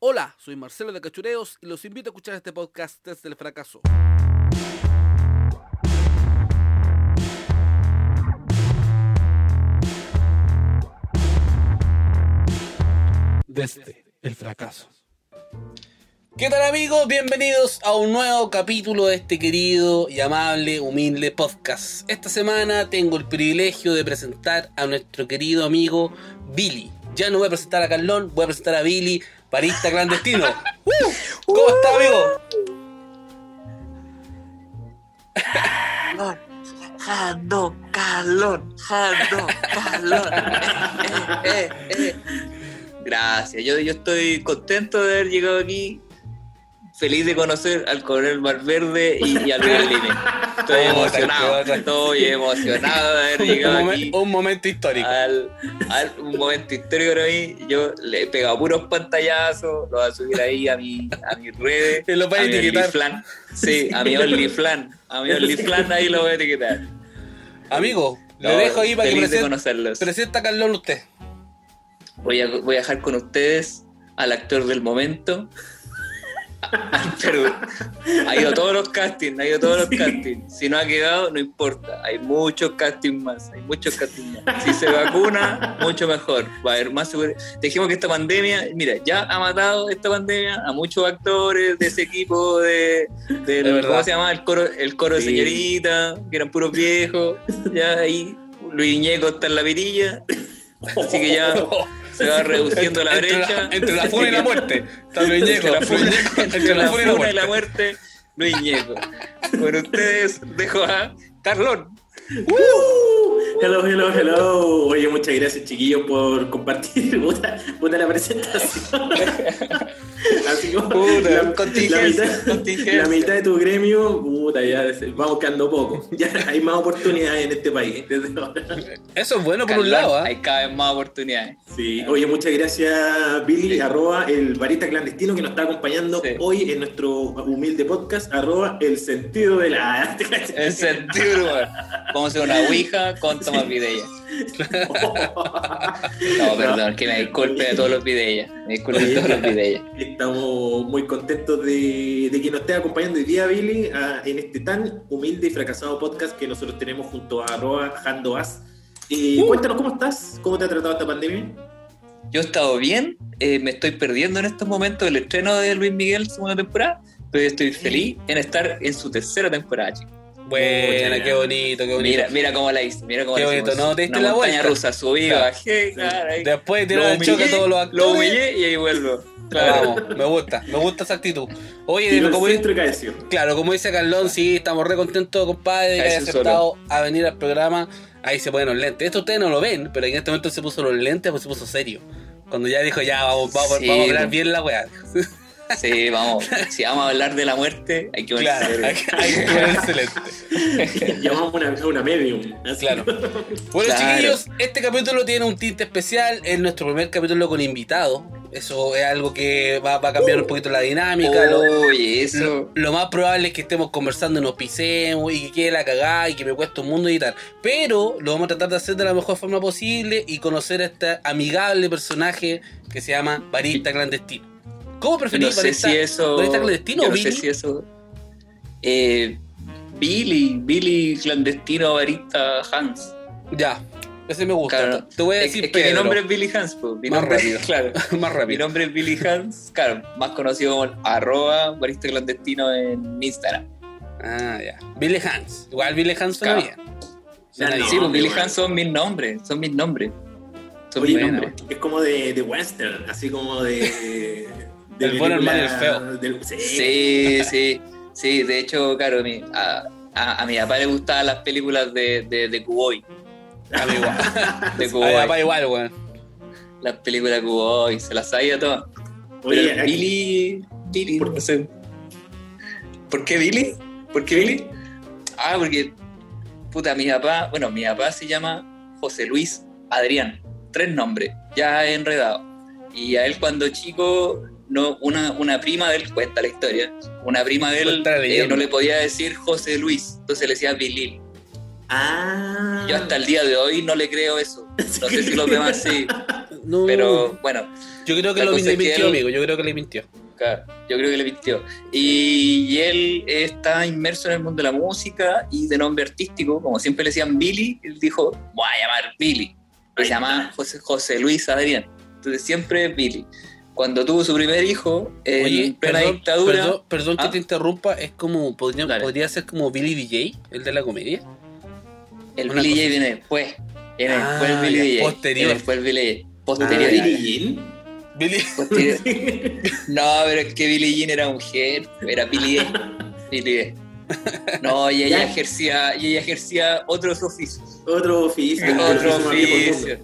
Hola, soy Marcelo de Cachureos y los invito a escuchar este podcast desde el fracaso. Desde el fracaso. ¿Qué tal amigos? Bienvenidos a un nuevo capítulo de este querido y amable, humilde podcast. Esta semana tengo el privilegio de presentar a nuestro querido amigo Billy. Ya no voy a presentar a Carlón, voy a presentar a Billy, parista clandestino. ¡Uh! ¿Cómo está amigo? Jando, calón, jando, calón. Eh, eh, eh, Gracias, yo, yo estoy contento de haber llegado aquí. Feliz de conocer al coronel Valverde y, y al Berlini. Estoy Oh, emocionado, estoy emocionado de haber Un, llegado momen- aquí. un momento histórico. Al, al- un momento histórico para mí. Yo le he pegado puros pantallazos, lo voy a subir ahí a, mi, a mis redes. Lo a mi. OnlyFlan. Sí, a mi OnlyFlan. A mi OnlyFlan ahí lo voy a etiquetar. Amigo, le No, dejo ahí para que presente, conocerlos. presenta a Carlón usted. Voy a, voy a dejar con ustedes al actor del momento. Pero ha ido a todos los castings, ha ido todos los castings. Si no ha quedado, no importa. Hay muchos castings más, hay muchos castings más. Si se vacuna, mucho mejor. Va a haber más seguridad. Dijimos que esta pandemia, mira, ya ha matado esta pandemia a muchos actores de ese equipo de, De. ¿cómo se llama? El coro, el coro de señorita, que eran puros viejos. Ya ahí Luis Ñeco está en la virilla. Así que ya se va reduciendo la entre brecha. La, entre la funa y la muerte. Luis Ñeco, Entre la funa, entre la funa y la funa y la muerte. Luis Ñeco. Con ustedes dejo a Carlón. Hello, hello, hello. Oye, muchas gracias, chiquillos, por compartir puta, puta la presentación. Así como Puta, la, contingencia, la mitad, contingencia. la mitad de tu gremio, puta, ya vamos quedando poco. Ya hay más oportunidades en este país. desde ahora. Eso es bueno por un lado, ¿ah? Hay cada vez más oportunidades. Sí. Oye, muchas gracias, Billy, Sí. arroba el barista clandestino que nos está acompañando Sí. hoy en nuestro humilde podcast, arroba el sentido de la. El sentido a hacer una ouija con Tomás Vidella. No, perdón, que me disculpe de todos los Vidella. Me disculpe de todos los Vidella. Estamos muy contentos de, de que nos esté acompañando hoy día, Billy, a- en este tan humilde y fracasado podcast que nosotros tenemos junto a arroba Jandoas. Eh, Cuéntanos cómo estás, cómo te ha tratado esta pandemia. Yo he estado bien, eh, me estoy perdiendo en estos momentos el estreno de Luis Miguel, segunda temporada, pero estoy feliz en estar en su tercera temporada, chicos. Buena, qué bonito, qué bonito. Mira, mira cómo la hice, mira cómo Qué la bonito, hicimos. no, te diste Una la montaña vuelta. rusa, subí, Claro. bajé, claro, ahí. Después de Lo tirar el choque a todos los Lo actores. humillé y ahí vuelvo. Claro. Vamos, me gusta, me gusta esa actitud. Oye, Tiro como, caeció. claro, como dice Carlón, sí, estamos re contentos, compadre, de que A haya aceptado a venir al programa. Ahí se ponen los lentes. Esto ustedes no lo ven, pero en este momento se puso los lentes, pues se puso serio. Cuando ya dijo, ya, vamos, vamos, Sí, vamos a hablar bien la weá. Sí, vamos. Si vamos a hablar de la muerte, hay que ver Claro, hay, que- hay que poner excelente. Llamamos una, una medium. así. Claro. Bueno, Claro. chiquillos, este capítulo tiene un tinte especial. Es nuestro primer capítulo con invitado. Eso es algo que va, va a cambiar un poquito la dinámica. lo- Oye, eso. Lo más probable es que estemos conversando y nos pisemos y que quede la cagada y que me cueste un mundo editar. Pero lo vamos a tratar de hacer de la mejor forma posible y conocer a este amigable personaje que se llama Barista Clandestino. ¿Cómo preferís No sé Barista, si eso. Clandestino yo o no sé Billy? si eso. Eh, Billy, Billy clandestino barista Hans. Ya, ese me gusta. Claro, Te voy a es, decir es que mi nombre es Billy Hans, pues. Mi Más nombre, rápido. Claro. Más Mi rápido. nombre es Billy Hans, claro, más conocido como arroba barista clandestino en Instagram. Ah, ya. Billy Hans. Igual Billy Hans Claro. No, bien. sí, pues no, Billy. Hans son mis nombres, son mis nombres. Son Oye, mis no, nombres. es como de, de western, así como de. De El bueno, el feo. del- sí. Sí, sí, sí, de hecho, claro, mi- a, a, a mi papá le gustaban las películas de, de, de Cuboy. A mí igual. De A mi Cuboy. papá igual, weón. Las películas de Cuboy, se las sabía todas. Oye, Pero aquí- Billy, Billy, ¿Por no sé. ¿Por qué Billy? ¿Por qué Billy? Ah, porque, puta, mi papá, bueno, mi papá se llama José Luis Adrián, tres nombres, ya he enredado. Y a él cuando chico, no, una, una prima de él, cuenta la historia, una prima de él eh, no le podía decir José Luis, entonces le decía Billy. Ah. Yo hasta el día de hoy no le creo eso. No sé si los demás sí. No. Pero bueno, Yo creo que lo le que mintió, él- amigo. Yo creo que le mintió. Claro, yo creo que le mintió. Y, y él está inmerso en el mundo de la música y de nombre artístico, como siempre le decían Billy, él dijo, voy a llamar Billy. Que se llama José, José Luis Adrián. Entonces siempre Billy. Cuando tuvo su primer hijo, en Oye, plena perdón, dictadura, perdón, perdón que Ah. te interrumpa. Es como. Podría, Dale. podría ser como Billy DJ, el de la comedia. el una Billy cosa J viene después. Viene Ah, después el Billy ya, J. posterior. Después el Billy. Ah. Billie Jean. Billy. posterior. No, pero es que Billie Jean era mujer, era Billy. Billy. No, y ella Ya. ejercía, y ella ejercía otros oficios. Otro oficio. otro oficio.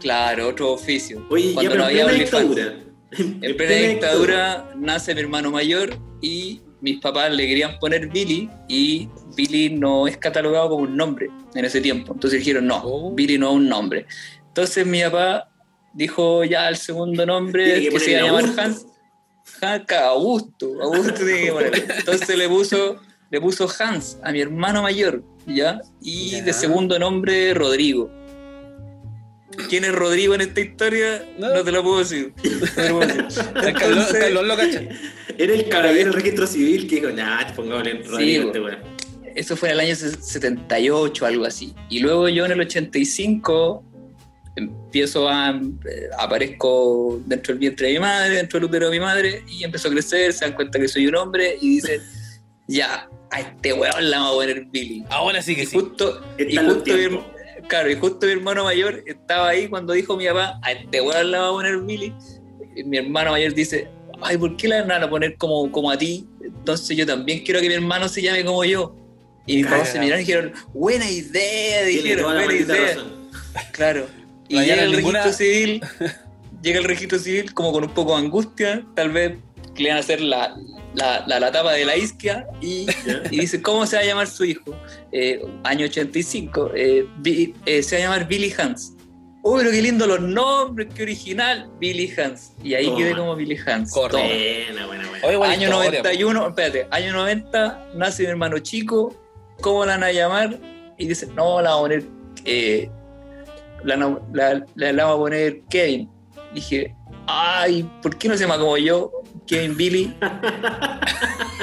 Claro, otro oficio. Oye, ya Cuando pero no había dictadura. En plena dictadura nace mi hermano mayor y mis papás le querían poner Billy y Billy no es catalogado como un nombre en ese tiempo. Entonces dijeron, no, Oh. Billy no es un nombre. Entonces mi papá dijo ya el segundo nombre que que, se iba a llamar. Hans. Hans Augusto, Augusto tiene que ponerle. Entonces le puso, le puso Hans a mi hermano mayor, ¿ya? Y Ya. de segundo nombre Rodrigo. ¿Quién es Rodrigo en esta historia? No. No, te lo puedo decir. No te lo Entonces- cacha. Era el caballero del registro civil que dijo, nah, pongámosle en Rodrigo Sí, este weón. Eso fue en el año 78, algo así. Y luego yo en el 85 empiezo a... eh, aparezco dentro del vientre de mi madre, dentro del útero de mi madre, y empiezo a crecer, se dan cuenta que soy un hombre y dicen, ya, a este weón le vamos a poner Billy. Ahora sí que Y sí. justo, y justo mi. Claro, y justo mi hermano mayor estaba ahí cuando dijo mi papá, a este weón le vamos a poner Billy. Y mi hermano mayor dice, ay, ¿por qué le van a poner como, como a ti? Entonces yo también quiero que mi hermano se llame como yo. Y mis papás se miraron y dijeron, buena idea, dijeron, la buena idea. razón. Claro. Y No llega el ninguna- registro civil, llega el registro civil como con un poco de angustia, tal vez que le van a hacer la, la, la, la tapa de la isquia y dice, ¿cómo se va a llamar su hijo? Eh, año 85, eh, Bi- eh, se va a llamar Billy Hans. Oh, pero qué lindo los nombres, qué original, Billy Hans. Y ahí Toma. quedé como Billy Hans. Correcto. Buena, buena, buena. Oye, buena Año historia, 91, espérate, año 90, nace mi hermano chico, ¿cómo la van a llamar? Y dice, no, la vamos a poner, eh, la, la, la- la vamos a poner Kevin. Dije, ay, ¿por qué no se llama como yo? Kevin Billy.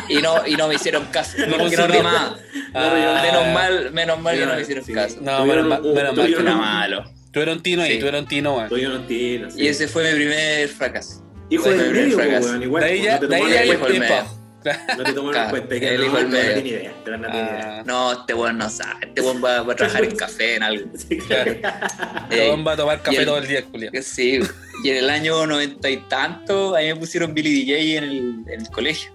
y no, y no me hicieron caso, No no funcionó. rimaba. Ah, Menos mal, menos mal que no me hicieron sí. caso. No, Tuvieron menos mal- un- menos mal tuvieron que Era un- malo. Tú eras un tino ahí, Sí. tú eras un tino, weón. Todavía no entiendo. sí. Y ese fue mi primer fracaso. Hijo fue del mi primer medio, fracaso. weón, igual. De ahí ya, no de ahí ya en. No te tomaron en Claro, cuenta. que el no, hijo del no, no medio. tiene idea. no tiene idea. Ah, No, este weón no sabe. Este weón va, va a trabajar en café, en algo. Sí, claro. Ey, Weón va a tomar y café el- todo el día, Julián. que sí. Y en el año noventa y tanto, a mí me pusieron Billy DJ en el, en el colegio.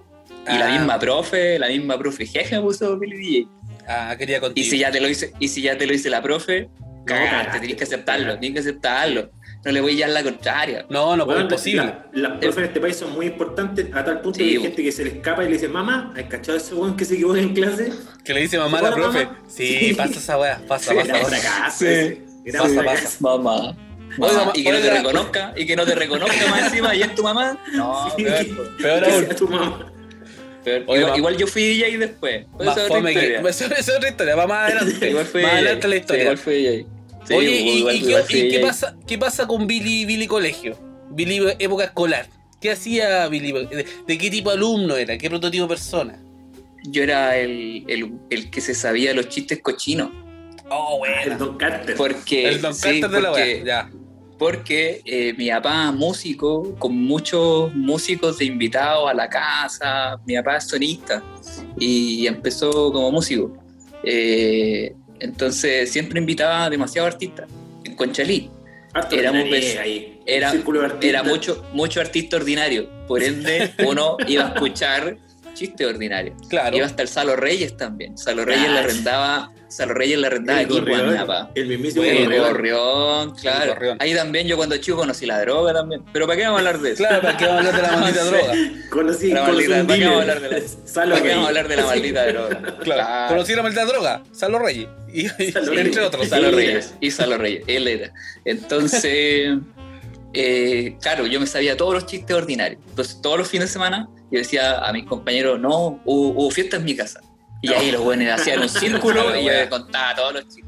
Y la Ah. misma profe, la misma profe jeje me puso Billy DJ. Ah, quería Y contigo. si ya te lo hice, y si ya te lo hice la profe, cagaste, cagaste, tenés que aceptarlo, tenés que aceptarlo. No le voy a llevar la contraria. No, no, pues Bueno, imposible. la- Las profes en este país son muy importantes a tal punto Sí, que hay gente que se le escapa y le dice, mamá, ¿has cachado ese weón que se equivoca en clase? Que le dice mamá a la profe. mamá. Sí, Sí. pasa esa weá, pasa, pasa, Era pasa. fracaso. Sí. Era Pasa, pasa. Mamá. Y que no te reconozca, y que no te reconozca más encima, y es tu mamá. No, Sí, peor, que- peor que aún. tu mamá. peor. Oye, igual, yo fui DJ después. Esa Más es otra que. historia. Esa esa es otra historia, va más adelante. Igual fui más DJ. adelante la Sí, historia. igual fui DJ. Sí, Oye, ¿y, igual- y igual qué, pasa, qué pasa con Billy, Billy Colegio? Billy época escolar. ¿Qué hacía Billy? ¿De, de qué tipo de alumno era? ¿Qué prototipo de persona? Yo era el, el, el que se sabía los chistes cochinos. Oh, El bueno. Don Carter. Porque, El Don sí, Carter de la porque, weá. Ya. porque eh, mi papá músico, con muchos músicos de invitados a la casa, mi papá es sonista y empezó como músico. Eh, entonces siempre invitaba demasiado artistas. En Conchalí éramos ahí. era- era mucho, mucho artista ordinario. Por ende, uno iba a escuchar chistes ordinarios. Claro. Iba hasta el Salo Reyes también. Salo Reyes Ah, le arrendaba, Salo Reyes le arrendaba El equipo a mi Gorrión, papá. El mismísimo El Gorrión. gorrión, claro. gorrión. Ahí también yo cuando chico conocí la droga también. Pero ¿para qué vamos a hablar de eso? Claro, ¿para qué vamos a hablar de la maldita droga? Conocí, La conocí maldita- un ¿para qué vamos a hablar de la- Salo ¿Para qué Rey. vamos a hablar de la maldita droga? Claro. Conocí la maldita droga, Salo Reyes. Y, y- Salo entre Reyes. otros. Salo Él Reyes. Y Salo Reyes. Él era. Entonces, eh, claro, yo me sabía todos los chistes ordinarios. Entonces, todos los fines de semana, yo decía a mis compañeros, no, hubo, hubo fiesta en mi casa. Y ahí los buenos hacían un círculo y yo les contaba todos los chistes.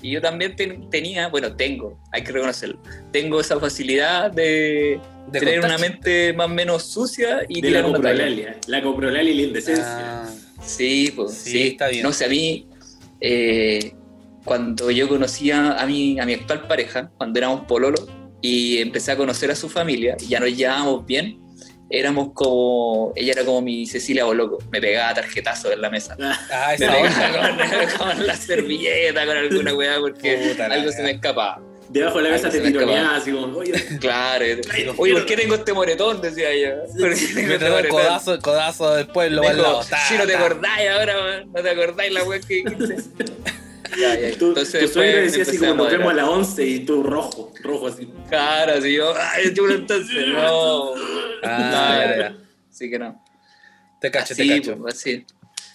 Y yo también ten- tenía, bueno, tengo, hay que reconocerlo, tengo esa facilidad de, De tener una mente más o menos sucia y De la tirar coprolalia. La coprolalia y la indecencia. Ah, Sí, pues Sí, sí, está bien. No sé, a mí, eh, cuando yo conocía a mi, a mi actual pareja, cuando éramos pololo, y empecé a conocer a su familia, ya nos llevábamos bien, éramos como, ella era como mi Cecilia Boloco, me pegaba tarjetazos en la mesa. ah, Me esa pegaba con, con la servilleta, con alguna weá, porque Puta algo se me escapaba. Debajo de la mesa te me tironeaba así como, oye, Claro. Oye, ¿por qué tengo este moretón? Decía yo. ¿Por qué tengo Me este trae el moretón? codazo, el codazo del pueblo Me si no te acordáis ahora, weón, no te acordáis la weá que. Ya, ya. tú, Entonces tu suegro decía así como, nos vemos a las 11 y tú rojo, rojo así. Claro, así yo, ay, chulo entonces, no. Ah, ya, ya. Así que no. Te cacho, así, te cacho. pues, así.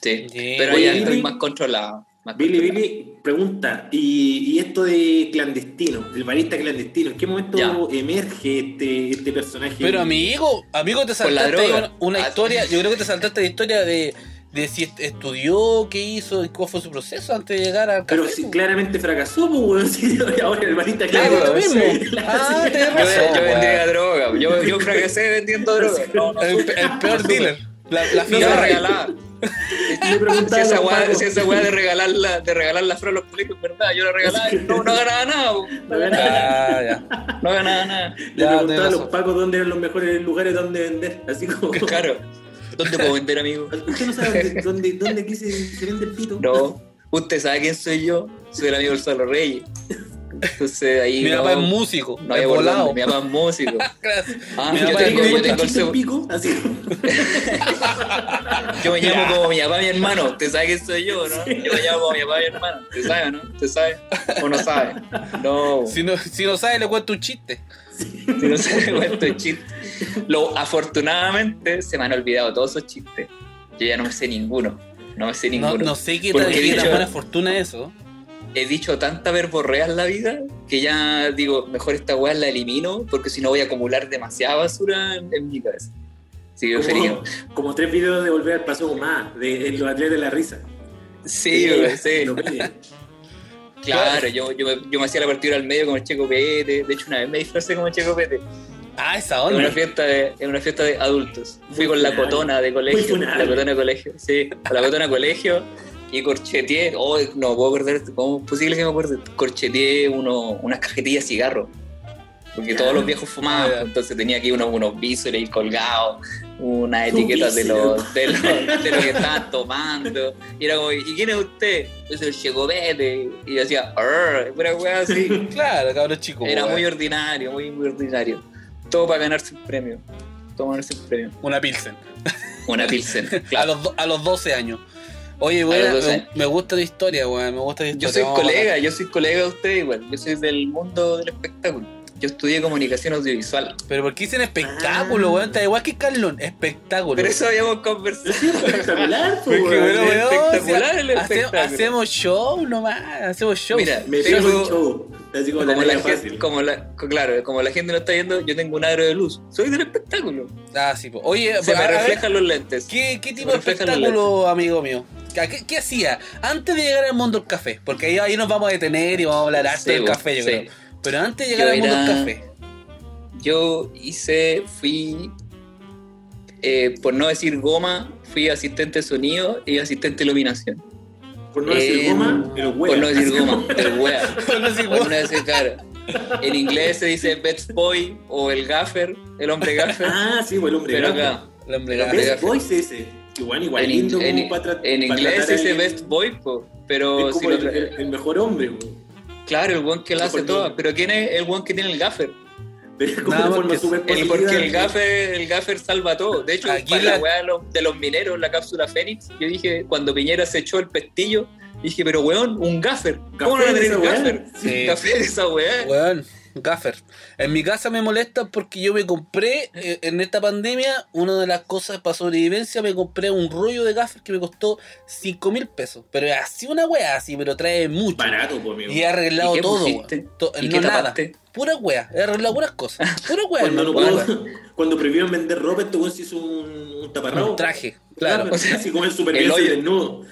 Sí. Pero Oye, ya Billy. estoy más controlado. Más Billy, controlado. Billy, pregunta, ¿y, y esto de clandestino, el barista clandestino, en qué momento Ya. emerge este, este personaje? Pero amigo, amigo, te saltaste una, una Ah. historia, yo creo que te saltaste la historia de, de si est- estudió, qué hizo, y cómo fue su proceso antes de llegar al café. Pero si claramente fracasó, pues, weón. Ahora el barista Claro, claro, lo mismo. sí, Ah, Yo, razón, yo weón. vendía droga, yo, yo fracasé vendiendo droga. No, no, el, peor dealer. La, la regalaba. Le Si esa weá, si esa weá de regalar la, de regalar la flor a los colegios, verdad, yo la regalaba y no, no ganaba nada. No ganaba Ah, ya. no ganaba nada. Le Ya, preguntaba a los pacos dónde eran los mejores lugares donde vender. Así como. Claro. ¿Dónde puedo vender, amigo? ¿Usted no sabe dónde, dónde, dónde aquí se, se vende el pito? No. ¿Usted sabe quién soy yo? Soy el amigo del Solo Reyes. Entonces ahí. Mi no, papá es músico, No por volado. Mi papá es músico. Gracias. Ah, Mi yo papá ¿Usted es tengo- yo el chiste en seg- pico? Así. Yo me llamo como mi papá, mi hermano. ¿Usted sabe quién soy yo, no? Yo me llamo como mi papá, mi hermano. ¿Usted sabe, no? ¿Usted sabe? ¿O no sabe? No. Si no, si no sabe, le cuento un chiste. Si no se me cuento el chiste. Lo, afortunadamente se me han olvidado todos esos chistes. Yo ya no me sé ninguno. No me sé No, ninguno. no sé qué tan dicho- buena fortuna es eso. He dicho tanta verborrea en la vida que ya digo, mejor esta weá la elimino porque si no voy a acumular demasiada basura en, en mi cabeza. Prefería. Como, como tres videos de volver al paso más, de en los atletas de la risa. Sí, güey, sí. Lo. Claro, yo, yo, me- yo me hacía la partida al medio como el Checo Pete. De hecho, una vez me disfracé como el Checo Pete. Ah, esa En una onda. fiesta de, en una fiesta de adultos. Fui con la cotona de colegio. La cotona de colegio, sí. La cotona de colegio. Y corcheteé, oh, no puedo acordar, ¿cómo es posible que me acuerde? Corcheteé uno, unas cajetillas de cigarro. Porque todos los viejos fumaban, entonces tenía aquí unos, unos visores ahí colgados, unas Un etiquetas de los, de, los, de lo que estaban tomando. Y era como, ¿y quién es usted? Yo soy el Checopete. Y yo decía, "Arr", pura weá así. Claro, cabrón chico. Era muy ordinario, muy, muy ordinario. Todo para ganarse un premio. Todo para ganarse un premio. Una Pilsen. Una Pilsen, A, los, a los 12 años. Oye, weón, los 12 me, gusta la historia, weón. Me gusta Yo historia. soy Vamos a colega, yo soy colega de usted igual. Yo soy del mundo del espectáculo. Yo estudié comunicación audiovisual. Pero ¿por qué dicen espectáculo, Ah. weón? Está igual que Carlon. Espectáculo. Pero eso habíamos conversado. Espectacular, pues, Porque, weón. bueno, es weón, espectacular el hace- espectáculo. hacemos show nomás. Hacemos show. Mira, Me Tengo- pego el show. Así como, Como la gente, como la, claro, como la gente no está viendo, yo tengo un aro de luz. Soy del espectáculo. Ah, sí, po. Oye, Se me reflejan los lentes. ¿qué, qué tipo de espectáculo, amigo mío? ¿Qué, hacía antes de llegar al mundo del café? Porque ahí, ahí nos vamos a detener y vamos a hablar harto Sí, del café, yo sí. creo. Pero antes de llegar Yo al mundo era- café. Yo hice, fui, eh, por no decir goma, fui asistente de sonido y asistente de iluminación. Por no decir Eh, goma, el Por wea. no decir goma, el wea. No Por no decir cara. En inglés se dice best boy o el gaffer, el hombre gaffer. Ah, sí, pues el hombre pero acá, el hombre Pero gato. ves- Best Boys ese. Igual, igual en, lindo en- como para tra- en para inglés se dice el- best boy, po, pero Es como el, tra- el- el mejor hombre, weón. Claro, el one que la hace toda. Pero ¿quién es el one que tiene el gaffer? Pero es como Nada de más forma que- súper El, porque el gaffer, el gaffer salva todo. De hecho, Aquí la- weá de los, de los mineros, la cápsula Fénix, yo dije, cuando Piñera se echó el pestillo, dije, pero weón, un gaffer. ¿Cómo no va a ¿Gaffer tener esa un gaffer? Sí. Gaffer esa weá. Weón, gaffer. En mi casa me molesta porque yo me compré eh, en esta pandemia, una de las cosas para sobrevivencia, me compré un rollo de gaffer que me costó 5 mil pesos. Pero es así una weá, así, pero trae mucho. Barato, pues, amigo. Y he arreglado ¿Y qué todo, no qué nada. Pura weá, he arreglado puras cosas. Pura weá, Cuando, no cuando prohibieron vender ropa, este weón se hizo un, un taparrabo. Un traje, claro. o sea, así como el supervivencia El hoyo. desnudo.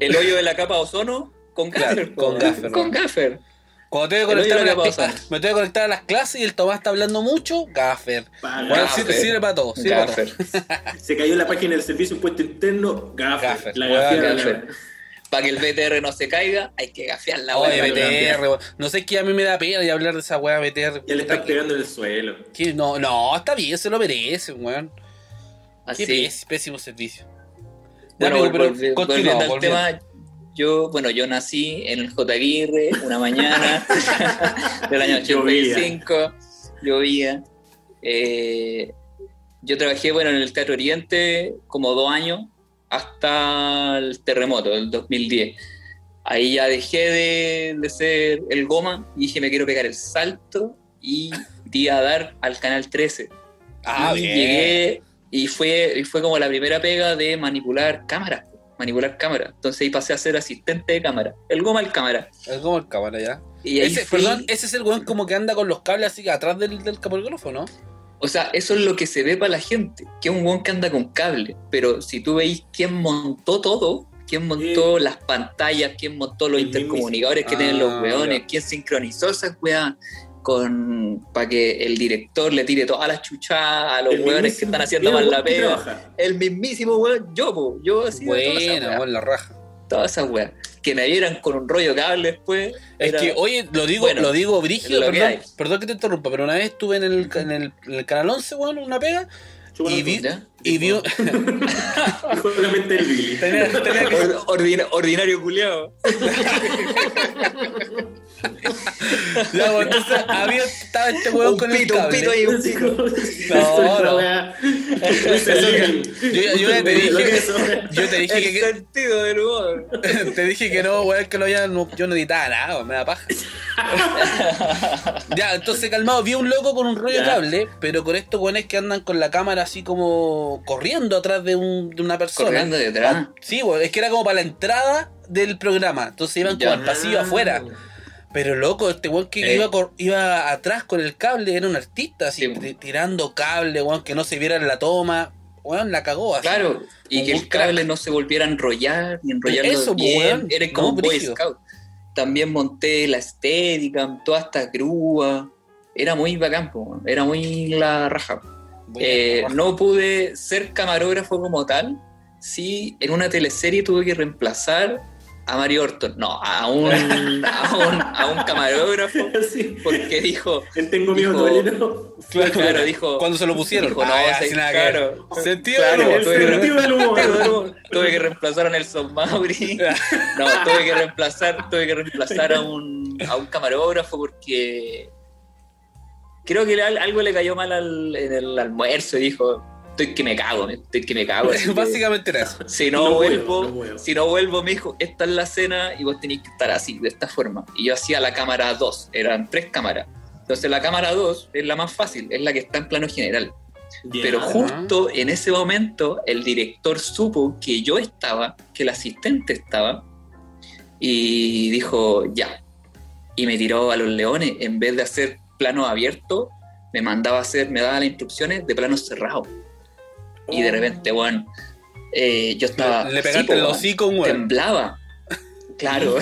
El hoyo de la capa de ozono con Claro, gaffer. con po, gaffer, Con gaffer. Cuando tengo que conectar a las que cla- pasa. me tengo que conectar a las clases y el Tomás está hablando mucho, gaffer. Bueno, Gaffer. sirve, sirve para todo, sirve para todo. Gaffer. Se cayó la página del servicio impuesto interno, gaffer. Gaffer. La gaffer. la- Para que el BTR no se caiga, hay que gafear la weá. BTR, no sé qué a mí me da pena de hablar de esa weá BTR. Ya le están pegando en el suelo. no, no, está bien, se lo merece, weón. Qué Así. pés- pésimo servicio. Ya, Bueno, amigo, pero volvi- continúa, volviendo al volviendo. tema, yo, bueno, yo nací en el J. Aguirre una mañana del año Llovía. 85, llovía. Eh, yo trabajé, bueno, en el Teatro Oriente como dos años hasta el terremoto del 2010. Ahí ya dejé de, de ser el goma y dije me quiero pegar el salto y di a dar al canal 13. Ah, y bien. llegué y fue, y fue como la primera pega de manipular cámaras. Manipular cámaras. Entonces ahí pasé a ser asistente de cámara. El goma el cámara. Es como el cámara ya. Y ahí Ese, fui- Perdón, ese es el weón como que anda con los cables así atrás del, del camarógrafo, ¿no? O sea, eso es lo que se ve para la gente, que es un weón que anda con cable. Pero si tú veis quién montó todo, quién montó las pantallas, quién montó los El intercomunicadores que mismísimo. tienen los Ah, weones, quién sincronizó esas weas con para que el director le tire todas las chuchadas a los El weones que están haciendo mal la pega. El mismísimo weón, yo, po, yo así Buena, la raja. todas esas weas. Que me vieran con un rollo cable después. Es era- que, oye, lo digo, Bueno, lo digo brígido, lo perdón, que te interrumpa, pero una vez estuve en el, en el, en el canal 11, weón, una pega, y vi, y vi, Dijo la mente del Billy. ordinario culiado. ya, entonces había, estaba este Un con el pito, un cable. pito ahí, un pito. No, no. no. Yo, yo ya te dije, yo te dije El que, sentido del humor. te dije que no, weón, que lo había, no- yo no editaba nada, weón, me da paja. ya, entonces calmado, vi un loco con un rollo de cable, pero con estos weones que andan con la cámara así como corriendo atrás de, un, de una persona. Corriendo detrás. Ah, Sí, weón, es que era como para la entrada del programa, entonces iban Ya. como al pasillo afuera. Pero loco, este weón que Eh. iba, atrás con el cable era un artista, así, Sí. ti- tirando cable, weón, que no se viera en la toma. Weón, la cagó así. Claro, y que el crack. cable no se volviera a enrollar, ni enrollarlo Eso, bien. weón. Era como No, un Boy. Scout. También monté la estética, toda esta grúa. Era muy bacán, po, era muy la raja. Eh, no pude ser camarógrafo como tal. Sí, en una teleserie tuve que reemplazar a Mario Orton. No, a un, a un, a un camarógrafo. Sí. Porque dijo, Tengo miedo. Claro, claro, dijo- Cuando se lo pusieron. dijo, Ah, no, ya, nada claro. Sentido Claro. El tuve que- del humor. tuve que reemplazar a Nelson Mauri. No, tuve que reemplazar, tuve que reemplazar a un, a un camarógrafo porque creo que al- algo le cayó mal al, en el almuerzo y dijo, estoy que me cago, estoy que me cago. que Básicamente era eso. si no, vuelvo, no si no vuelvo, me dijo, esta es la cena y vos tenéis que estar así, de esta forma. Y yo hacía la cámara 2, eran tres cámaras. Entonces la cámara 2 es la más fácil, es la que está en plano general. Pero justo en ese momento el director supo que yo estaba, que el asistente estaba, y dijo, ya. Y me tiró a los leones. En vez de hacer plano abierto, me mandaba a hacer, me daba las instrucciones de plano cerrado. Y de repente, bueno, eh, yo estaba... Le pegaste po, el hocico a un weón. Temblaba. Claro.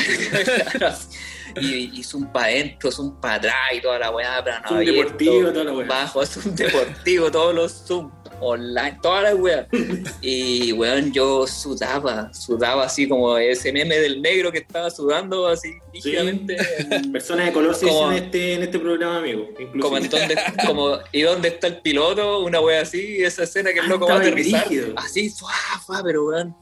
claro. Y hizo un para adentro, un para atrás y toda la weá, pero no Un abierto deportivo, toda la weá. bajo, es un deportivo, todos los Zoom, online, todas las weas. Y weón, yo sudaba, sudaba así como ese meme del negro que estaba sudando así rígidamente. en- Personas de color se Como- dicen en este, en este programa, amigo. Inclusive. Como en donde, como, ¿y dónde está el piloto? Una wea así, esa escena que el Ah, loco va a aterrizar. brígido. Así, suá, pero weón.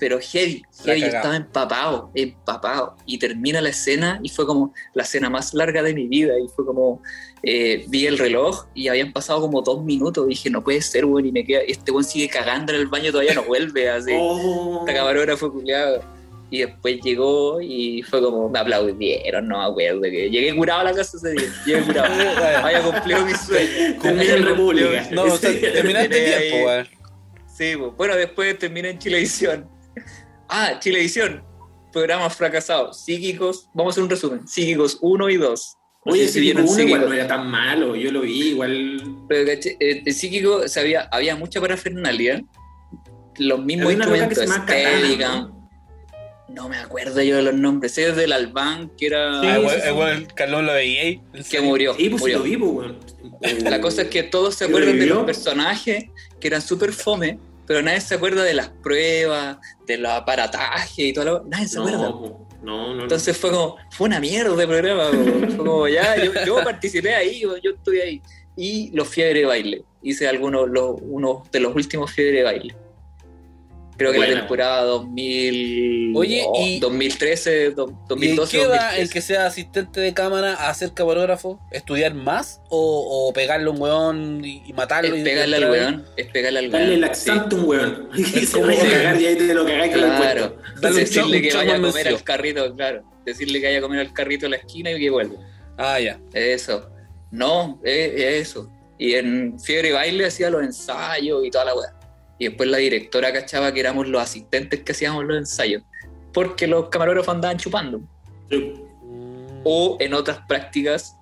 Pero heavy, heavy, yo estaba empapado, empapado. Y termina la escena y fue como la escena más larga de mi vida. Y fue como, eh, vi el reloj y habían pasado como dos minutos. dije, no puede ser, weón. Y me queda, este weón sigue cagando en el baño, todavía no vuelve, así. Oh. Esta camarógrafo culiado. Y después llegó y fue como, me aplaudieron, no me acuerdo. Que llegué curado a la casa ese día. Llegué curado. Había cumplido mi sueño. Termina en República. No, o sea, terminaste tiempo, weón. Sí, pues, bueno, después terminé en Chilevisión. Ah, Chilevisión. Programas fracasados. Psíquicos. Vamos a hacer un resumen. Psíquicos 1 y 2. No Oye, si vieron uno igual no era tan malo. Yo lo vi, igual. Pero caché, eh, el psíquico o sea, había, había mucha parafernalia. Los mismos instrumentos. ¿no? Me acuerdo yo de los nombres. Ese es del Albán, que era. Sí, Ah, igual- igual el Carlón lo veía ahí. que murió. Sí, pues sí murió. lo vi, pues, weón. La cosa es que todos se ¿Sí acuerdan de los personajes que eran súper fome, pero nadie se acuerda de las pruebas, de los aparatajes y todo lo. Nadie se acuerda. No, no, no. Entonces fue como, fue una mierda de programa. Fue como, ya, yo, yo participé ahí, yo yo estuve ahí. Y los fiebre de baile. Hice algunos, los, uno de los últimos fiebre de baile. Creo que la temporada 2000, Oye, oh, y- 2013, do- ¿Y en 2012, qué va 2013. el que sea asistente de cámara a ser camarógrafo? ¿Estudiar más? ¿O, o pegarle a un weón y, y matarlo? Es y pegarle al weón, es pegarle al Dale weón. laxante a un weón. Y se a cagar y ahí te lo cagáis con el Claro. Dale un decirle que vaya a comer al carrito, claro. Decirle que vaya a comer al carrito en la esquina y que vuelva. Ah, ya. Eso. No, es, es eso. Y en Fiebre y Baile hacía los ensayos y toda la weá. Y después la directora cachaba que éramos los asistentes que hacíamos los ensayos. Porque los camarógrafos andaban chupando. Sí. O en otras prácticas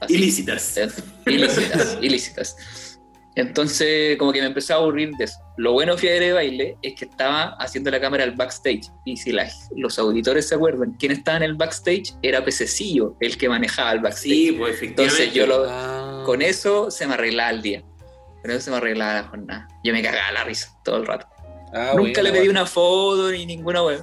así, Ilícitas. ¿eh? ilícitas, ilícitas. Entonces, como que me empecé a aburrir de eso. Lo bueno de Fiebre de Baile es que estaba haciendo la cámara al backstage. Y si la- los auditores se acuerdan, quién estaba en el backstage era Pececillo, el que manejaba el backstage. Sí, pues efectivamente. Entonces yo lo, Ah. con eso se me arreglaba el día. Con eso se me arreglaba la jornada. Yo me cagaba la risa todo el rato. Ah, Nunca bueno, le pedí bueno. una foto ni ninguna web.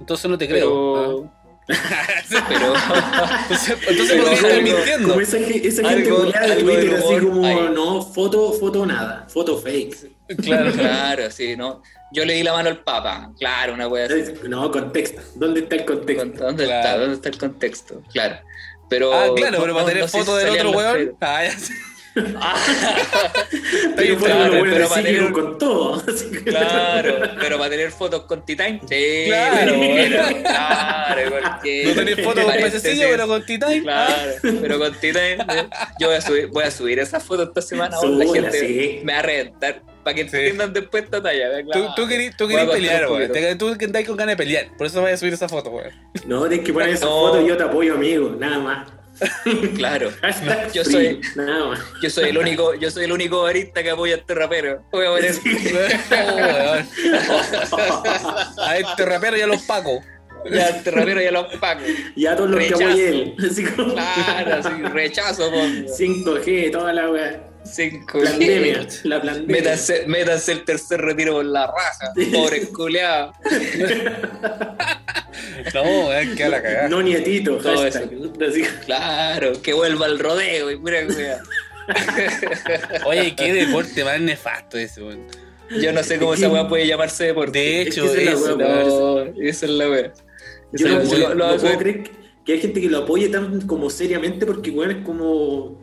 Entonces no te creo. Pero. Ah. pero entonces, entonces Pero ¿por qué estás algo- mintiendo? Como esa, esa gente culiada de Twitter, así como, no, foto, foto nada, foto fake. Claro, claro, sí, ¿no? Yo le di la mano al Papa. Claro, una wea así. No, contexto. ¿Dónde está el contexto? ¿Dónde está? ¿Dónde está el contexto? Claro. Pero, Ah, claro, pero para no- tener no foto del otro weón. Ah, ya Pero Claro, bueno, pero para tener- con todo. Claro, pero para tener fotos con T-Time, sí, Claro, bueno, claro, porque No tenés foto con pececillo, pero con Titán. Claro, pero con T-Time, eh, yo voy a subir, voy a subir esa foto esta semana, la gente sí. me va a reventar para que Sí. entiendan después esta talla, Claro. tú querías tú contar pelear, weón. Tú que andáis con ganas de pelear. Por eso voy a subir esa foto, weón. No, tienes que poner esa No. foto yo te apoyo, amigo. Nada más. Claro, Yo soy- yo soy el único, yo soy el único barista que apoya a este rapero. Voy a poner Oh. A este rapero y a los pacos. ya a este rapero y a los pacos. Y a todos los que Rechazo. apoye él. Así como. Claro, así, rechazo, po. 5G, toda la wea. Cinco Pandemia. La pandemia. Métanse, métanse el tercer retiro por la raja, pobre culeado. No, weón, que a la cagada. No nietito. Todo hashtag. Así- Claro, que vuelva al rodeo y pura wea. Oye, qué deporte más nefasto ese, weón. Yo no sé cómo esa wea puede llamarse deporte. De Es hecho, que esa es la eso. No, esa es la wea. Yo no, es lo- lo no puedo creer que- que hay gente que lo apoye tan como seriamente porque, weón, es como.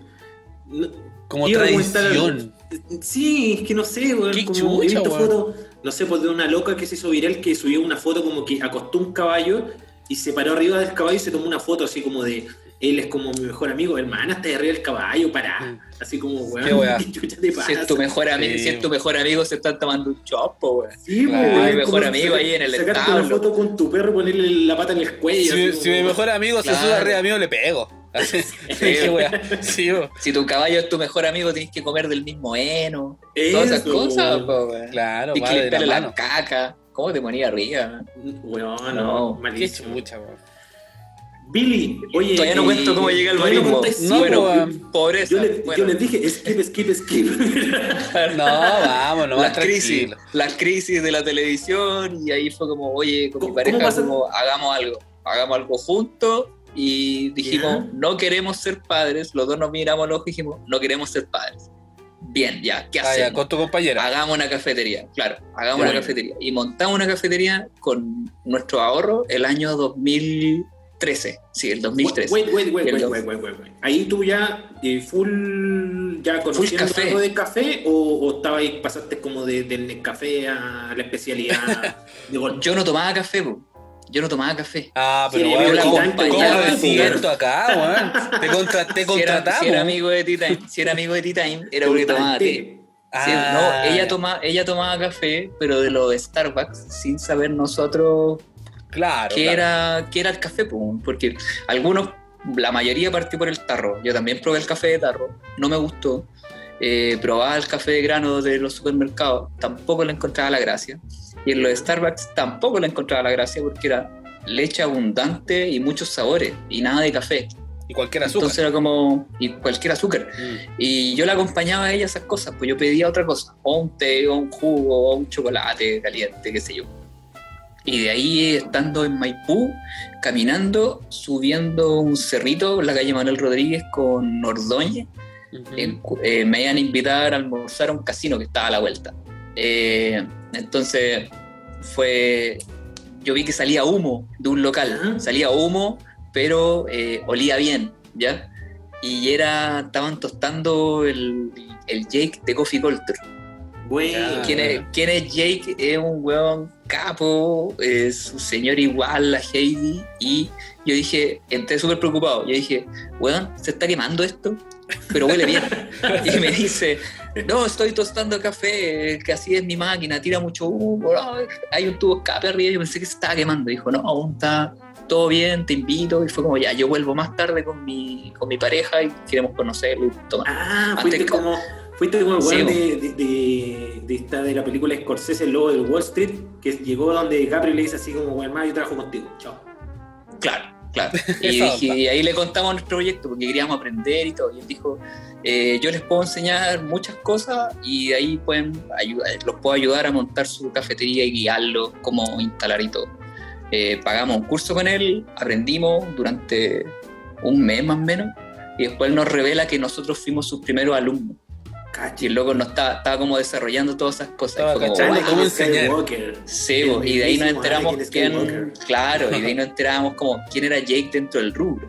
no- Como tradición. algo. Sí, es que no sé, weón. Qué como he chucha, visto fotos, no sé, pues de una loca que se hizo viral que subió una foto como que acostó un caballo y se paró arriba del caballo y se tomó una foto así como de. Él es como mi mejor amigo, hermana, está arriba del caballo, pará. Mm. Así como, weón, Qué weá. ¿qué chucha te pasa? Si es tu mejor amigo, Sí. si es tu mejor amigo se están tomando un chopo, weón. Sí, weón, mi mejor amigo saca- ahí en el Sacarte una foto con tu perro, ponerle la pata en el cuello. Si, así si mi mejor amigo se sube arriba mío, le pego. Sí. Si tu caballo es tu mejor amigo, tienes que comer del mismo heno. Todas esas cosas, po. Claro, Tienes que la limpiarle la caca. ¿Cómo te ponía arriba? Weón, No, no, Qué malísimo. chucha, weón. Billy, oye. Todavía no eh, cuento cómo llegué al todavía no barismo. No, bueno, pobreza. yo, le- bueno. yo les dije, skip, skip, skip. No, vamos, no las crisis, las crisis de la televisión y ahí fue como, oye, con mi ¿Cómo- pareja como, hagamos algo, hagamos algo juntos y dijimos, no queremos ser padres, los dos nos miramos los ojos y dijimos, no queremos ser padres. Bien, ya, ¿qué Ah, ya, con tu compañera. Hagamos una cafetería, claro, hagamos una cafetería. Y montamos una cafetería con nuestro ahorro el año 2013, sí, el 2013. Wait, wait, wait, wait, wait, wait, wait, wait. Ahí tú ya eh, full ya conociendo café. algo de café o, o estaba ahí, pasaste como de, del café a la especialidad de. Yo no tomaba café, po. Yo no tomaba café. Ah, Sí, pero weón, veo ¿cómo, la cómo compañía, lo esto acá, weón? Te, contra- te Si era, contratamos. si era amigo de T-Time, si era amigo de T-Time, era porque tomaba té. Sí, Ah, no, ella, toma, ella tomaba café, pero de los de Starbucks, sin saber nosotros Claro. qué, claro. era, qué era el café, po, porque algunos, la mayoría partió por el tarro. Yo también probé el café de tarro, no me gustó. Eh, probaba el café de grano de los supermercados, tampoco le encontraba la gracia. Y en los Starbucks tampoco le encontraba la gracia porque era leche abundante y muchos sabores y nada de café. Y cualquier azúcar. Entonces era como, y cualquier azúcar. Mm. Y yo le acompañaba a ella esas cosas, pues yo pedía otra cosa, o un té, o un jugo, o un chocolate caliente, qué sé yo. Y de ahí, estando en Maipú, caminando, subiendo un cerrito la calle Manuel Rodríguez con Ordóñez, eh, me iban a invitar a almorzar a un casino que estaba a la vuelta. Eh, entonces, fue. Yo vi que salía humo de un local. Ajá. Salía humo, pero eh, olía bien, ¿ya? Y era. Estaban tostando el, el Jake de Coffee Culture. Bueno. Ah, ¿Quién es, quién es Jake? Es un weón capo, es un señor igual a Heidi. Y yo dije, entré súper preocupado. Yo dije, weón, ¿se está quemando esto? Pero huele bien. y me dice, no, estoy tostando café, que así es mi máquina, tira mucho humo. no, hay un tubo escape arriba. Yo pensé que se estaba quemando. Dijo, no, aún está todo bien, te invito. Y fue como, ya, yo vuelvo más tarde con mi, con mi pareja y queremos conocerlo. y. Ah, Antes fuiste que- como. Fuiste como el Sí, weón bo. de, de, de, de esta de la película Scorsese, el lobo del Wall Street, que llegó donde DiCaprio le dice así como, weón, más yo trabajo contigo. Chao. Claro, claro. Y, dije- y ahí le contamos nuestro proyecto porque queríamos aprender y todo. Y él dijo, eh, yo les puedo enseñar muchas cosas y de ahí pueden ayudar, los puedo ayudar a montar su cafetería y guiarlos, cómo instalar y todo. Eh, pagamos un curso con él, aprendimos durante un mes más o menos y después nos revela que nosotros fuimos sus primeros alumnos. Y el loco nos estaba, estaba como desarrollando todas esas cosas. Estaba Y fue como, cachando "Wow". cómo enseñar. Skywalker. Sí, El y de ahí nos enteramos quién, claro, y de ahí nos enteramos como quién era Jake dentro del rubro.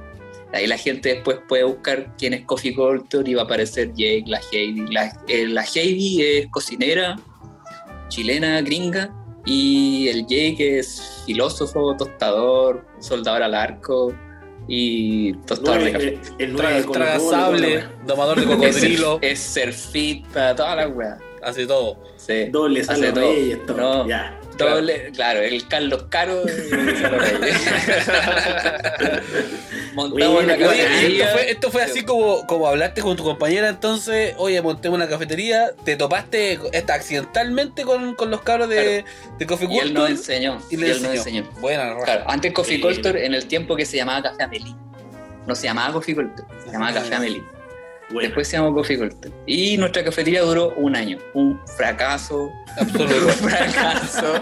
De ahí la gente después puede buscar quién es Coffee Culture y va a aparecer Jake, la Heidi. La, eh, la Heidi es cocinera, chilena, gringa, y el Jake es filósofo, tostador, soldador al arco y tostador de café. el- el la domador de Es, cocodrilo, es surfista, toda la weá. hace todo. Sí. Doble Hace sale todo. reyes, todo. No. Ya. Doble, claro, el Carlos Caro y el Salo Reyes. Montamos y cafetería. esto fue, esto fue así como, como hablaste con tu compañera entonces, oye, montemos una cafetería, te topaste esta, accidentalmente con, con los cabros de, de Coffee Y él nos Culture enseñó. y él nos enseñó. enseñó. Buena, raja. Claro, antes Coffee Sí. Culture en el tiempo que se llamaba Café Amelie. No se llamaba Coffee Culture, se llamaba. Café Amelie. Bueno. Después se llamó Coffee Culture. Y nuestra cafetería duró un año. Un fracaso. Absoluto. Un fracaso.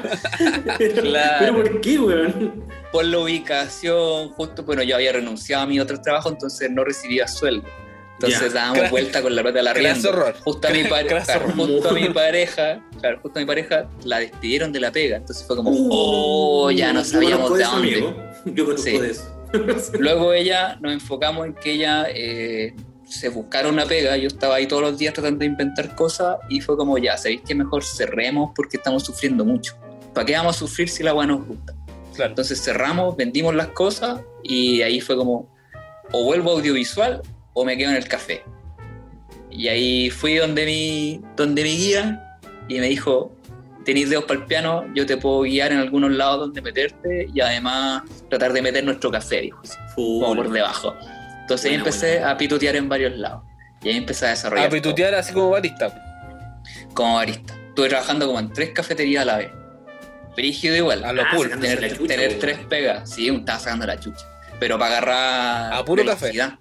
pero, claro. pero ¿por qué, weón? Por la ubicación, justo, bueno, yo había renunciado a mi otro trabajo, entonces no recibía sueldo. Entonces dábamos vuelta con la plata de la error. Justo a mi, claro, justo a mi pareja, claro, justo a mi pareja la despidieron de la pega. Entonces fue como, Uh, oh, ya no sabíamos de eso, dónde. amigo. Yo conozco Sí. de eso. Luego ella, nos enfocamos en que ella eh, se buscara una pega. Yo estaba ahí todos los días tratando de inventar cosas y fue como, ya, ¿sabéis que mejor cerremos porque estamos sufriendo mucho? ¿Para qué vamos a sufrir si la agua nos gusta? Claro. Entonces cerramos, vendimos las cosas y ahí fue como, o vuelvo audiovisual o me quedo en el café. Y ahí fui donde mi, donde mi guía y me dijo, tenéis dedos para el piano, yo te puedo guiar en algunos lados donde meterte y además tratar de meter nuestro café, dijo, como por debajo. Entonces ahí empecé a pitutear en varios lados. Y ahí empecé a desarrollar A pitutear así como barista. como barista. Estuve trabajando como en tres cafeterías a la vez. Brígido igual A lo Ah, cool. tener, la chucha, tener po. tres pegas, sí, un estaba sacando la chucha. Pero para agarrar. A puro café. velocidad.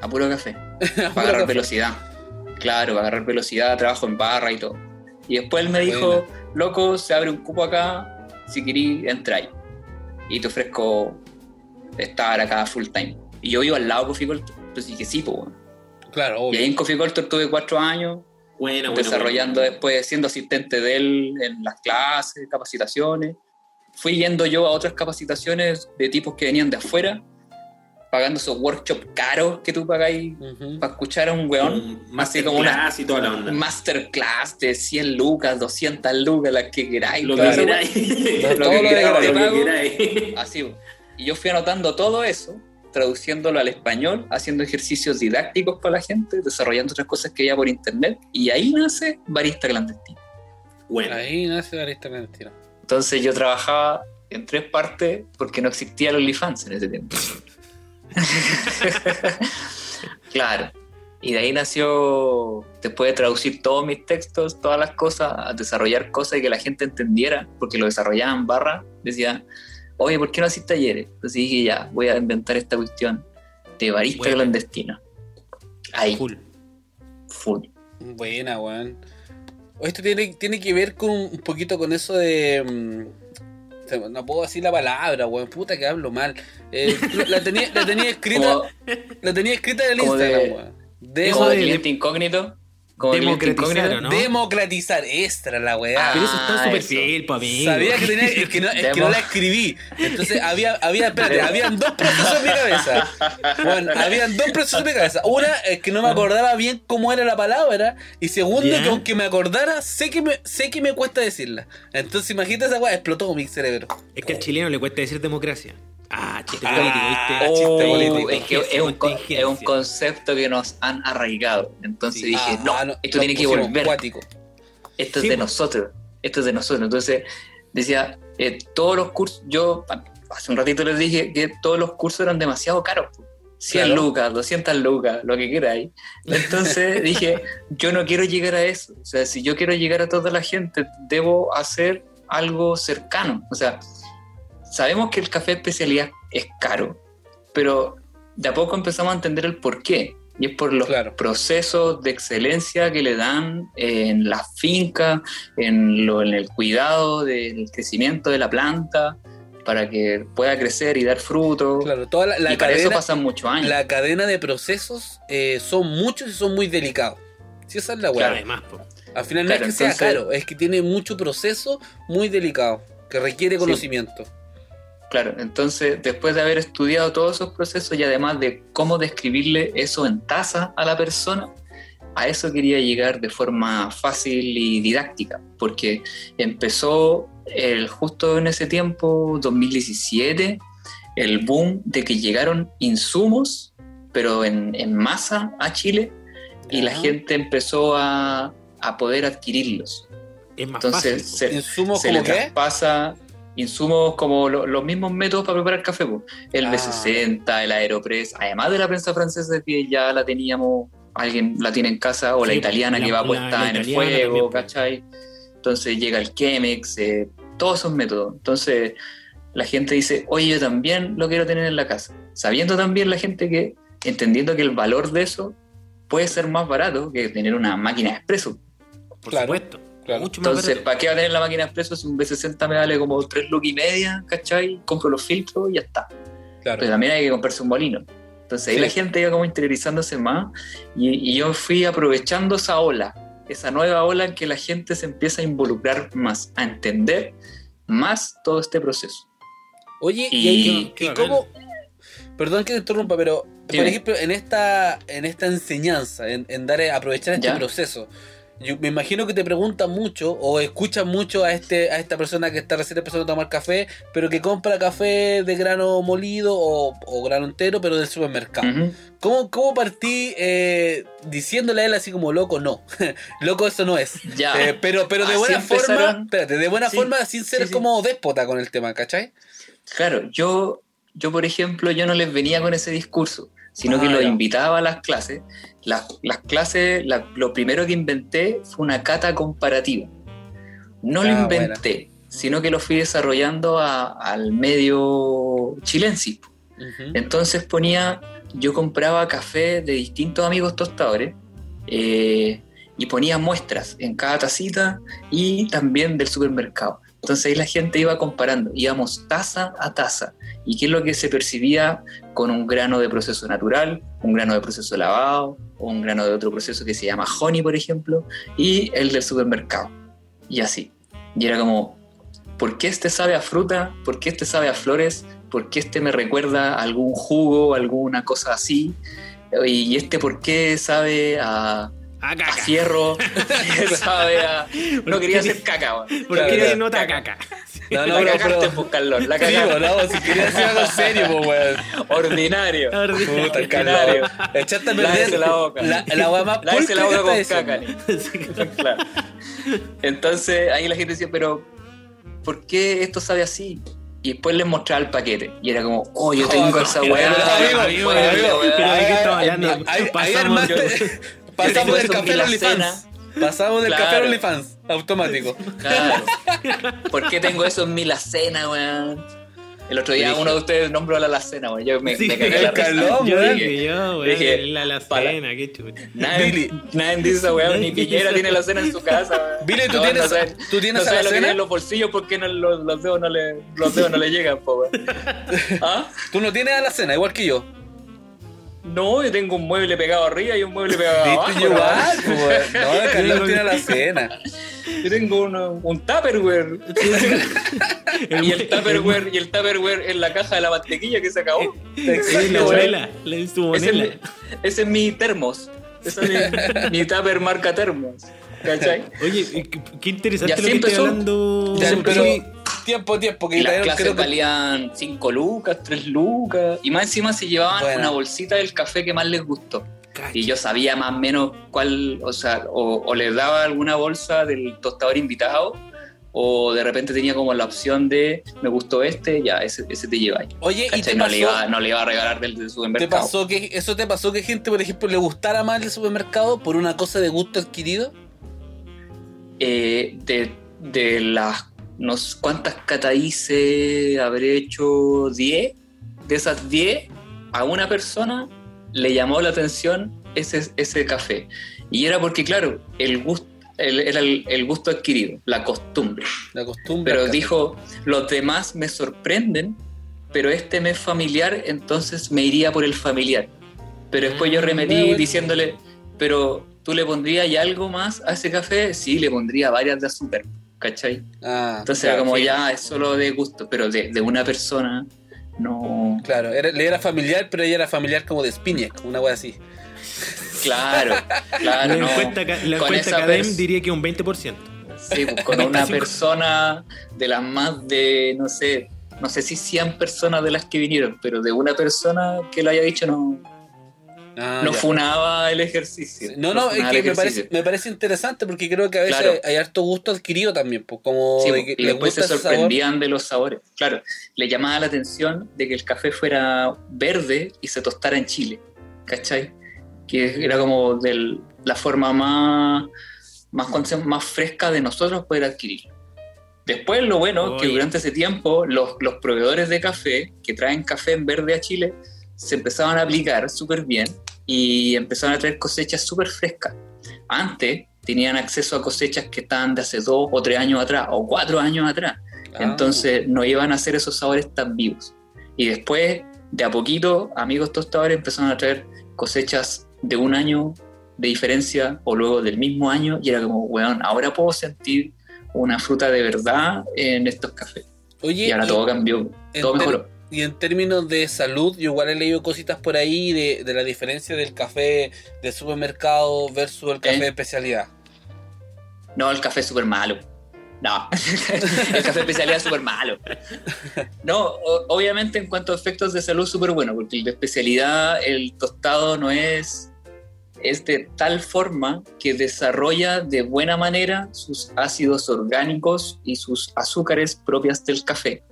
A puro café. Para agarrar café. velocidad. Claro, para agarrar velocidad, trabajo en barra y todo. Y después él me dijo, loco, se abre un cupo acá, si querís, entra ahí. Y te ofrezco estar acá full time. Y yo vivo al lado de Coffee Culture. Entonces dije, sí, pues. Claro, Y obvio. ahí en Coffee Culture tuve cuatro años, buena, desarrollando después, siendo asistente de él en las clases, capacitaciones. Fui yendo yo a otras capacitaciones de tipos que venían de afuera, pagando esos workshops caros que tú pagáis para escuchar a un weón. Un así como una- masterclass y toda la onda. Masterclass de 100 lucas, 200 lucas, las que queráis. Lo que queráis. Todo Lo que queráis. Así. Y yo fui anotando todo eso, traduciéndolo al español, haciendo ejercicios didácticos para la gente, desarrollando otras cosas que había por internet, y ahí nace Barista Clandestino. Bueno, Ahí nace barista clandestino. Entonces yo trabajaba en tres partes porque no existía el OnlyFans en ese tiempo. claro. Y de ahí nació, después de traducir todos mis textos, todas las cosas, a desarrollar cosas y que la gente entendiera, porque lo desarrollaba en barra, decía, oye, ¿por qué no haces talleres? Entonces dije, ya, voy a inventar esta cuestión de barista Bueno. clandestino. Ahí, full. Full. Buena, weón. Esto tiene, tiene que ver con un poquito con eso de. mm, No puedo decir la palabra, weón. Puta que hablo mal. Eh, la, tenía, la tenía escrita. Como, La tenía escrita en el de- Instagram, weón. De- de de- incógnito. Como Democratizar, incógnito. ¿no? Democratizar, extra la weá. Pero eso está Ah, súper eso. fiel, pa' amigo. Sabía que tenía, es que no, es que Demo. no la escribí. Entonces había, había, espérate, habían dos procesos en mi cabeza. Bueno, habían dos procesos en mi cabeza. Una es que no me acordaba bien cómo era la palabra. Y segundo, que aunque me acordara, sé que me, sé que me cuesta decirla. Entonces imagínate esa weá, explotó mi cerebro. Es que al chileno le cuesta decir democracia. Ah, chiste Ah, político, ¿viste? oh, chiste político. es que es un, es un concepto que nos han arraigado. Entonces Sí. dije, Ah, no, ah, esto nos tiene que volver. Esto es Sí, de pues. nosotros. Esto es de nosotros. Entonces decía, eh, todos los cursos, yo hace un ratito les dije que todos los cursos eran demasiado caros. po. 100 Claro. lucas, 200 lucas, lo que queráis. Entonces dije, yo no quiero llegar a eso. O sea, si yo quiero llegar a toda la gente, debo hacer algo cercano. O sea, sabemos que el café especialidad es caro, pero de a poco empezamos a entender el por qué. Y es por los Claro. procesos de excelencia que le dan en la finca, en, lo, en el cuidado del crecimiento de la planta, para que pueda crecer y dar fruto. Claro, toda la, la y para eso cadena, pasan muchos años. la cadena de procesos eh, son muchos y son muy delicados. Si esa es la weá. Además, po. Al final no Claro, es que sea caro, es que tiene mucho proceso muy delicado, que requiere Sí. Claro, entonces después de haber estudiado todos esos procesos y además de cómo describirle eso en taza a la persona, a eso quería llegar de forma fácil y didáctica, porque empezó el, justo en ese tiempo, 2017, el boom de que llegaron insumos, pero en, en masa a Chile, y la gente empezó a, a poder adquirirlos. Es más Entonces fácil. se, ¿Insumos se como le qué? traspasa insumos como lo- los mismos métodos para preparar café, po. el Ah. B60, el Aeropress, además de la prensa francesa que ya la teníamos, alguien la tiene en casa, o la italiana la- que va la- puesta la en el fuego, también. ¿cachai? Entonces llega el Chemex, eh, todos esos métodos. Entonces la gente dice, oye, yo también lo quiero tener en la casa. Sabiendo también la gente que, entendiendo que el valor de eso puede ser más barato que tener una máquina de expreso. Por claro, supuesto. Claro. Mucho más Entonces, barato. ¿para qué va a tener la máquina expreso si un B60 me vale como 3 lucas y media, ¿cachai? Compro los filtros y ya está. Claro. Pero también hay que comprarse un molino. Entonces ahí Sí. la gente iba como interiorizándose más y, y yo fui aprovechando esa ola, esa nueva ola en que la gente se empieza a involucrar más, a entender más todo este proceso. Oye, y, Y- ahí- Qué y bacán. cómo. Perdón que te interrumpa, pero por ejemplo, en esta, en esta enseñanza, en, en dar aprovechar este Ya. proceso, yo me imagino que te preguntan mucho o escuchan mucho a este, a esta persona que está recién empezando a tomar café, pero que compra café de grano molido o, o grano entero, pero del supermercado. ¿Cómo, ¿Cómo partí eh, diciéndole a él así como loco? No, loco eso no es. Ya. Eh, pero, pero de Así buena forma, espérate, de buena Sí, forma sin ser sí, sí. como déspota con el tema, ¿cachai? Claro, yo, yo por ejemplo, yo no les venía con ese discurso, sino que Ah, los ya. invitaba a las clases. Las, las clases, la- lo primero que inventé fue una cata comparativa. No lo Ah, inventé, sino que lo fui desarrollando a- al medio chilense. Ujú. Entonces ponía, yo compraba café de distintos amigos tostadores eh, y ponía muestras en cada tacita y también del supermercado. Entonces ahí la gente iba comparando, íbamos taza a taza. ¿Y qué es lo que se percibía con un grano de proceso natural, un grano de proceso lavado, o un grano de otro proceso que se llama honey, por ejemplo, y el del supermercado? Y así. Y era como, ¿por qué este sabe a fruta? ¿Por qué este sabe a flores? ¿Por qué este me recuerda a algún jugo, alguna cosa así? Y este, ¿por qué sabe a, a caca. fierro? ¿Qué sabe a.? No quería hacer caca, weón. ¿Por Claro, qué claro. nota caca? No, no, la pero- cagaste, pero- Carlos, la Sí, cagaste. no, si quería decir algo serio, pues, weón. Ordinario. Puta, Ordinario. Echaste a perder Lávese la boca. la, la weá más Lávese la pulcra boca con caca. Claro. Entonces ahí la gente decía, pero ¿por qué esto sabe así? y después les mostraba el paquete. Y era como, oh, yo Oh, tengo esa weá. pero ¿de qué estamos hablando? Ahí, armaste- pasamos del café al OnlyFans. alacena. Pasamos del café al. OnlyFans, automático. Claro. ¿Por qué tengo eso en mi alacena, weón? El otro día uno de ustedes nombró la alacena, weón. Yo me, Sí, me cagué el la calor, yo dije, yo, weón, Dije, la, la para- cena, qué chucha. Nadie, dice esa weá, ni Piñera tiene la cena en su casa. weón. Billy, ¿tú No, tienes- no tú tienes no sabe lo que alacena? en los bolsillos porque no, los, los dedos no le, los dedos no le llegan, po, weón. ¿Ah? Tú no tienes a la cena, igual que yo. No, yo tengo un mueble pegado arriba y un mueble pegado abajo. Viste, yo ¿no? igual, pues. No, el Carlos tiene la cena. Yo tengo uno- un Tupperware. y el Tupperware, y el Tupperware en la caja de la mantequilla que se acabó. Sí, la monela, la su Ese es, ese es mi termos. Ese es mi, mi Tupper marca termos. ¿Cachai? Oye, qué, interesante lo que empezó. hablando. Ya, pero tiempo, tiempo, que Y las clases creo que- valían 5 lucas, 3 lucas. Y más encima se llevaban Bueno. una bolsita del café que más les gustó. Y yo sabía más o menos cuál, o sea, o, o les daba alguna bolsa del tostador invitado, o de repente tenía como la opción de me gustó este, ya, ese, ese te lleváis. Oye, ¿y te No, pasó, le iba, no le iba a regalar del, del te supermercado. pasó que eso te pasó que gente, por ejemplo, le gustara más el supermercado por una cosa de gusto adquirido? Eh, de, de las no sé cuántas cata hice, habré hecho 10. De esas 10, a una persona le llamó la atención ese, ese café. Y era porque, claro, el gusto, el- era el, el gusto adquirido, la costumbre. La costumbre. Pero dijo, los demás me sorprenden, pero este me es familiar, entonces me iría por el familiar. Pero después yo Mm, remetí diciéndole, pero ¿tú le pondrías ya algo más a ese café? Sí, le pondría varias de azúcar, ¿cachai? Ah, Entonces claro, era como sí. ya es solo de gusto, pero de, de una persona no... Claro, era, le era familiar, pero ella era familiar como de Spinac, una wea así. Claro, claro, la no. encuesta, la Con encuesta esa Cadem diría que un 20%. Sí, pues, con una persona de las más de, no sé, no sé si 100 personas de las que vinieron, pero de una persona que lo haya dicho no, Ah, no ya. funaba el ejercicio. No, no, es que me parece, me parece interesante porque creo que a veces Claro. hay harto gusto adquirido también, pues como Sí, de que y después se sorprendían de los sabores. Claro, le llamaba la atención de que el café fuera verde y se tostara en Chile, ¿cachai? Que era como de la forma más, más, fresca de nosotros poder adquirir. Después lo bueno que Oye. durante ese tiempo los, los proveedores de café que traen café en verde a Chile se empezaban a aplicar súper bien y empezaron a traer cosechas súper frescas. Antes tenían acceso a cosechas que estaban de hace dos o tres años atrás o cuatro años atrás. Ah. Entonces no iban a hacer esos sabores tan vivos. Y después, de a poquito, amigos tostadores empezaron a traer cosechas de un año de diferencia o luego del mismo año y era como, weón, ahora puedo sentir una fruta de verdad en estos cafés. Oye, Y ahora y- todo cambió, todo mejoró. Y en términos de salud, yo igual he leído cositas por ahí de, de la diferencia del café de supermercado versus el café ¿Eh? de especialidad. No, el café es súper malo. No, el café especialidad es súper malo. No, o- obviamente en cuanto a efectos de salud, súper bueno, porque el de especialidad, el tostado no es, es de tal forma que desarrolla de buena manera sus ácidos orgánicos y sus azúcares propias del café.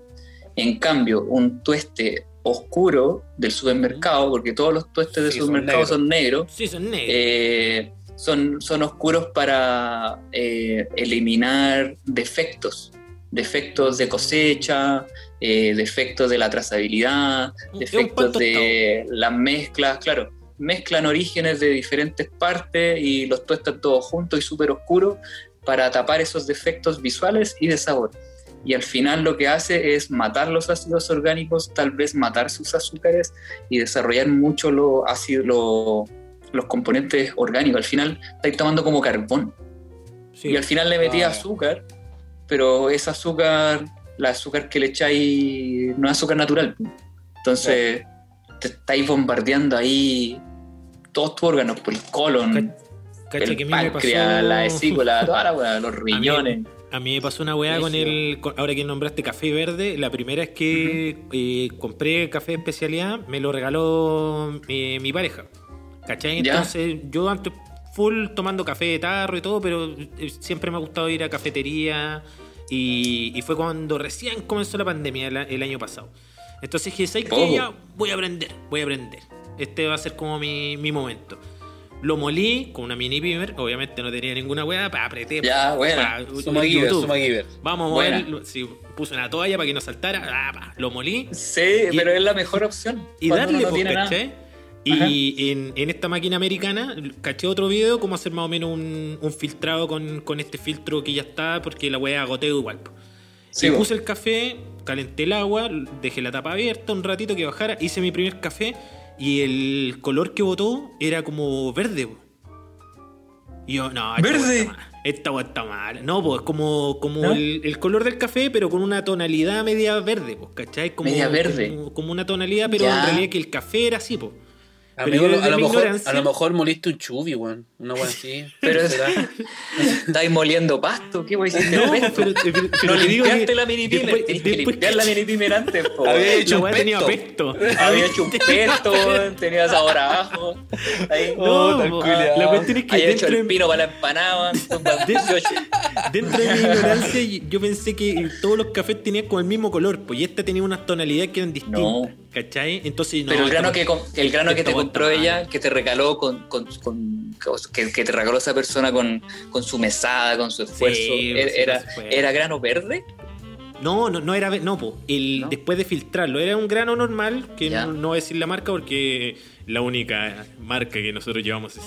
En cambio, un tueste oscuro del supermercado, porque todos los tuestes del Sí, son supermercado negros. son negros, Sí, son negros. eh, son, son oscuros para eh, eliminar defectos, defectos de cosecha, eh, defectos de la trazabilidad, defectos de las mezclas, claro, mezclan orígenes de diferentes partes y los tuestan todos juntos y súper oscuros para tapar esos defectos visuales y de sabor. Y al final lo que hace es matar los ácidos orgánicos, tal vez matar sus azúcares y desarrollar mucho lo ácido, lo- los componentes orgánicos. Al final estáis tomando como carbón. Sí. Y al final le metí Ah, azúcar, pero ese azúcar, el azúcar que le echáis no es azúcar natural. Entonces te estáis bombardeando ahí todos tus órganos, por el colon, el páncreas, la vesícula, toda la los riñones. A mí me pasó una weá con el. con- ahora que nombraste café verde, la primera es que eh, compré café de especialidad, me lo regaló eh, mi pareja. ¿Cachai? Ya. Entonces, yo antes full tomando café de tarro y todo, pero eh, siempre me ha gustado ir a cafetería Y, y fue cuando recién comenzó la pandemia el, el año pasado. Entonces dije, ¿sabes qué? Ya voy a aprender, voy a aprender. Este va a ser como mi, mi momento. Lo molí con una mini pimer, obviamente no tenía ninguna weá, apreté. Ya, pa, Suma Giver. Suma Giver. Vamos a mover, sí, puse una toalla para que no saltara, ah, pa, lo molí Sí, Y- pero es la mejor opción. y darle, no pues, tiene. Y en, en esta máquina americana caché otro video cómo hacer más o menos un, un filtrado con, con este filtro que ya está, porque la weá goteo igual. po. Sí, y puse el café, calenté el agua, dejé la tapa abierta un ratito que bajara, hice mi primer café y el color que botó era como verde. Y yo, no, esta ¿Verde? está mal, Esta weá está mal. No, pues como, como ¿No? el, el color del café, pero con una tonalidad media verde, pues, ¿cachai? Como, Media verde. Como, como una tonalidad, pero Ya. en realidad que el café era así, pues. Pero Amigo, yo a, lo mejor, a lo mejor moliste un chubi, weón. Una weón así. Pero es- ¿Será? ¿Estáis moliendo pasto? ¿Qué a decir? No, pero, pero- pero no te digo limpiaste que la mini pimer. después- Tenés que limpiar la mini pimer antes, po. Había hecho la un tenía pesto. pesto. Había hecho un pesto, weón, tenía sabor a ajo. Ahí, Oh, No, po, la cuestión es que había hecho el pino para la empanada, weón, son para De- 18. dentro de mi ignorancia yo pensé que todos los cafés tenían como el mismo color, pues y esta tenía unas tonalidades que eran distintas, No. ¿Cachai? Entonces no. Pero el grano que, el grano que te compró ella, que te regaló con, con, con- que, que te regaló esa persona con, con su mesada, con su esfuerzo, Sí, era, sí, era, grano verde. No, no, no era, no, po, el, ¿No? después de filtrarlo, era un grano normal, que no, no voy a decir la marca porque la única marca que nosotros llevamos es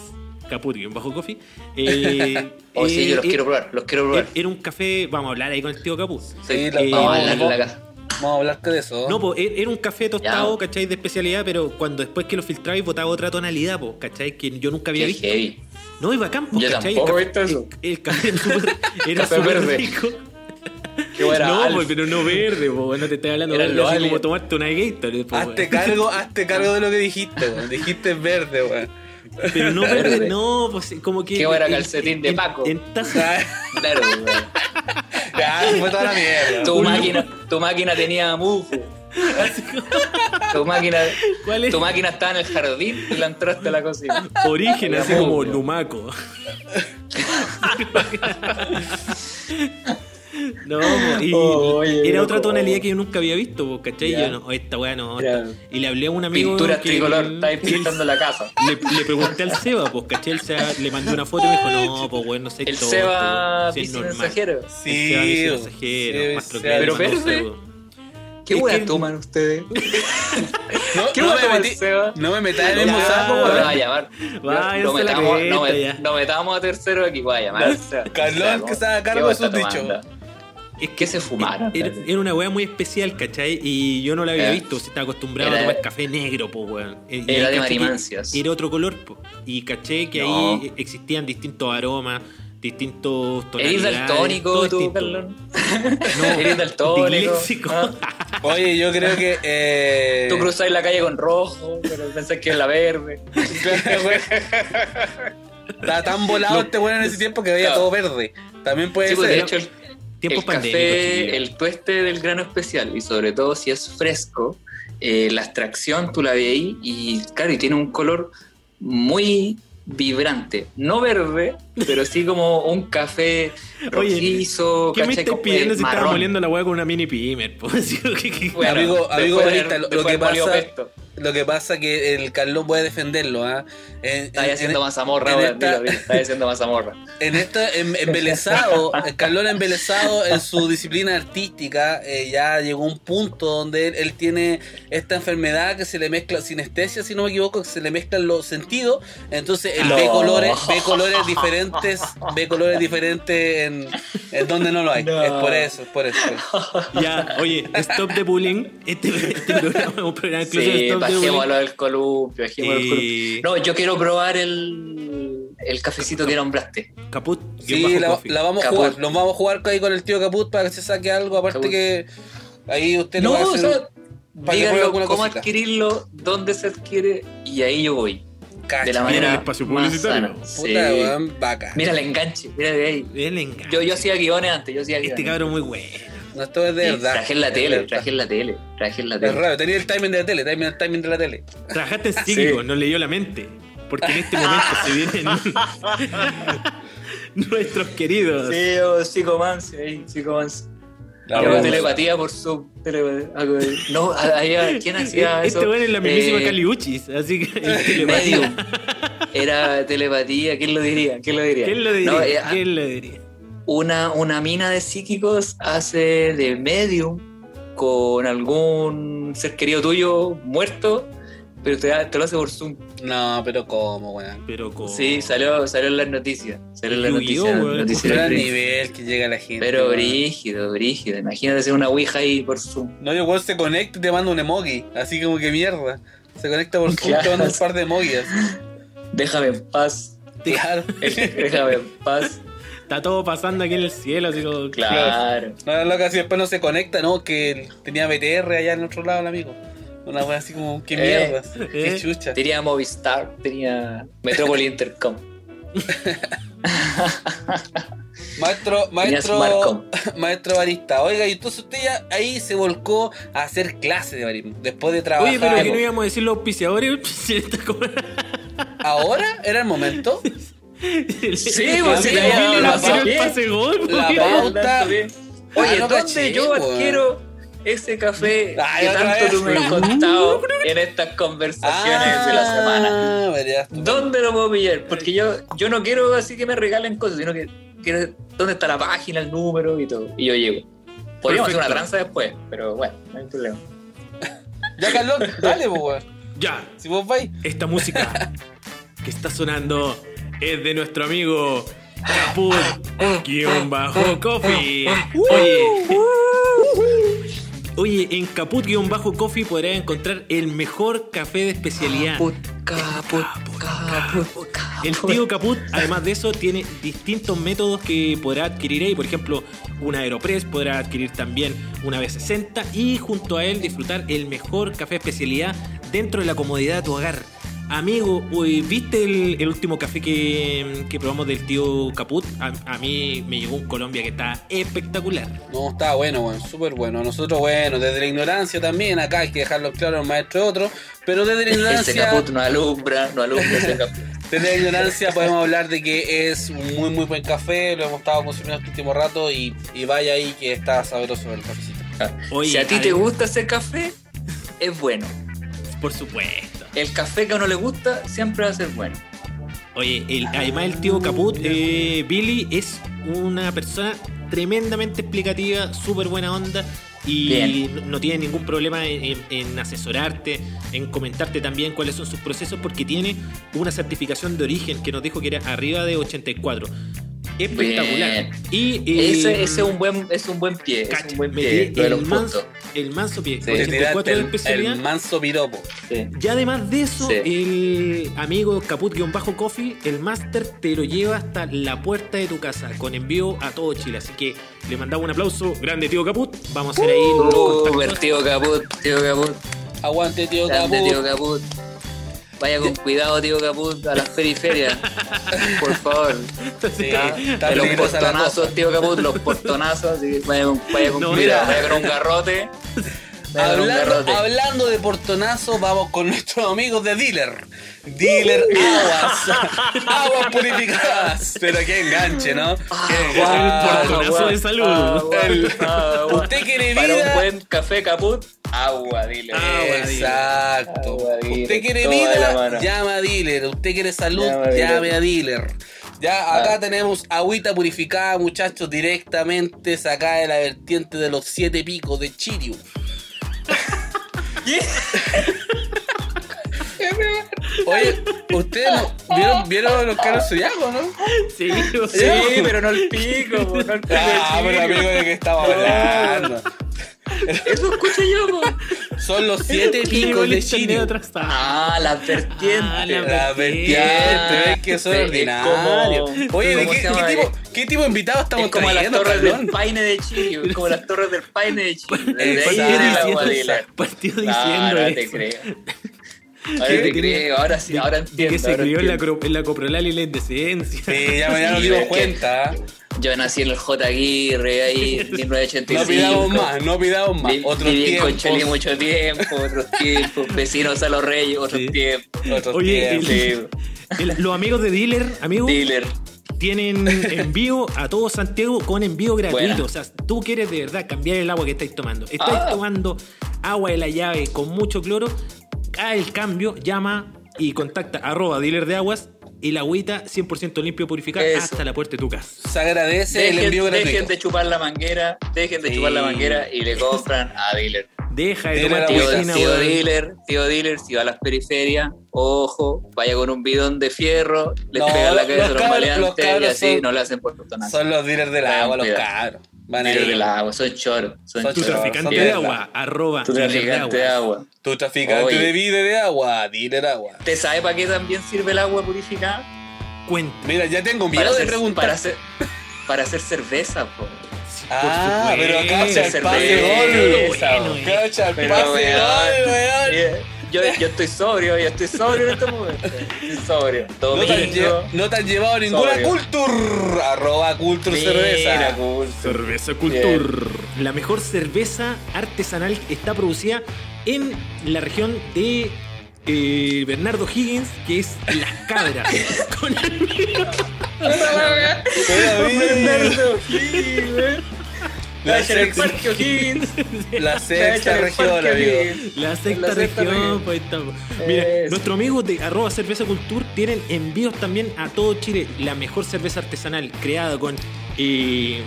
Caput y un bajo coffee. Eh, Oh, sí, eh, yo los eh, quiero probar, los quiero probar. Era un café, vamos a hablar ahí con el tío Caput. Sí, Eh, Vamos a hablar en la casa. Vamos a hablarte de eso. No, pues era un café tostado, Ya. ¿cachai? De especialidad, pero cuando después que lo filtrabais botaba otra tonalidad, pues, ¿cachai? Que yo nunca había Qué visto. heavy. No, iba bacán, pues, Yo ¿cachai? tampoco el café, eso. El, el café era súper era Café súper verde. rico. Qué buena no, pero no verde, pues, no te estoy hablando Eran verde, así como tomarte una Gatorade, pues, Hazte cargo, hazte cargo de lo que dijiste, weón. Dijiste verde, weón. Pero no verde, no, pues como que. Qué buena en- calcetín de en- Paco. En taza. Claro. Ya, se fue toda la mierda. tu, máquina, tu máquina tenía mufo. Tu máquina, ¿Cuál es? tu máquina estaba en el jardín y la entraste a la cocina. Origen, así como Lumaco. No, y, Oh, oye, era otra tonalidad que yo nunca había visto, po, ¿cachai? Ya. Yo no, esta weá no. Esta- Y le hablé a un amigo. Pintura que- tricolor, estáis pintando la casa. le, le pregunté al Seba, pues, ¿cachai? El Seba le mandé una foto y me dijo, no, pues, weón, no sé El todo, Seba todo, sí, es normal. mensajero. El Seba mensajero, sí, sí, pero verde. ¿Qué Es hueá que- toman ustedes? No, ¿Qué no va a me tomar metí- Seba? No me metas en el me weón. va a llamar. Váyanse no, a metamos, no, me- no metamos a tercero aquí, voy a llamar. Carlón, que haga ¿qué cargo de sus está dichos. Es ¿Qué se fumaron? Era, era una weá muy especial, ¿cachai? Y yo no la había Eh. visto, si estaba acostumbrado Era- a tomar café negro, pues, weón. Y- Era de que marimancias. Era otro color, pues. Y caché que No. ahí existían distintos aromas, distintos ¿Eres tonalidades. daltónico todo tú? No, ¿Eres daltónico? ¿Ah? Oye, yo creo que. Eh... Tú cruzáis la calle con rojo, pero pensás que es la verde. Estaba tan volado este weón en ese tiempo que veía Claro. todo verde. También puede Sí, pues, ser. de hecho, el, El café, el tueste del grano especial, y sobre todo si es fresco, eh, la extracción tú la ves ahí y claro, y tiene un color muy vibrante, no verde, pero sí como un café Oye, rojizo, ¿Qué me estás pidiendo eh, si estaba moliendo la weá con una mini pimer? Pues, Bueno, Amigo- amigo barista, lo- que pasa-. Lo que pasa que el Carlón puede defenderlo, ¿ah? Está en- haciendo en- mazamorra, está haciendo mazamorra. En esta, en- embelesado, el Carlón embelesado en su disciplina artística, eh, ya llegó a un punto donde él, él tiene esta enfermedad que se le mezcla, sinestesia, si no me equivoco, que se le mezclan los sentidos, entonces él No. ve colores, ve colores diferentes, ve colores diferentes en, en donde no lo hay. No. Es por eso, es por eso. Ya, oye, Stop the Bullying. Este, este programa es un programa Sí, Stop the Bullying. columpio, Y- columpio. No, yo quiero probar el, el cafecito que nombraste. Caput. Sí, la, la vamos a jugar, nos vamos a jugar ahí con el tío Caput para que se saque algo, aparte Caput. que ahí usted lo No, va a o hacer. sea, que pruebe díganlo cómo cosita. adquirirlo, dónde se adquiere, y ahí yo voy. De la Mira manera el espacio más publicitario. Puta, Sí. weón, vaca. Mira el enganche, mira de ahí. Él engaña. Yo, yo hacía guiones antes, yo hacía guiones. Este cabrón muy bueno. No, esto es de Sí, verdad. Traje en la Es tele, verdad. traje en la tele, traje en la Es tele. raro, tenía el timing de la tele, timing, el timing de la tele. Trabajaste en psíquico, nos leyó la mente. Porque en este momento se vienen nuestros queridos. Sí, oh, ahí, psicomancia. Wea. telepatía por Zoom. telepatía. No, había- ¿quién hacía eso? Este bueno es la mismísima Eh, Caliuchis, así que. Medium. Era telepatía, ¿quién lo diría? ¿Quién lo diría? ¿Quién lo diría? No, eh, ¿Quién lo diría? una, una mina de psíquicos hace de medium con algún ser querido tuyo muerto, pero te, lo hace por Zoom. No, pero ¿cómo, weón? Pero con. Sí, salió, salió en las noticias. Salió en las noticias. noticias al nivel que llega la gente. Pero weón. brígido, brígido. Imagínate hacer una Ouija ahí por Zoom. No, yo weón se conecta y te manda un emoji. Así como que mierda. Se conecta por Zoom, Claro. te manda un par de emojis. Déjame en paz. Claro. Déjame en paz. Está todo pasando aquí en el cielo, así como. Claro. No, no, loca, si después no se conecta, ¿no? Que tenía BTR allá en otro lado el amigo. Una wea así como, qué Eh, mierda. Qué eh. chucha. Tenía Movistar, tenía Metrópoli Intercom. Maestro, maestro, maestro barista. Oiga, y entonces usted ya ahí se volcó a hacer clases de barismo. Después de trabajar. Oye, pero que no íbamos a decir los auspiciadores. ¿Ahora? ¿Era el momento? Sí, pues, la. La güey. pauta. Oye, Ah, no ¿dónde caché, yo adquiero ese café Ay, que tanto vez, tú me has contado en estas conversaciones de la semana? Ah. ¿Dónde lo puedo pillar? Porque yo, yo no quiero así que me regalen cosas, sino que quiero dónde está la página, el número y todo. Y yo llego. Podríamos hacer una tranza después, pero bueno, no hay problema. Ya, Carlos, dale, pues, weón. Ya, Si vos vais. esta música que está sonando es de nuestro amigo Caput guion bajo coffee. Oye, oye, en Caput guion bajo coffee podrás encontrar el mejor café de especialidad. Caput, caput, caput, El tío Caput, además de eso, tiene distintos métodos que podrá adquirir ahí. Por ejemplo, una Aeropress, podrá adquirir también una B60 y junto a él disfrutar el mejor café especialidad dentro de la comodidad de tu hogar. Amigo, ¿viste el, el último café que, que probamos del tío Caput? A, a mí me llegó un Colombia que está espectacular. No, estaba bueno, weón, súper bueno. Nosotros, bueno, desde la ignorancia también, acá hay que dejarlo claro, el maestro es otro. Pero desde la Ese ignorancia, caput no alumbra, no alumbra ese caput. desde la ignorancia podemos hablar de que es un muy, muy buen café. Lo hemos estado consumiendo este último rato y, y vaya ahí que está sabroso el cafecito. Oye, si a ti te gusta ese café, es bueno. Por supuesto. El café que a uno le gusta siempre va a ser bueno. Oye, el- además el tío Caput, eh, Billy, es una persona tremendamente explicativa, súper buena onda y Bien. no- tiene ningún problema en- en asesorarte, en comentarte también cuáles son sus procesos porque tiene una certificación de origen que nos dijo que era arriba de 84. Espectacular. Y eh, ese, ese es un buen, es un buen pie, cacha, es un buen el, manso, el manso pie, Sí, Te 84 tiraste de el, especialidad. el manso piropo. Sí. Y además de eso, Sí. el amigo Caput-Coffee, el máster, te lo lleva hasta la puerta de tu casa con envío a todo Chile. Así que le mandamos un aplauso. Grande tío Caput. Vamos a hacer ahí los contactos. tío Caput, tío Caput, Aguante, tío grande Caput. tío Caput. Vaya con cuidado, tío Caput, a las periferias. Por favor. Sí, ¿ah? De los portonazos, tío Caput, los portonazos. Así que vaya con, vaya con No, cuidado, mira. vaya con un garrote. Hablando, hablando de portonazo, vamos con nuestros amigos de Dealer. Dealer Aguas. Aguas purificadas. Pero qué enganche, ¿no? Qué Ah, enganche. portonazo de salud. agua, El- agua. Usted quiere Para un vida. buen café Caput, agua, dile. Agua, Exacto. Agua, Dealer. Usted quiere vida, llama a Dealer. Usted quiere salud, Llama Dealer. llame a Dealer. Ya acá Ah. tenemos agüita purificada, muchachos, directamente sacada de la vertiente de los siete picos de Chiriu. Oye, ¿ustedes no- vieron, vieron los caros zodiacos, no? Sí, Sí, pero no el pico, no el pico. Ah, pero amigo de qué estamos hablando. Eso escucho yo, po. Son los siete picos de Chiriu. Ah, las vertientes. Ah, la La vertiente. vertiente, es que son Es ordinarios. como- Oye, ¿de ¿cómo qué, qué tipo, qué tipo de invitado estamos Es como las torres del Paine de Chile, como las torres del Paine de Chile. La Diciendo No, diciendo no te creo. Ahora te creo, ahora sí, ahora entiendo. que se crió en la, coprolal y la indecencia. Sí, ya, me- Sí, dimos cuenta. Yo nací en el J. Aguirre, ahí, en No 1985. pidamos más, no pidamos más. Vi- Otros viví tiempos. Mucho tiempo, otros tiempos, vecinos a los reyes, otros Sí. tiempos. Otros Oye, tiempos. El- los amigos de Dealer, amigos, dealer. tienen envío a todo Santiago con envío gratuito. Buena. O sea, tú quieres de verdad cambiar el agua que estáis tomando. Estáis Ah. tomando agua de la llave con mucho cloro. Haga el cambio, llama y contacta arroba dealer de aguas. El agüita 100% limpio purificada Eso. hasta la puerta de tu casa. Se agradece el Dejen, envío dejen gratuito. de chupar la manguera, dejen de Sí. chupar la manguera y le compran a dealer. Deja de tomar la Tío, tío dealer, tío dealer, si va a las periferias, ojo, vaya con un bidón de fierro, les No, pega la los cabeza a los cabros- los maleantes y cabros así son- no le hacen portonazo. Son los dealers del agua, los cuidado. Van del agua, son choros, son Son Tu traficante son de de agua, arroba Tu de traficante de agua. Tu traficante Oye. de vida de agua, dealer agua. ¿Te sabe para qué también sirve el agua purificada? Cuenta. Mira, ya tengo Para miedo de hacer, preguntar. para hacer, para hacer cerveza, po. Ah, pero cacha el Cerveza, pase gol. Cacha el Pero, pase gol, weón. Eh, Yo, yo estoy sobrio, yo estoy sobrio en este momento. Estoy sobrio. No te, han Domingo. lle- no te han llevado ninguna Sobrio. culture. Arroba culture Mira, cerveza. cool. Cerveza Cultur. La mejor cerveza artesanal está producida en la región de eh, Bernardo Higgins, que es Las Cabras. Con Pero, Bernardo Higgins, La sexta-. La sexta región, amigo. La sexta, La sexta región, pues ahí estamos. Mira, Eso. nuestros amigos de arroba cerveza cultur tienen envíos también a todo Chile. La mejor cerveza artesanal creada con eh,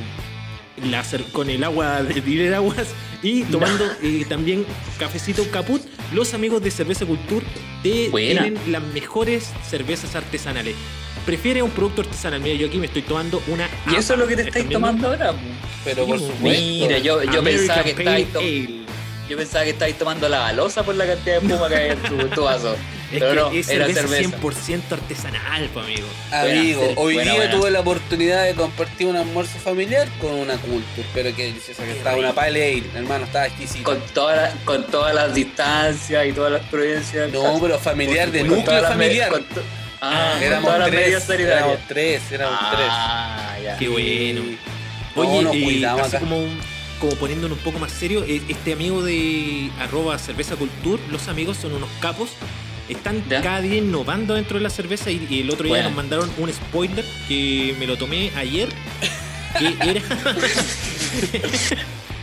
la con el agua de Aguas y tomando eh, también cafecito caput. Los amigos de Cerveza Cultur te Buena. tienen las mejores cervezas artesanales. Prefiere un producto artesanal. Mira, yo aquí me estoy tomando una. Y eso es lo que te ¿Están estáis tomando ahora. Pero por supuesto. Mira, yo, yo pensaba que Ale. yo pensaba que estabais tomando la balosa por la cantidad de espuma que hay en tu, tu vaso. Es Pero no, que es era cerveza, cerveza. 100% artesanal, pues, amigo. Amigo, Buena, hoy buena, día buena. tuve la oportunidad de compartir un almuerzo familiar con una culture. Pero qué deliciosa que estaba, una pale ale, hermano, estaba exquisita. Con, toda la- con todas las distancias y todas las providencias. No, pero familiar, de núcleo todas familiar. con ah, éramos todas las medidas tres, éramos tres, éramos Ah, ya. Qué bueno. tres. No, Oye, eh, cuidamos así acá. como, un- como poniéndonos un poco más serio, eh, este amigo de arroba cerveza cultur, los amigos son unos capos. Están Ya. cada día innovando dentro de la cerveza y, y el otro día Bueno. nos mandaron un spoiler que me lo tomé ayer. Que era.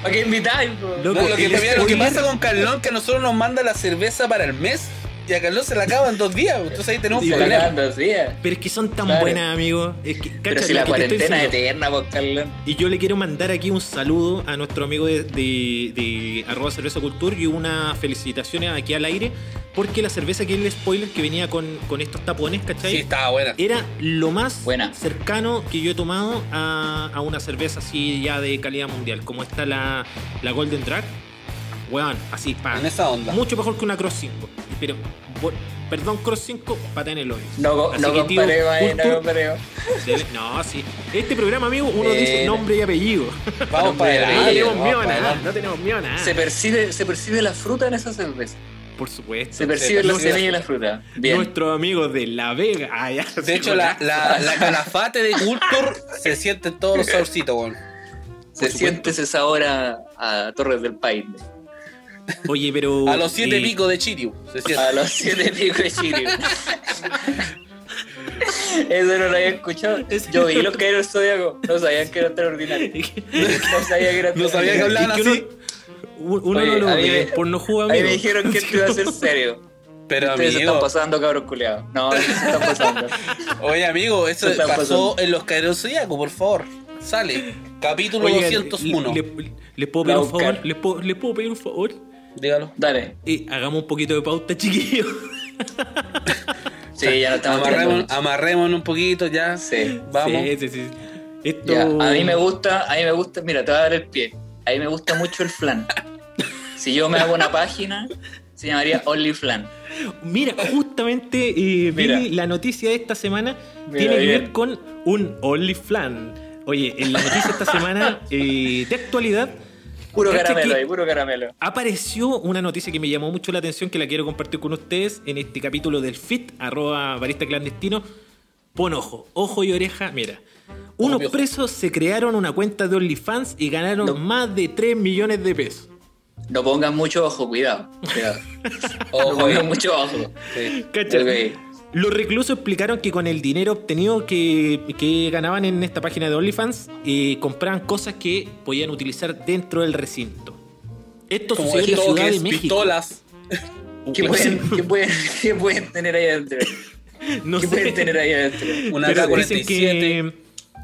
¿Para qué invitáis? Loco, No, lo, que, lo pasa con Carlón que a nosotros nos manda la cerveza para el mes y a Carlón se la acaba en dos días. Entonces ahí tenemos Se problema. dos días. Pero es que son tan Claro. buenas, amigos. Es que, Pero cacha, si la cuarentena es eterna, pues, Carlón. Y yo le quiero mandar aquí un saludo a nuestro amigo de, de, de arroba cerveza cultur y unas felicitaciones aquí al aire porque la cerveza que es el spoiler que venía con, con estos tapones, ¿cachai? Sí, estaba buena. Era lo más Buena. cercano que yo he tomado a, a una cerveza así ya de calidad mundial, como está la, la Golden Drag. Weón, así, pa. En esa onda. Mucho mejor que una Cross 5. Pero, perdón, Cross 5, pata en el hoyo. No, Así no que, tío, comparemos ahí, no comparemos. Debe- No, sí. Este programa, amigo, uno Eh, dice nombre y apellido. Vamos No, para pero No adelante. tenemos vamos miedo a nada. adelante. No tenemos miedo a nada. Se percibe, se percibe la fruta en esa cerveza. Por supuesto. Se percibe la semilla y la fruta. Bien. Nuestros amigos de La Vega. Ah, ya, De sí, hecho, la, la, la calafate de Culture se siente en todos los saborcitos, weón. Se siente ese sabor a, a Torres del Paine. Oye, pero. A los siete eh, picos de Chiriu. A los siete picos de Chile. Eso no lo había escuchado. Yo vi los que eran el zodiaco. No sabían que eran tan ordinarios. No sabía que eran No sabía que hablaban Es que así. Uno, uno Oye, no lo ve por no jugar Ahí amigo. me dijeron que esto iba a ser serio. Pero Ustedes se están amigo, pasando, cabros culiados. No, se están pasando. oye amigo, eso pasó pasando. en los Caeros Zodíaco, por favor. Sale. Capítulo Oigan, 201. le- le- ¿Les puedo pedir un favor? ¿Les puedo, les puedo pedir un favor? Dígalo. Dale. Eh, hagamos un poquito de pauta, chiquillos. Sí, ya no estamos Amarremos, amarrémonos un poquito ya. Sí. Vamos. Sí, sí, sí. Esto... Ya, a mí me gusta, a mí me gusta, mira, te voy a dar el pie. A mí me gusta mucho el flan. Si yo me hago una página, se llamaría OnlyFlan. Mira, justamente eh, vi Mira. la noticia de esta semana Mira, tiene que ver con un OnlyFlan. Oye, en la noticia de esta semana eh, de actualidad Puro Cacha caramelo ahí, puro caramelo. apareció una noticia que me llamó mucho la atención que la quiero compartir con ustedes en este capítulo del FIT, arroba barista clandestino. Pon ojo, ojo y oreja, mira. Unos presos se crearon una cuenta de OnlyFans y ganaron No. más de 3 millones de pesos. No pongan mucho ojo, cuidado. cuidado. No Ojo, pongan eh. mucho ojo. Sí. ¿Cachai? Ok. Los reclusos explicaron que con el dinero obtenido que, que ganaban en esta página de OnlyFans, eh, compraban cosas que podían utilizar dentro del recinto. Esto Como sucedió en la Ciudad de toques, México. pistolas. ¿Qué pueden, qué pueden, qué pueden tener ahí adentro? No ¿Qué sé. pueden tener ahí adentro? Una Pero dicen K-47. que,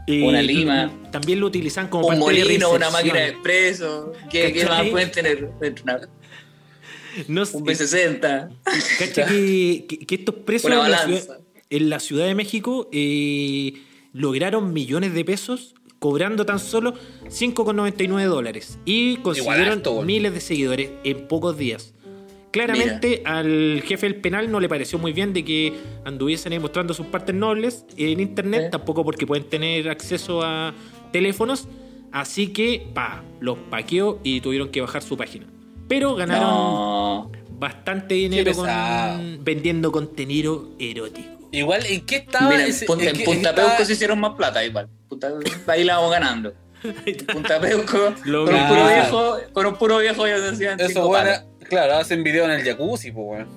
eh, Una lima. También lo utilizan como Un parte de molino, una reinserción. máquina de expreso. ¿Qué, qué más pueden tener? Una- No sé. Un B60. Cacha que, que- que estos presos en la, ciudad, en la Ciudad de México eh, lograron millones de pesos cobrando tan solo 5,99 dólares y consiguieron harto, miles de seguidores en pocos días. Claramente al jefe del penal no le pareció muy bien de que anduviesen ahí mostrando sus partes nobles en internet, tampoco porque pueden tener acceso a teléfonos, así que pa, los paqueó y tuvieron que bajar su página. Pero ganaron No. bastante dinero con- vendiendo contenido erótico. Igual, ¿en qué estaba Mira, en ese- Punta, en en Punta estaba- se hicieron más plata igual. Punta- ahí la vamos ganando. En Punta Peuco, Lo con un puro viejo, con un puro viejo ya se hacían Eso, bueno, claro, hacen video en el jacuzzi, pues, weón.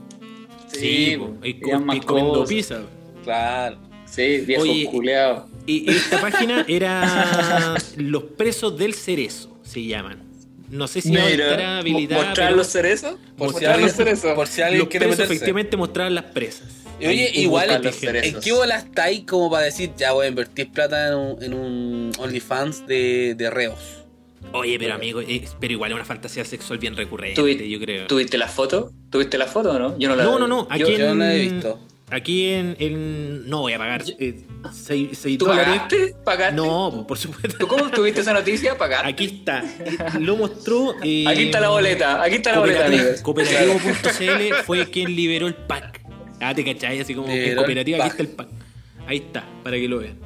Sí, po, po, y, y comiendo cosas. pizza. Claro. Sí, viejo Oye, culeado. Y esta página era Los presos del cerezo, se llaman. No sé si Mira, mo- habilitada. mostrar pero los cerezos. Por si Mostrar alguien, los cerezos. por si alguien los quiere presos meterse. efectivamente mostraban las presas. Y Oye, igual. ¿en qué bola está ahí como para decir, ya voy a invertir plata en un, en un OnlyFans de, de reos? Oye, pero amigo, es- pero igual es una fantasía sexual bien recurrente, ¿Tuvi- yo creo. ¿Tuviste la foto? ¿Tuviste la foto o no? Yo no la No, no, no. Aquí Yo- en, yo no la he visto. Aquí en, en- No voy a pagar 6 ¿Tú dólares. pagaste? ¿Pagaste? No, por supuesto. ¿Tú cómo tuviste esa noticia? ¿Pagaste? Aquí está. Lo mostró. eh, Aquí está la boleta. Aquí está la boleta, Cooperativo- amigos. Cooperativo.cl fue quien liberó el pack. Ah, te cachai, así como el cooperativa, aquí está el pack. Ahí está, para que lo vean.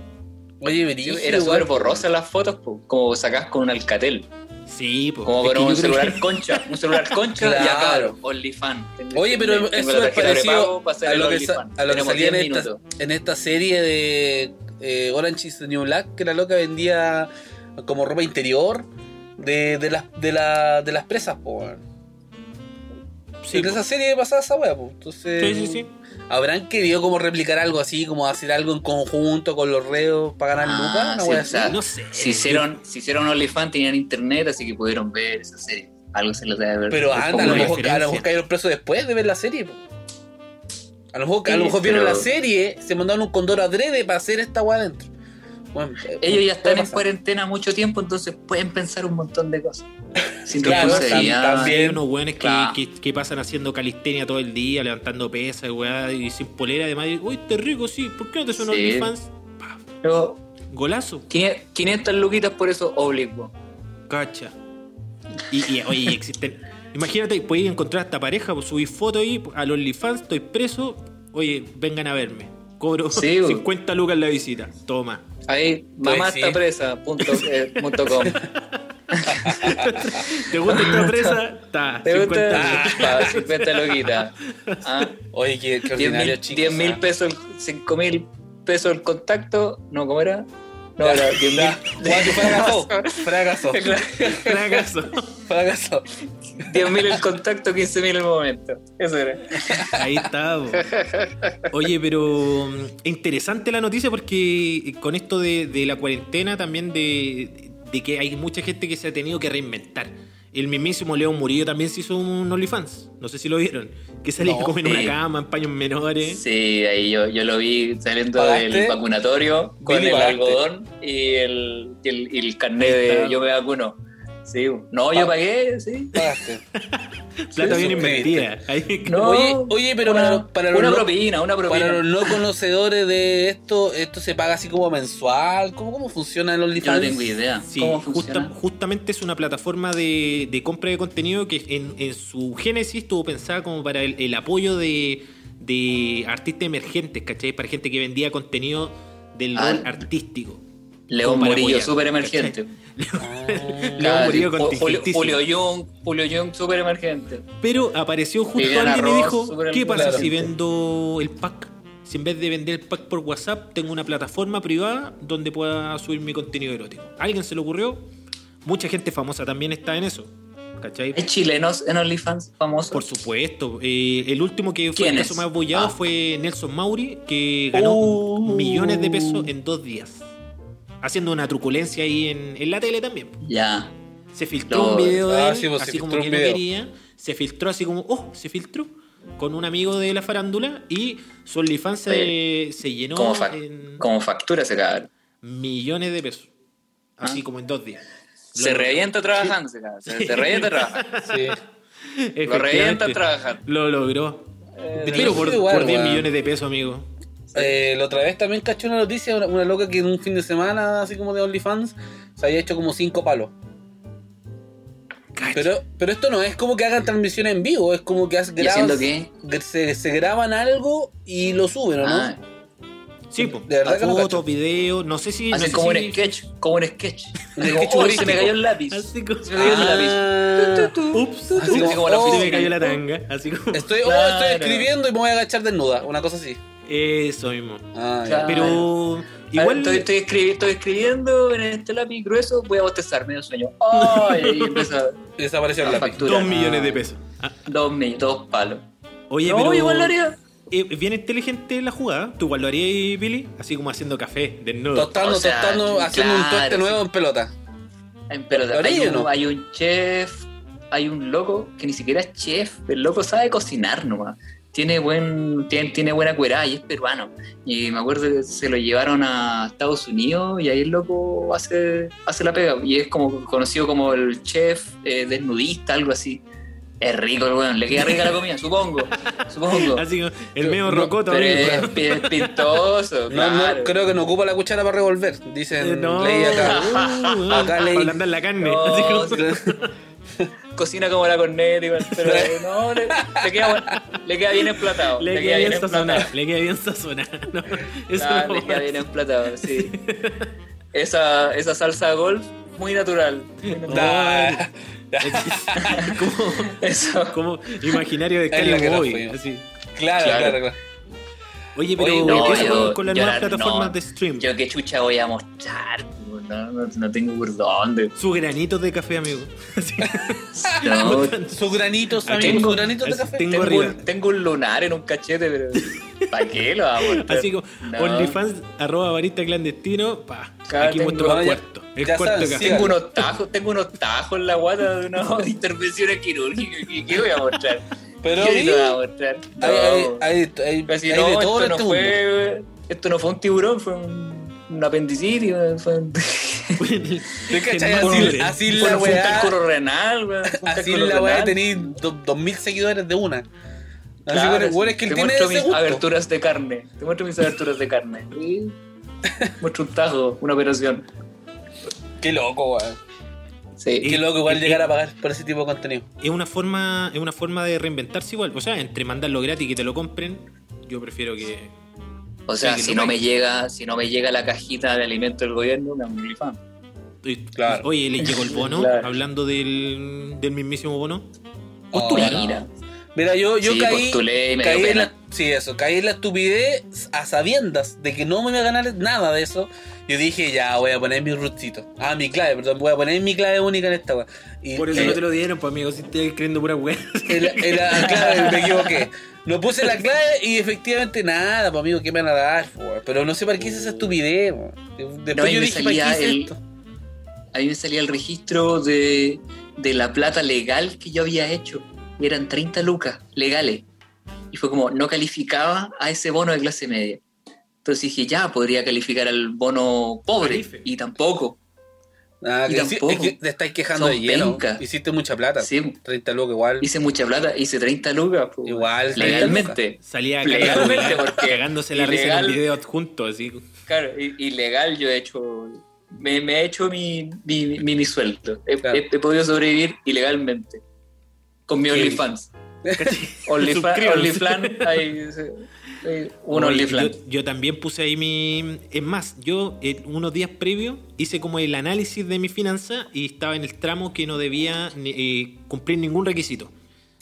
Oye, brígido, Era súper borrosa las fotos, po, como sacás con un alcatel. Sí, pues. Como con un celular concha. Un celular concha, Claro. ya claro, OnlyFans. Oye, pero Tengo es parecido a lo, que, sa- OnlyFans. a lo que Tenemos salía en 10 esta, minutos. en esta serie de eh, Orange is the New Black, que la loca vendía como ropa interior de, de, las, de, la, de las presas, po. Sí, en po. esa serie pasaba esa wea, po. Entonces, sí, sí, sí. ¿Habrán querido como replicar algo así, como hacer algo en conjunto con los reos para ganar Ah, lucas? Una sí, wea o así. sea, No sé. Si hicieron, si hicieron OnlyFans, tenían internet, así que pudieron ver esa serie. Algo se les debe ver. Pero anda, a lo, mejor, a lo mejor cayeron presos después de ver la serie. po. A lo mejor, a lo mejor vieron la serie, se mandaron un condor adrede para hacer esta weá adentro. Bueno, Ellos ya están en cuarentena mucho tiempo, entonces pueden pensar un montón de cosas. Sin Claro, responsabilidad. también. Hay unos weones que, Claro. que, que pasan haciendo calistenia todo el día, levantando pesas, weá, y sin polera, además. Uy, te rico, sí. ¿Por qué no te suena Sí. OnlyFans? Pero Golazo. 500 luquitas por eso oblicuo. Cacha. Y, y, oye, existen. Imagínate, podéis encontrar esta pareja, pues, subir fotos ahí a los OnlyFans, estoy preso. Oye, vengan a verme. Cobro Sí, bo. 50 lucas en la visita. Toma. Ahí, mamá sí. está presa. Punto, eh, punto com. ¿Te gusta esta presa? Está. ¿Te 50 gusta? Pa, 50 luquitas. Ah, Oye, qué, qué 10 ordinario, mil, chicos. 10 mil ¿ah? pesos, 5 mil pesos el contacto. No, ¿cómo era? No, era 10 mil. Fracasó. Fracasó. Fracasó. 10 mil el contacto, 15 mil el momento. Eso era. Ahí está. bo. Oye, pero mm, interesante la noticia porque con esto de, de la cuarentena también de, de que hay mucha gente que se ha tenido que reinventar. El mismísimo León Murillo también se hizo un OnlyFans. No sé si lo vieron. Que salía No, como en sí. una cama, en paños menores. Sí, ahí yo, yo lo vi saliendo ¿Pagaste? del vacunatorio con Billy, el ¿pagaste? algodón y el, y el, y el carnet de yo me vacuno. Sí, no, yo Pa- pagué, sí. Pagaste. Plata Sí, bien invertida. No, Oye, oye, pero para, una, los- para los una no- propina, una propina. Para los no conocedores de esto, ¿esto se paga así como mensual? ¿Cómo, cómo funciona el yo OnlyFans? no tengo idea. Sí, ¿Cómo justa- justamente es una plataforma de, de compra de contenido que en, en su génesis estuvo pensada como para el, el apoyo de, de artistas emergentes, ¿cachai? Para gente que vendía contenido del Ah. rol artístico. León Murillo, súper emergente. León Claro, Murillo Ju- Julio, contingentísimo. Julio Jung, Julio Jung, súper emergente. Pero apareció justo Viviana alguien y dijo, ¿qué pasa si vendo el pack? Si en vez de vender el pack por WhatsApp, tengo una plataforma privada donde pueda subir mi contenido erótico. ¿A alguien se le ocurrió? Mucha gente famosa también está en eso. ¿cachai? ¿Hay chilenos en OnlyFans famosos? Por supuesto. eh, el último que fue el caso más bollado Ah. fue Nelson Mauri, que ganó Oh. millones de pesos en dos días. Haciendo una truculencia ahí en, en la tele también. Ya. Se filtró No, un video de ah, él, sí, pues, se así como que no quería. Se filtró así como, oh, se filtró. Con un amigo de la farándula y su OnlyFans se, se llenó Como, fa- en como factura ese cabrón. millones de pesos. Así Ah. como en dos días. Se Lo- revienta trabajando cabrón. Se, se revienta trabajando. Sí. Lo revientan trabajando. Lo logró. Eh, Pero por, igual, por 10 weón. millones de pesos, amigo. Eh, la otra vez también caché una noticia, una, una loca que en un fin de semana, así como de OnlyFans, se había hecho como cinco palos. Pero, pero esto no es como que hagan transmisión en vivo, es como que hacen ¿Y haciendo qué? Se, se graban algo y lo suben, ¿o no? Ah, Sí, po. De verdad que no fotos, cacho. videos, no sé si. no hacen sé como si- un sketch. Como un sketch. Un Digo, sketch "Oh, se humorístico". me cayó el lápiz. Así como, Se me cayó el lápiz. Ah, Ups, Así como, como la oh, se me cayó la tanga. Así como. Estoy, oh, estoy escribiendo y me voy a agachar desnuda, una cosa así. Eso mismo. Ah. Claro. Pero. Igual Igual. estoy, estoy, escribi- estoy escribiendo en este lápiz grueso, voy a bostezar, medio sueño. ¡Ay! Empieza Desapareció el La lápiz. factura. Dos millones de pesos. Ah, dos, millones, dos palos. oye, no, pero. igual lo haría. eh, bien inteligente la jugada. ¿Tú igual lo harías, Billy? Así como haciendo café, desnudo. Tostando, O sea, tostando, haciendo un tueste nuevo sí. en pelota. Pero ¿Lo hay no? hay un chef, hay un loco que ni siquiera es chef, el loco sabe cocinar nomás. Tiene, buen, tiene, tiene buena cuerada y es peruano. Y me acuerdo que se lo llevaron a Estados Unidos y ahí el loco hace, hace la pega. Y es como conocido como el chef eh, desnudista, algo así. Es rico el weón, le queda rica la comida, supongo. Supongo. Así el medio No, rocoto, Pero es, es pintoso, No, creo que no ocupa la cuchara para revolver. Dicen, Eh, no, leí acá. uh, Acá leí. Para ablandar la carne. No, Así como- sí. Cocina como la cornet, igual, pero no, le, le queda, le queda bien emplatado. Le queda bien emplatado. sazonado. Le queda bien sazonado. No, no le queda bien emplatado, sí. Esa, esa salsa golf, muy natural. muy natural. Nah. como, Eso. como imaginario de Cali. Claro, Claro. claro, claro. Oye, pero Oye, No, eso yo- con, las nuevas no, plataformas de stream. Yo qué chucha voy a mostrar, no, no, no tengo por dónde. Sus granitos de café, amigo. Sus granitos, Aquí amigos, tengo- sus granitos de café. tengo un, tengo un lunar en un cachete, pero ¿para qué lo mostrar? Así como No. OnlyFans, arroba barista clandestino, pa. Aquí muestro ya- cuarto. El ya cuarto café. Tengo unos tajos, tengo unos tajos en la guata de unas intervenciones quirúrgicas. ¿Qué, qué voy a mostrar? Pero, ¿Qué amigo, a mostrar? Hay, hay, No. hay, hay, Pero si hay no, de todo esto no este mundo. fue, esto no fue un tiburón, fue un, un apendicitis, fue un, ¿Te cachai? Así, así fue la fue un weá. cálculo renal, un Así la weá renal. tenéis do- dos mil seguidores de una. Así Claro, bueno, es que él te tiene muestro mis gusto. aberturas de carne. Te muestro mis aberturas de carne. Sí. muestro un tajo, una operación. Qué loco, weón. Sí. Qué loco igual y- llegar a pagar por ese tipo de contenido. Es una forma, es una forma de reinventarse igual. O sea, entre mandarlo gratis y que te lo compren, yo prefiero que. O sea, si no me llega, si no me llega la cajita de alimento del gobierno, me hago un OnlyFans. Oye, Claro. Oye, le llegó el bono, Claro. hablando del, del mismísimo bono. Oh. Mira. Mira, yo, yo Sí, caí, postulé y me caí dio en la, sí, eso, caí en la estupidez a sabiendas de que no me iba a ganar nada de eso. Yo dije, ya, voy a poner mi rootcito. Ah, mi clave, perdón, voy a poner mi clave única en esta weá. Por eso eh, no te lo dieron, pues amigo, si estás creyendo pura weá. en la- clave me equivoqué. No puse la clave y efectivamente nada, pues amigo, ¿qué me van a dar? po, weón? Pero no sé para qué hice esa estupidez. Después No, yo me dije, ¿para qué el- esto? A mí me salía el registro de, de la plata legal que yo había hecho. Y eran 30 lucas legales. Y fue como, no calificaba a ese bono de clase media. Entonces dije, ya, podría calificar al bono pobre. Y tampoco. Ah, y que tampoco. es que te estáis quejando Son de lleno. penca. Hiciste mucha plata. Sí. 30 lucas igual. Hice mucha plata, hice 30 lucas. pues, Igual, 30 Legalmente. Salía Legalmente, porque cagándose la risa en ilegal. un video adjunto, así. Claro, ilegal yo he hecho. Me, me he hecho mi, mi, mi, mi sueldo. He, Claro. he- he podido sobrevivir ilegalmente. Con mi. OnlyFans. OnlyFans, hay, hay un OnlyFans. Yo, yo también puse ahí mi. Es más, yo eh, unos días previos hice como el análisis de mi finanza y estaba en el tramo que no debía ni- eh, cumplir ningún requisito.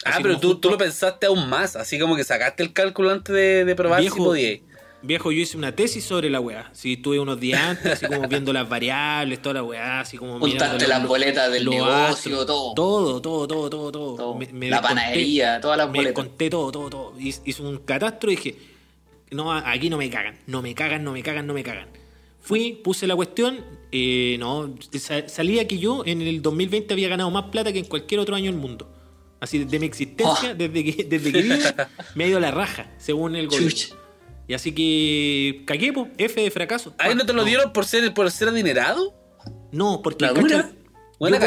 Ah, Así pero tú, justo- tú lo pensaste aún más, así como que sacaste el cálculo antes de, de probar Viejo, si podías. Viejo, yo hice una tesis sobre la weá. Sí, tuve unos días antes, así como viendo las variables, toda la weá, así como Juntaste las boletas del negocio, todo. Todo, todo, todo, todo, todo. Todo. Me- me La desconté- panadería, todas las Me boletas. conté todo, todo, todo. Hice un catastro y dije, no, aquí no me cagan, no me cagan, no me cagan, no me cagan. Fui, puse la cuestión, eh, no, sa- salía que yo en el 2020 había ganado más plata que en cualquier otro año del mundo. Así, desde mi existencia, Oh. desde que, desde que vivo, me ha ido a la raja, según el gobierno. Chucha. Y así que cagué, po, F de fracaso. ¿Ahí no te lo dieron por ser, por ser adinerado? No, porque ¿La dura? cacha, Buena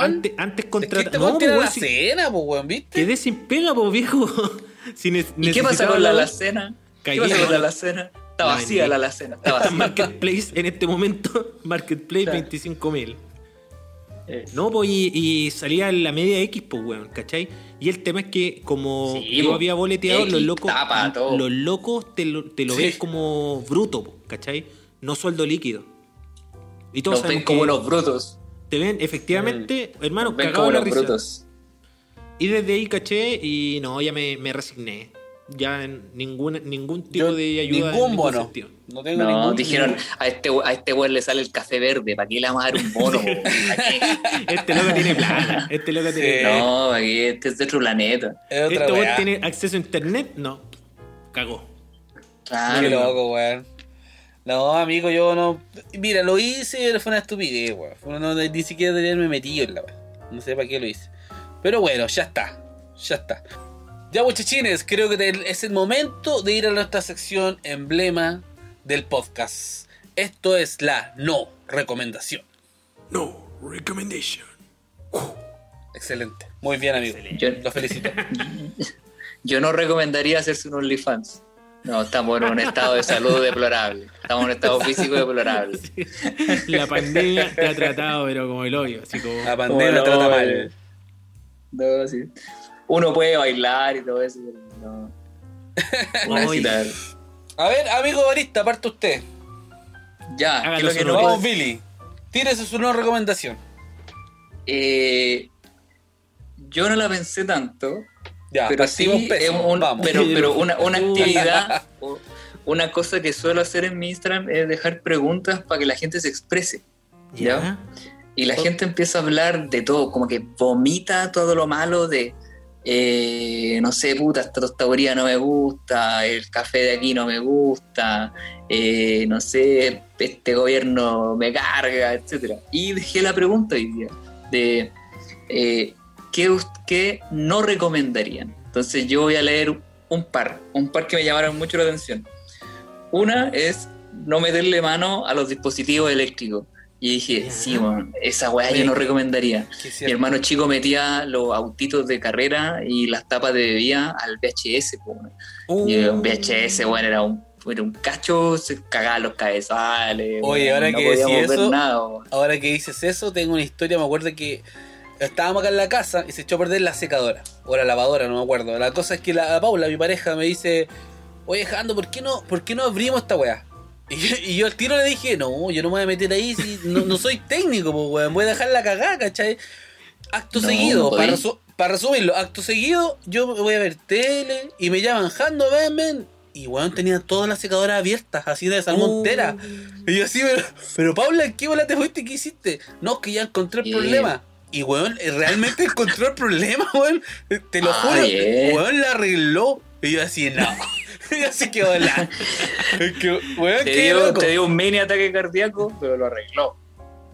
antes, antes Es que contratado. este no, po, la si- cena, pues, weón, ¿viste? quedé sin pega, po, viejo. Si ne- ¿Y qué pasa con la la- alacena? ¿Qué pasa con la alacena? Está vacía la alacena, está vacía. Marketplace en este momento. Marketplace Claro. 25 mil. Eh, No, pues y, y salía en la media X, pues, weón, ¿cachai? Y el tema es que como Sí, yo había boleteado, los locos, tapa, los locos te lo, te lo Sí. ven como bruto, ¿cachai? No sueldo líquido. Y todos Nos ven como unos brutos. te ven, efectivamente, hermano, Nos ven como la unos risa. brutos. Y desde ahí caché y no, ya me, me resigné. Ya en ningún, ningún tipo Yo- de ayuda. Ningún ningún bono. sentido. No tengo No, ningún dijeron, a este, a este weón le sale el café verde, ¿para qué le vamos a dar un qué? Este loco tiene plata. Este loco tiene Sí. plata. No, ¿para qué? Este es de otro planeta. Es otra Este weón weá. tiene acceso a internet. No. Cagó. Claro. Qué loco, weón. No, amigo, yo no. Mira, lo hice, pero fue una estupidez, weón. Fue- No, ni siquiera debería haberme metido en la weá. No sé para qué lo hice. Pero bueno, ya está. Ya está. Ya, muchachines, creo que es el momento de ir a nuestra sección emblema del podcast. Esto es la no recomendación. No recommendation. Excelente. Muy bien, amigo. Yo, Lo felicito. yo no recomendaría hacerse un OnlyFans. No, estamos en un estado de salud deplorable. Estamos en un estado físico deplorable. La pandemia te ha tratado, pero como el hoyo. Así como. La pandemia trata mal. No, sí. Uno puede bailar y todo eso, pero no. No Oye. necesita- A ver, amigo barista, aparte usted. Ya, Hágalo ¿qué es lo que no Vamos, Billy. Tírese su no recomendación. Eh, yo no la pensé tanto, Ya, pero sí, es un- Vamos. pero, pero una, una Uh. actividad, o una cosa que suelo hacer en mi Instagram es dejar preguntas para que la gente se exprese. Ya. Y la gente empieza a hablar de todo, como que vomita todo lo malo de, eh, no sé, puta, esta tostaduría no me gusta, el café de aquí no me gusta, eh, no sé, este gobierno me carga, etcétera. Y dejé la pregunta hoy día de eh, ¿qué, qué no recomendarían. Entonces yo voy a leer un par, un par que me llamaron mucho la atención. Una es no meterle mano a los dispositivos eléctricos. Y dije, sí, weón, esa weá yo no recomendaría. Mi hermano chico metía los autitos de carrera y las tapas de bebida al VHS. Uh, Y un VHS, bueno, era un, era un cacho, se cagaba los cabezales. Oye, ahora no que decís eso- nada. Ahora que dices eso, tengo una historia. Me acuerdo que estábamos acá en la casa y se echó a perder la secadora. O la lavadora, no me acuerdo. La cosa es que la Paula, mi pareja, me dice: Oye, Jando, ¿por qué no, por qué no abrimos esta weá? Y, yo- y yo al tiro le dije: No, yo no me voy a meter ahí. Si no, no soy técnico, pues, weón. Voy a dejar la cagada, ¿cachai? Acto No, seguido, para, podí. resu- para resumirlo, acto seguido, yo me voy a ver tele y me llaman Jando, ven, ven. Y weón, tenía todas las secadoras abiertas, así de salmontera. Y yo así, pero, pero Paula, ¿qué bola te fuiste? ¿Qué hiciste? No, que ya encontré el problema. Y weón, eh, realmente encontró el problema, weón. Te lo Ah, juro. bien. Weón la arregló. Y yo así, no. Y así que hola. Es que, weón, Te qué dio, loco. te dio un mini ataque cardíaco, pero lo arregló.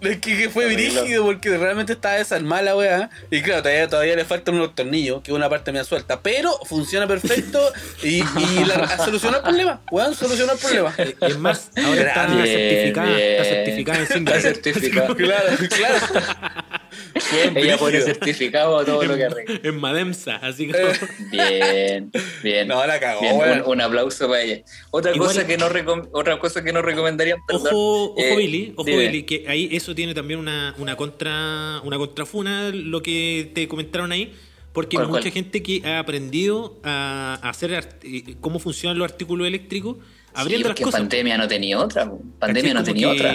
Es que, que fue brígido porque realmente estaba desarmada la weá. Y claro, todavía, todavía le faltan unos tornillos, que es una parte me suelta. Pero funciona perfecto y, y la, solucionó el problema. Weón, solucionó el problema. Y es más, ahora está certificada. Está Bien. certificada en Está Singapur. certificado. Claro, claro. Ella pone certificado a todo lo que arregla. En Mademsa, así que. Eh. Bien, bien. No, la cagó, Bien, un, un aplauso para ella. Otra Igual- cosa que no otra cosa que no recomendarían, perdón. Ojo, ojo eh, Billy, ojo dime. Billy, que ahí eso tiene también una, una contra una contrafuna, lo que te comentaron ahí, porque hay ¿Cuál, mucha cuál? gente que ha aprendido a, hacer eh, cómo funcionan los artículos eléctricos, abriendo Sí, las cosas. pandemia no tenía otra. Pandemia no tenía otra.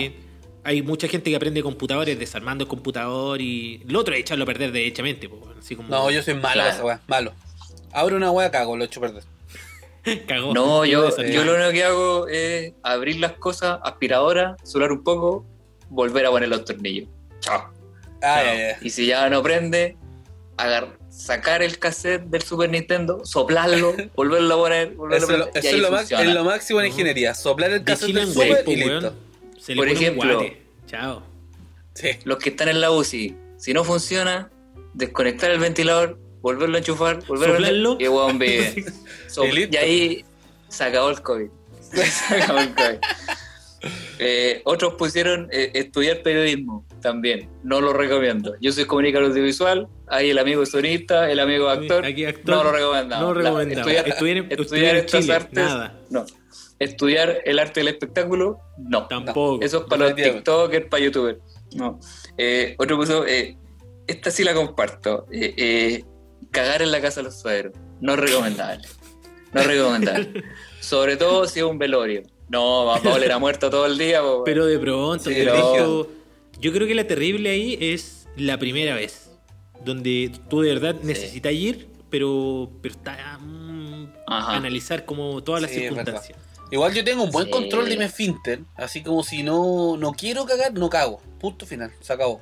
Hay mucha gente que aprende computadores desarmando el computador y lo otro es echarlo a perder derechamente. po, así como... No, yo soy malo Claro. esa weá. Malo. Abro una weá, cago, lo echo a perder. Cagó. No, yo, yo lo único que hago es abrir las cosas, aspiradora, solar un poco, volver a poner los tornillos. Chao. Ah. Y si ya no prende, agar- sacar el cassette del Super Nintendo, soplarlo, volverlo a poner, volverlo Eso, a es lo, poner, y eso ahí es lo, funciona. es lo máximo en ingeniería. Soplar el cassette del en super y weón. Listo. Se le Por pone ejemplo. un guate. Chao. Sí. Los que están en la UCI, si no funciona, desconectar el ventilador, volverlo a enchufar, volverlo a Soplarlo. prender, y weón vive. So- Y ahí se acabó el COVID. Se acabó el COVID. Eh, otros pusieron eh, estudiar periodismo también. No lo recomiendo. Yo soy comunicador audiovisual. Ahí el amigo sonista, el amigo actor. Aquí actor, no lo recomendamos. no recomendamos. estudiar, Estudiar estudiar estudiar en estas Chile, artes. nada. No. Estudiar el arte del espectáculo. No. Tampoco. Eso es para los. TikTokers, para YouTubers. No. Eh, otro puso, eh, esta sí la comparto. Eh, eh, cagar en la casa de los suegros. No es recomendable. No es recomendable. Sobre todo si es un velorio. No, va a oler a muerto todo el día. po, Pero de pronto, Sí, de no. pronto, yo creo que la terrible ahí es la primera vez. Donde tú de verdad necesitas ir, pero, pero está mm, Ajá. analizar como todas las Sí, circunstancias. Igual yo tengo un buen Sí. control de mi esfínter. Así como si no, no quiero cagar, no cago. Punto final. Se acabó.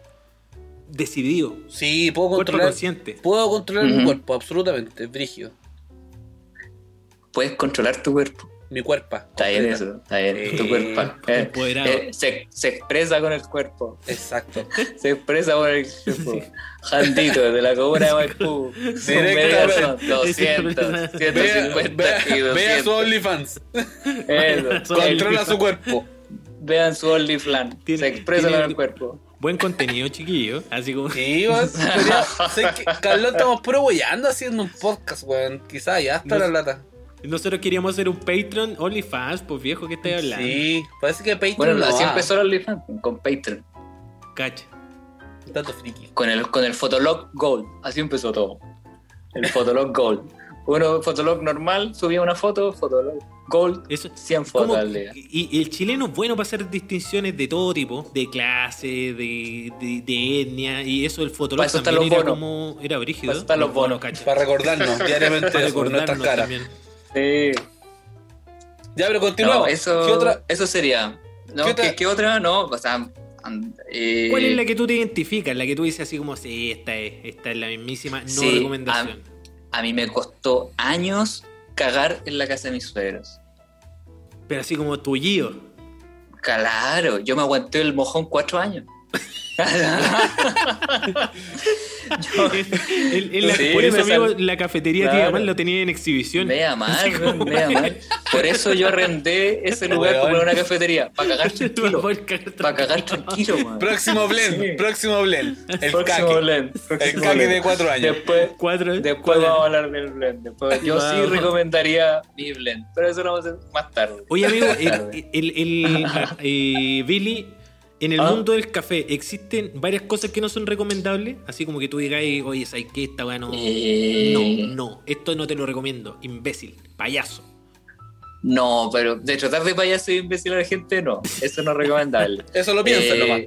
Decidido. Sí, puedo controlar. consciente. Puedo controlar mi cuerpo, absolutamente. Es brígido. Puedes controlar tu cuerpo. Mi cuerpo. Está bien eso. Está bien. Sí, tu cuerpo. Eh, empoderado. eh, se, se expresa con el cuerpo. Exacto. Se expresa por el cuerpo. Jandito, de la comuna de Maipú. Son 200, Vea, 150 y vea, vea su 200. OnlyFans. Eso. Controla su cuerpo. Vean su OnlyFans. Se expresa con el cuerpo. Buen contenido, chiquillo. Así como. Sí, weón. Carlos, estamos proboyando haciendo un podcast, weón. Quizá ya No la sé. Nosotros queríamos hacer un Patreon OnlyFans, pues viejo, ¿qué estás hablando? Sí, parece que Patreon Bueno, no así va. empezó el OnlyFans, con Patreon. Cacha. Tanto friki. Con el, con el Fotolog Gold. Así empezó todo. El Fotolog Gold. Uno, Fotolog normal, subía una foto, Fotolog Gold, Eso, 100 fotos ¿Cómo? al día. Y, y el chileno es bueno para hacer distinciones de todo tipo, de clase, de, de, de etnia, y eso el fotolog también los era bonos. como era brígido. Para eso están los bonos. cacha. Para recordarnos diariamente Para nuestras recordarnos caras. también. Sí. Ya, pero continuamos. No, eso, ¿Qué otra? eso sería. No, ¿Qué ¿Qué, otra? ¿qué otra? No, o sea, and- eh, ¿Cuál es la que tú te identificas? La que tú dices así como, sí, esta es, esta es la mismísima no Sí, recomendación. a mí me costó años cagar en la casa de mis suegros. Pero así como tullido. Claro, yo me aguanté el mojón cuatro años. Yo- El- el- la- Sí, por eso, amigo, sal- la cafetería Claro. Tía Mal lo tenía en exhibición. Vea mal, como- vea mal. Por eso yo arrendé ese lugar como una cafetería. Para cagar tranquilo. Para cagar tranquilo, man. Próximo blend, Sí. próximo blend. El Próximo caque. blend, El próximo caque blend. de cuatro años. Después, Cuatro. después cuatro. vamos a hablar del blend. Después, yo sí recomendaría mi blend, pero eso lo vamos a hacer más tarde. Oye, amigo, el- eh, Billy, en el Ah. mundo del café, ¿existen varias cosas que no son recomendables? Así como que tú digas, oye, ¿sabes qué? Esta weá no. Eh, No, no, esto no te lo recomiendo. Imbécil, payaso. No, pero de tratar de payaso y imbécil a la gente, no. Eso no es recomendable. Eso lo piensan Eh, nomás.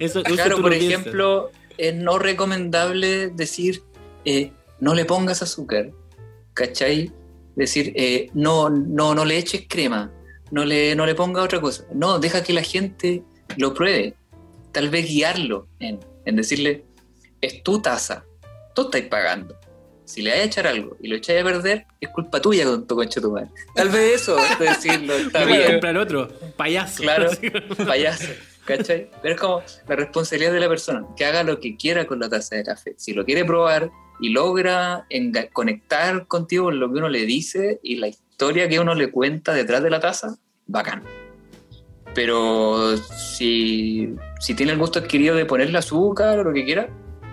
Eso, eso Claro, por lo piensas. ejemplo, es no recomendable decir eh, no le pongas azúcar, ¿cachai? Decir eh, no, no, no le eches crema, no le, no le ponga otra cosa. No, deja que la gente lo pruebe. Tal vez guiarlo en, en decirle, es tu taza, tú estás pagando. Si le vas a echar algo y lo echáis a perder, es culpa tuya con tu concha tu madre. Tal vez eso, es decirlo, está No voy a bien. comprar otro, payaso. Claro, payaso, ¿cachai? Pero es como la responsabilidad de la persona, que haga lo que quiera con la taza de café. Si lo quiere probar y logra conectar contigo con lo que uno le dice y la historia que uno le cuenta detrás de la taza, bacán. Pero si, si tiene el gusto adquirido de ponerle azúcar o lo que quiera,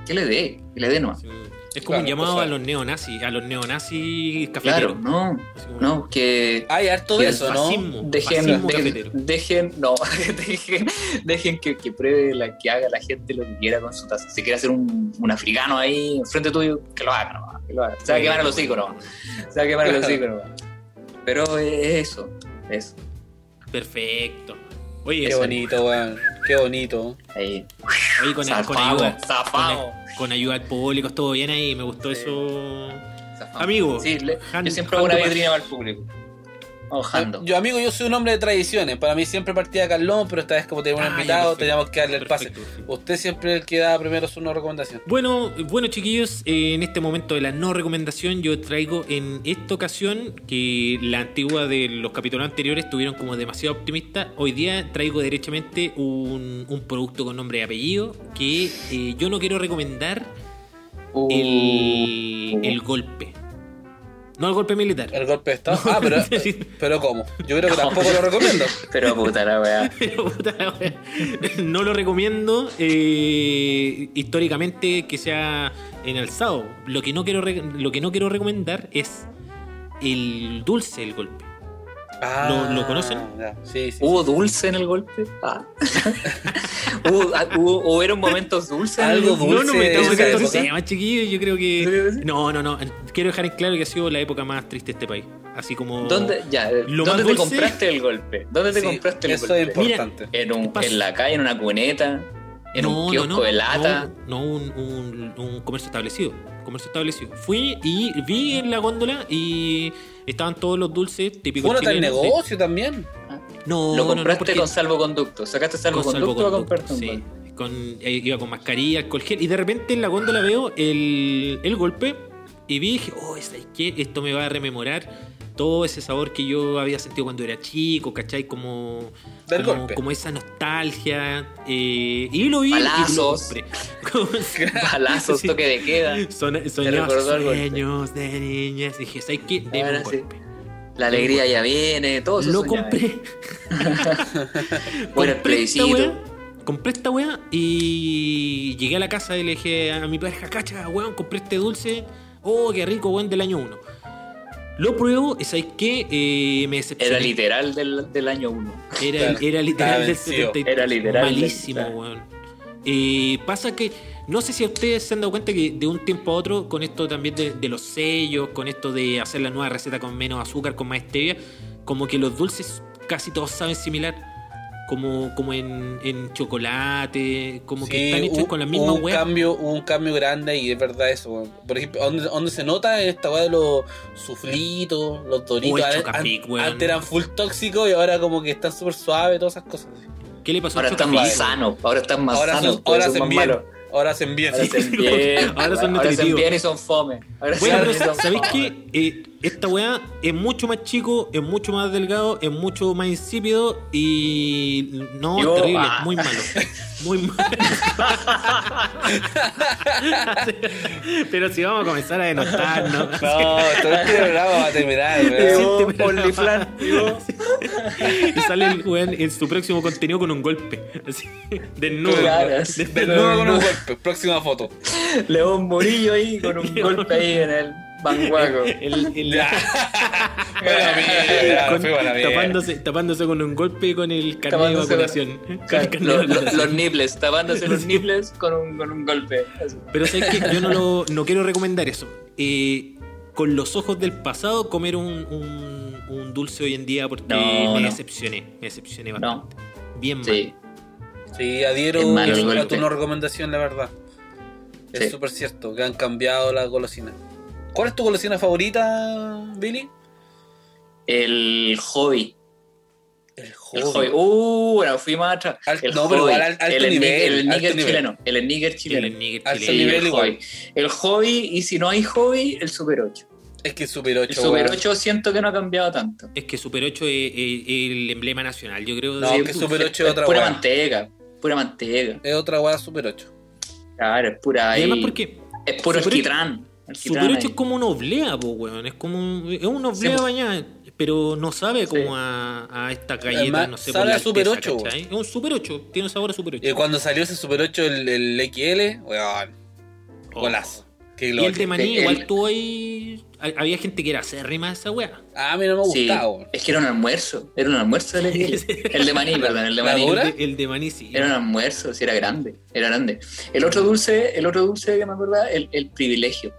que le dé, que le dé nomás. Sí. Es como un llamado o sea- a los neonazis, a los neonazis cafeteros. Claro, no, no, que Hay harto de eso, ¿no? fascismo. dejen, Fascismo dejen, no, dejen, dejen que, que pruebe la que haga la gente lo que quiera con su taza. Si quiere hacer un, un africano ahí enfrente tuyo, que lo haga nomás, que lo haga. Se va a quemar el hocico nomás. Se va a quemar el hocico nomás. Pero es eso, eso. Perfecto. Oye, Qué bonito, weón. Qué bonito. Ahí. Ahí con, con ayuda. zafamos. Con, con ayuda al público, estuvo bien ahí, me gustó Sí. eso. Zafamos. Amigo, Sí, le- hand- yo siempre hago to vitrina para el público. Ojando. Yo, amigo, yo soy un hombre de tradiciones. Para mí siempre partía Carlón, pero esta vez como tenemos un Ah, invitado, perfecto. teníamos que darle el pase. Usted siempre es el que da primero su no recomendación. Bueno, bueno chiquillos, eh, en este momento de la no recomendación yo traigo en esta ocasión que la antigua de los capítulos anteriores estuvieron como demasiado optimistas. Hoy día traigo derechamente un, un producto con nombre y apellido que eh, yo no quiero recomendar Uh, el, el golpe. No el golpe militar. El golpe de Estado. Ah, pero, pero ¿cómo? Yo creo que tampoco lo recomiendo. Pero puta la weá. Pero, puta la wea, no lo recomiendo eh, históricamente que sea enalzado. Lo que no quiero lo que no quiero recomendar es el dulce del golpe. Ah, ¿Lo- lo conocen? ya. Sí, sí. ¿Hubo dulce en el golpe? Ah. ¿Hubo, ah, hubo- hubieron momentos dulces? en Algo dulce. no, no me estamos en temas, chiquillos. Yo creo que. No, no, no. Quiero dejar en claro que ha sido la época más triste de este país. Así como. ¿Dónde, ya, Lo ¿dónde más te dulce- compraste el golpe? ¿Dónde te Sí, compraste el eso golpe? es importante. ¿En, un, Pasa- ¿En la calle, en una cuneta? ¿En un kiosco de lata? No, no, un, un- un comercio establecido. Comercio establecido. Fui y vi en la góndola y estaban todos los dulces típicos tal chilenos. negocio también. No, Lo no, compraste no, porque- con salvoconducto. ¿Sacaste con salvoconducto, a salvoconducto, un sí. Con, eh, iba con mascarilla, alcohol gel. Y de repente en la góndola veo el, el golpe y vi y dije, oh, ¿sabes qué? Esto me va a rememorar todo ese sabor que yo había sentido cuando era chico, ¿cachai? Como, como, como esa nostalgia. eh, y lo vi y lo Balazos, Sí. toque de queda. Son, soñaba sueños de niñas. Dije, ¿sabes qué? Deme Ahora un sí. golpe. La alegría ya viene, todo eso Lo compré. Bueno, el compré esta plebiscito. weá, compré esta weá y llegué a la casa y le dije a mi pareja, cacha, weón, compré este dulce. Oh, qué rico, weón, del año 1. Lo pruebo y ¿sabes qué? Eh, me decepcioné. Era literal del, del año 1. Era, Claro, era literal del estaba vencido. 73. Era literal del- Malísimo, claro. weón. Eh, pasa que, no sé si a ustedes se han dado cuenta que de un tiempo a otro, con esto también de, de los sellos, con esto de hacer la nueva receta con menos azúcar, con más stevia, como que los dulces casi todos saben similar. Como, como en, en chocolate, como que Sí, están hechos hubo- con la misma un weá. cambio, hubo un cambio grande y es verdad eso. Por ejemplo, donde, donde se nota en esta weá de los suflitos, los doritos. el An- Chocapic, an- antes eran full tóxicos y ahora como que están súper suaves, todas esas cosas. ¿Qué le pasó Ahora al están más sanos, ahora están más Ahora, sanos. son, ahora bien. malos. Ahora hacen bien. Ahora hacen bien. Ahora son Ahora hacen nutritivos. bien y son fome. Ahora Bueno, sí pero son ¿sabéis fome. qué? Eh, esta weá es mucho más chico, es mucho más delgado, es mucho más insípido y no, Yo, terrible, ah. muy malo. Muy malo. pero si vamos a comenzar a denostar, ¿no? Todo este programa va a terminar. Y sale el weón en su próximo contenido con un golpe. Así, desnudo. Claro. De- De nuevo con un golpe. Próxima foto. León Morillo ahí con un golpe ahí en el banguaco. El, el- con- tapándose, tapándose con un golpe con el carnet de con- vacunación. Con Los, los, vacunación. los nipples, tapándose los nipples con un, con un golpe. Así. Pero sabes que yo no, lo, no quiero recomendar eso. Eh, con los ojos del pasado, comer un, un- un dulce hoy en día porque No, me no. decepcioné. Me decepcioné No. bastante. Bien mal. Sí. Sí, adhiero a tu no recomendación, la verdad. Es Sí. súper cierto, que han cambiado la golosina. ¿Cuál es tu golosina favorita, Billy? El hobby. El El hobby. hobby. Uh, bueno, fui más atrás. Al- el no, pero hobby. igual al- alto el, nivel, El alto níger nivel. chileno. El níger chileno. El Alto chileno. nivel el igual. hobby. El hobby, y si no hay hobby, el Super 8. Es que el Super 8. El Super weón. 8 siento que no ha cambiado tanto. Es que Super 8 es, es- es el emblema nacional, yo creo. No, que Super 8 es es otra pura weá. manteca. Pura manteca. Es otra weá Super 8. Claro, es pura. Y además ahí- porque Es puro Super- alquitrán. Super Alquitrán 8 ahí. es como una oblea, po, weón. Es como un- es una oblea Sí, bañada, pero no sabe como Sí. a, a esta galleta, Además, no sé, sabe por la a Super alteza, 8, ¿cachai? Es un Super 8, tiene sabor a Super 8. Y cuando salió ese Super 8, el, el XL, weón, Oh. golazo. Y el de maní igual tuvo ahí... ha- Había gente que era acérrima de esa wea. Ah, a mí no me Sí, gustaba, weón. es que era un almuerzo. Era un almuerzo del El de maní, perdón, el de ¿La maní. El de, el de maní sí. Era un almuerzo, sí, era grande, era grande. El otro dulce, el otro dulce que me acordaba, el, el privilegio.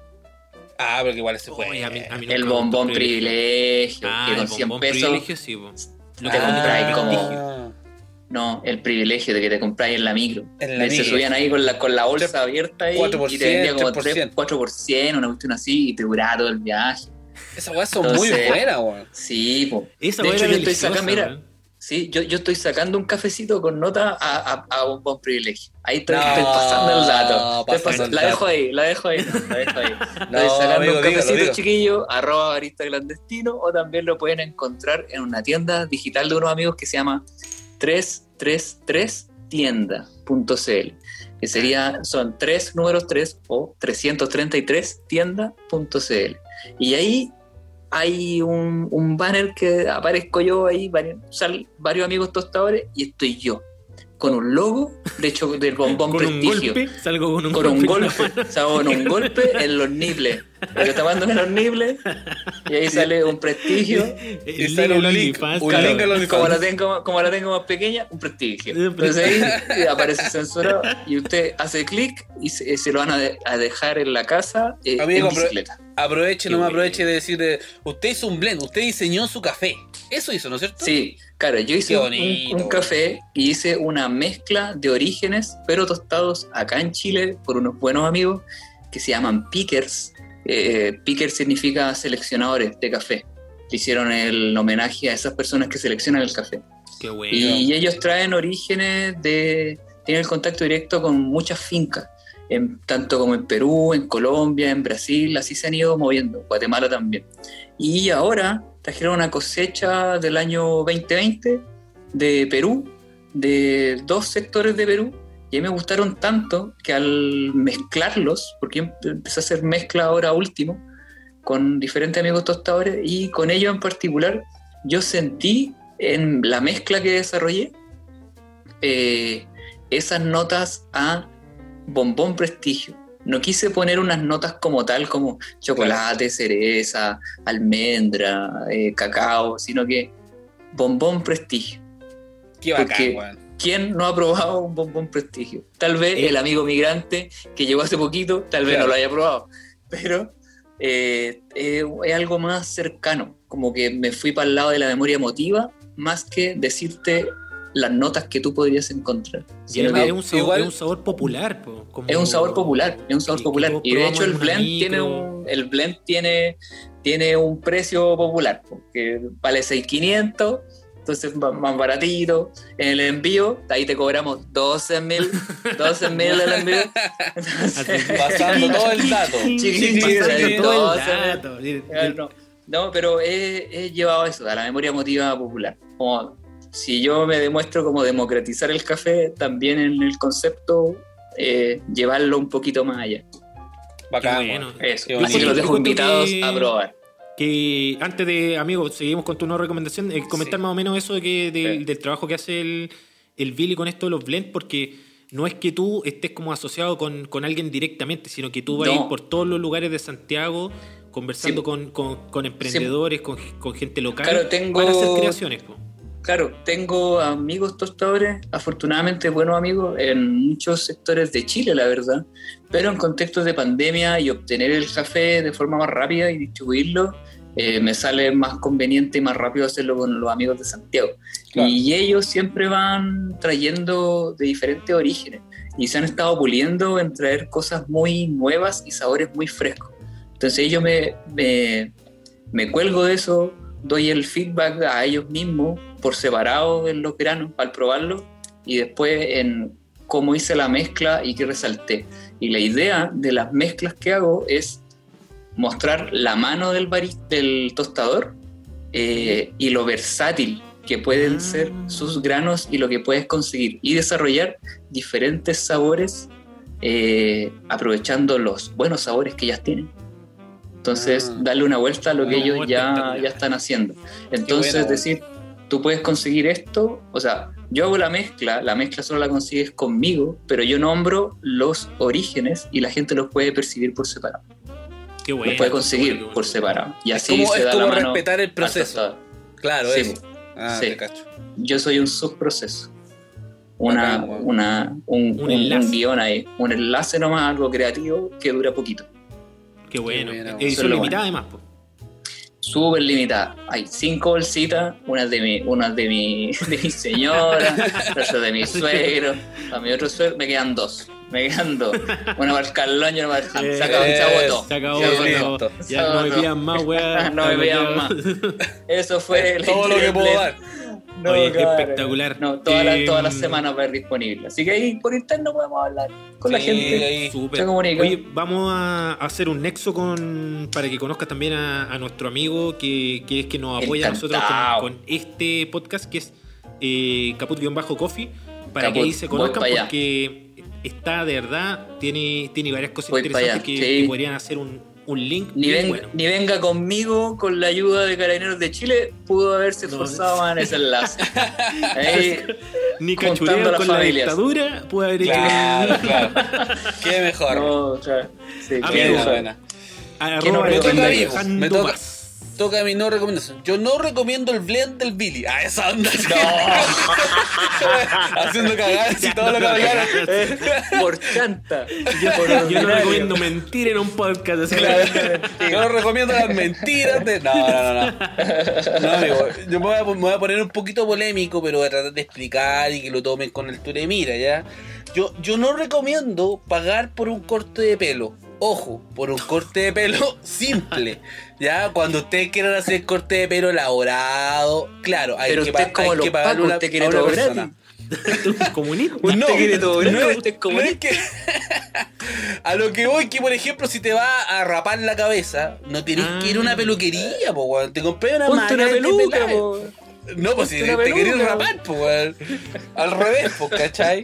Ah, pero que igual ese fue. Oye, a mí- a mí El bombón privilegio, Ah, que el con 100 bombón pesos, privilegio, sí. Lo Te que compráis compráis como- no, el privilegio de que te compráis en la micro. En la se micro. subían ahí con la, con la bolsa abierta ahí 4%, y te vendía como 3%. 3, 4%, una cuestión así, y te duraba todo el viaje. Esas weas son muy Entonces- buenas, weón. Sí, po. Esa De hecho, yo estoy sacando, mira. Sí, yo, yo estoy sacando un cafecito con nota a, a- a un buen privilegio. Ahí estoy, No, estoy pasando el dato. Estoy pasando pas- el la dato. dejo ahí, la dejo ahí. no, la dejo ahí. No, Estoy sacando amigo, un cafecito dígalo. chiquillo, arroba barista clandestino, o también lo pueden encontrar en una tienda digital de unos amigos que se llama 333tienda.cl que sería, son tres números 3 o 333 tienda.cl y ahí hay un, un banner que aparezco yo ahí, varios, varios amigos tostadores y estoy yo con un logo de hecho del bombón Con un prestigio golpe, salgo con un con un golpe. golpe, o sea, con un golpe en los nibles. Porque tapándome los nibles y ahí sale un prestigio. Y sale link un link, un claro. link al OnlyFans. Como la, tengo, como la tengo más pequeña, un prestigio. Un Entonces ahí aparece censurado y usted hace clic y se, se lo van a, de- a dejar en la casa eh, Amigo, en bicicleta. Aproveche, no me aproveche de decir, usted hizo un blend, usted diseñó su café. Eso hizo, ¿no es cierto? Sí, claro, yo hice un, un café y hice una mezcla de orígenes, pero tostados acá en Chile por unos buenos amigos que se llaman pickers. Eh, pickers significa seleccionadores de café. Le hicieron el homenaje a esas personas que seleccionan el café. Qué bueno. Y ellos traen orígenes de. tienen el contacto directo con muchas fincas, en- tanto como en Perú, en Colombia, en Brasil, así se han ido moviendo, Guatemala también. Y ahora trajeron una cosecha del año 2020 de Perú, de dos sectores de Perú, y a mí me gustaron tanto que al mezclarlos, porque yo empecé a hacer mezcla ahora último, con diferentes amigos tostadores, y con ellos en particular, yo sentí en la mezcla que desarrollé eh, esas notas a bombón prestigio. No quise poner unas notas como tal, como chocolate, cereza, almendra, eh, cacao, sino que bombón prestigio. Qué bacán, Porque-. ¿Quién no ha probado un bombón prestigio? Tal vez Eh. el amigo migrante que llegó hace poquito, tal vez Claro. no lo haya probado, pero eh, eh, es algo más cercano, como que me fui para el lado de la memoria emotiva, más que decirte las notas que tú podrías encontrar. Que es un sabor, igual- es un sabor popular. po, como- es un sabor popular, es un sabor popular. Y de hecho el blend micro. tiene un, el blend tiene, tiene un precio popular, porque vale 6.500, entonces más baratito. En el envío, ahí te cobramos 12 mil, 12 mil el envío. Entonces, Pasando todo el dato. Chiquitito, Pasando todo el dato. No, pero he, he llevado eso, a la memoria emotiva popular. Como si yo me demuestro como democratizar el café, también en el concepto eh, llevarlo un poquito más allá. Bacán, bueno. Eso. Así que los dejo invitados que- a probar. Que antes de, amigo, seguimos con tu nueva recomendación, eh, comentar Sí. más o menos eso de que, del- Sí. del trabajo que hace el, el Billy con esto de los blends, porque no es que tú estés como asociado con, con alguien directamente, sino que tú vas No. por todos los lugares de Santiago conversando Sí. con, con- con emprendedores, con, con gente local, Claro, tengo- para hacer creaciones. po. Claro, tengo amigos tostadores, afortunadamente buenos amigos en muchos sectores de Chile, la verdad, pero en contextos de pandemia y obtener el café de forma más rápida y distribuirlo, eh, me sale más conveniente y más rápido hacerlo con los amigos de Santiago. Claro. Y ellos siempre van trayendo de diferentes orígenes y se han estado puliendo en traer cosas muy nuevas y sabores muy frescos. Entonces yo me, me, me cuelgo de eso, doy el feedback a ellos mismos por separado en los granos al probarlo y después en cómo hice la mezcla y qué resalté. Y la idea de las mezclas que hago es mostrar la mano del, del tostador eh, y lo versátil que pueden Ah. ser sus granos y lo que puedes conseguir y desarrollar diferentes sabores eh, aprovechando los buenos sabores que ellas tienen. Entonces, Ah. darle una vuelta a lo que ellos ya, ya están haciendo. Entonces, decir, tú puedes conseguir esto, o sea, yo hago la mezcla, la mezcla solo la consigues conmigo, pero yo nombro los orígenes y la gente los puede percibir por separado. Qué bueno. los puede conseguir qué bueno, por separado. Y Es así como, se es da como la mano respetar el proceso. Claro, Sí, eso. Ah, sí. te cacho. Yo soy un subproceso. Una, una, un, Un un- guion ahí, un enlace nomás, algo creativo que dura poquito. Qué bueno. Qué bueno. Edición lo limitada bueno. además. po. Súper limitada. Hay cinco bolsitas, unas de mi, unas de mi, de mi señora, otras de mi suegro, a mi otro suegro, me quedan dos. Me quedan dos. Una para el Carlón y una para el Hans. Se acabó, se agotó. Se acabó, Se se agotó. acabó. Se Ya no me pidan más, weá. No me pidan más. Eso fue el Todo lo que puedo dar. No, Oye, claro. espectacular. No, todas las Eh, todas las semanas va a estar disponible. Así que ahí por interno podemos hablar con la gente. ahí. Súper. Se comunica. Oye, vamos a hacer un nexo con para que conozcas también a, a nuestro amigo que, que es que nos apoya a nosotros con, con este podcast que es eh, Caput-Coffee para que ahí se conozcan porque está de verdad, tiene, tiene varias cosas Voy interesantes allá, que, sí. que podrían hacer un, un link Ni, ven- bueno. ni venga conmigo con la ayuda de Carabineros de Chile, pudo haberse No. esforzado más en ese enlace. Ahí, Ni cachureo las con la familias. dictadura puede haber hecho Claro, claro. Qué mejor. no, claro. Sí, Amigo. qué buena. arroba no Me toca me. Toca mi no recomendación. Yo no recomiendo el blend del Billy. Ah, esa onda. Haciendo cagadas y todo lo que. Por chanta. Yo, Por yo no recomiendo mentir en un podcast. así que- Claro. Yo no recomiendo las mentiras de. No, no, no, no. No, amigo. Yo me voy, a, me voy a poner un poquito polémico, pero voy a tratar de explicar y que lo tomen con altura de mira, ¿ya? Yo, yo no recomiendo pagar por un corte de pelo. Ojo, por un corte de pelo simple. ¿Ya? Cuando ustedes quieran hacer corte de pelo elaborado, claro, hay Pero que, usted pa- es como hay que pacos, una, usted quiere a una todo persona. gratis. comunista. Pues no, Usted quiere todo no gratis, es- usted es no es que a lo que voy que por ejemplo si te va a rapar la cabeza no tenés Ah. que ir a una peluquería po, weón. te compré una Ponte una peluca, po. no pues si te, te querés rapar po, weón. al revés pues ¿cachai?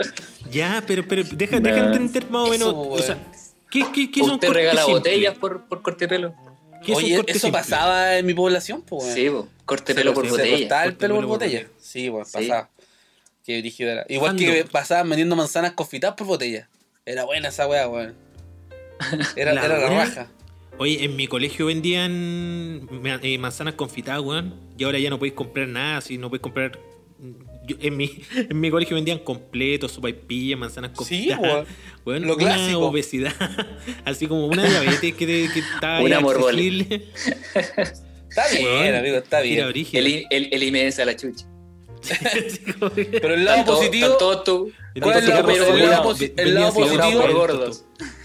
Ya, pero, pero deja, deja entender más o menos. Eso, o sea. ¿Qué, qué, qué es un Usted corte regala simple? botellas por, por corte de pelo. ¿Qué es un oye corte eso simple? pasaba en mi población pues weón. Sí, po. corte de se, pelo por se botella. cortaba el pelo por botella botella. sí Sí. pasaba Qué brígido era igual Ando. que pasaban vendiendo manzanas confitadas por botella era buena esa weá weón era La era la raja Oye, en mi colegio vendían eh, manzanas confitadas, weón. Y ahora ya no podéis comprar nada, si no podéis comprar. Yo- en, mi, en mi colegio vendían completos, sopaipillas, manzanas Sí, weón. Weón, Lo una clásico. obesidad. Así como una diabetes que, te- que está Una accesible. está bien amigo está bien. El, el, el IMS a la chucha. Pero el lado positivo. ¿Cuál es el lado positivo?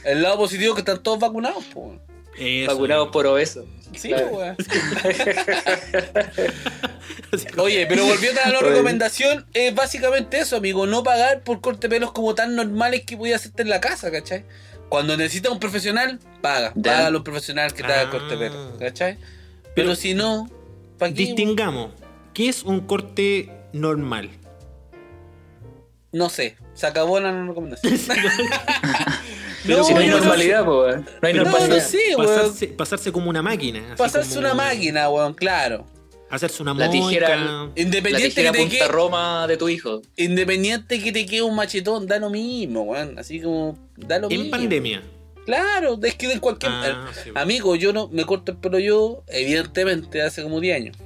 El lado positivo es que están todos vacunados, po. Eso. Vacunados por obesos. Sí, Claro. Oye, pero volviendo a la recomendación, es básicamente eso, amigo. No pagar por corte de pelos como tan normales que podías hacerte en la casa, ¿cachai? Cuando necesitas un profesional, paga. Ya. Paga a los profesionales que te hagan Ah. corte de pelo, ¿cachai? Pero, Pero si no, ¿para qué? Distingamos. ¿Qué es un corte normal? No sé, se acabó la recomendación. Pero si no hay normalidad, po, weón. No hay No, normalidad. no sé, weón. pasarse, pasarse como una máquina. Pasarse como- una máquina, weón, claro. Hacerse una La moica. tijera- La Independiente tijera que te punta quede, Roma de tu hijo. independiente que te quede un machetón, da lo mismo, weón. Así como, da lo En mismo. pandemia. Claro, es que en cualquier. Ah, sí. Amigo, yo no me corto el pelo yo, evidentemente, hace como 10 años.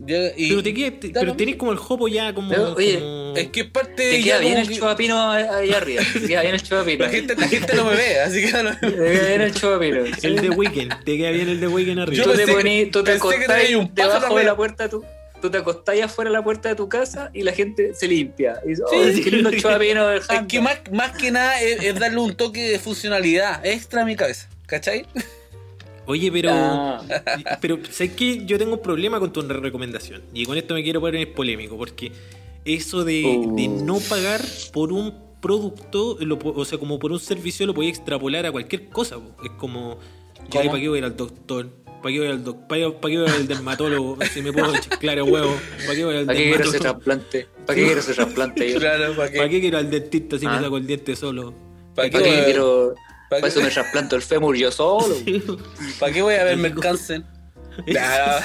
Y- Pero, te queda- te- pero tenés como el jopo ya como. Pero, oye, como- Es que es parte Te queda bien el que- chupapino ahí arriba. Te queda bien el chupapino. la gente, la gente no me ve, así que mismo. Te queda bien el chupapino. El de Weekend. Te queda bien el de Weekend arriba. Yo tú te ponís, tú te acostás debajo de la puerta de tu, tú te acostás afuera de la puerta de tu casa y la gente se limpia. Y dice, oh, Sí. qué lindo chupapino del Es que más, más que nada es, es darle un toque de funcionalidad extra a mi cabeza, ¿cachai? Oye, pero. Ah. Pero, ¿sabes qué? Yo tengo un problema con tu recomendación. Y con esto me quiero poner polémico. Porque eso de, Uh. de no pagar por un producto, lo o sea, como por un servicio, lo podía extrapolar a cualquier cosa. Es como. Yo, ¿Cómo? ¿para qué voy a ir al doctor? ¿Para qué voy al doctor? ¿Para, para qué voy al dermatólogo? Si me puedo chiclar el huevo. ¿Para qué voy al ¿Para qué quiero ese trasplante? ¿Para qué quiero ese trasplante yo? Claro, ¿para ¿Para qué quiero al dentista si me Ah. saco el diente solo? ¿Para ¿Para qué qué, quiero.? ¿Para Para eso me trasplanto el fémur yo solo. ¿Para qué voy a verme el cáncer? Claro.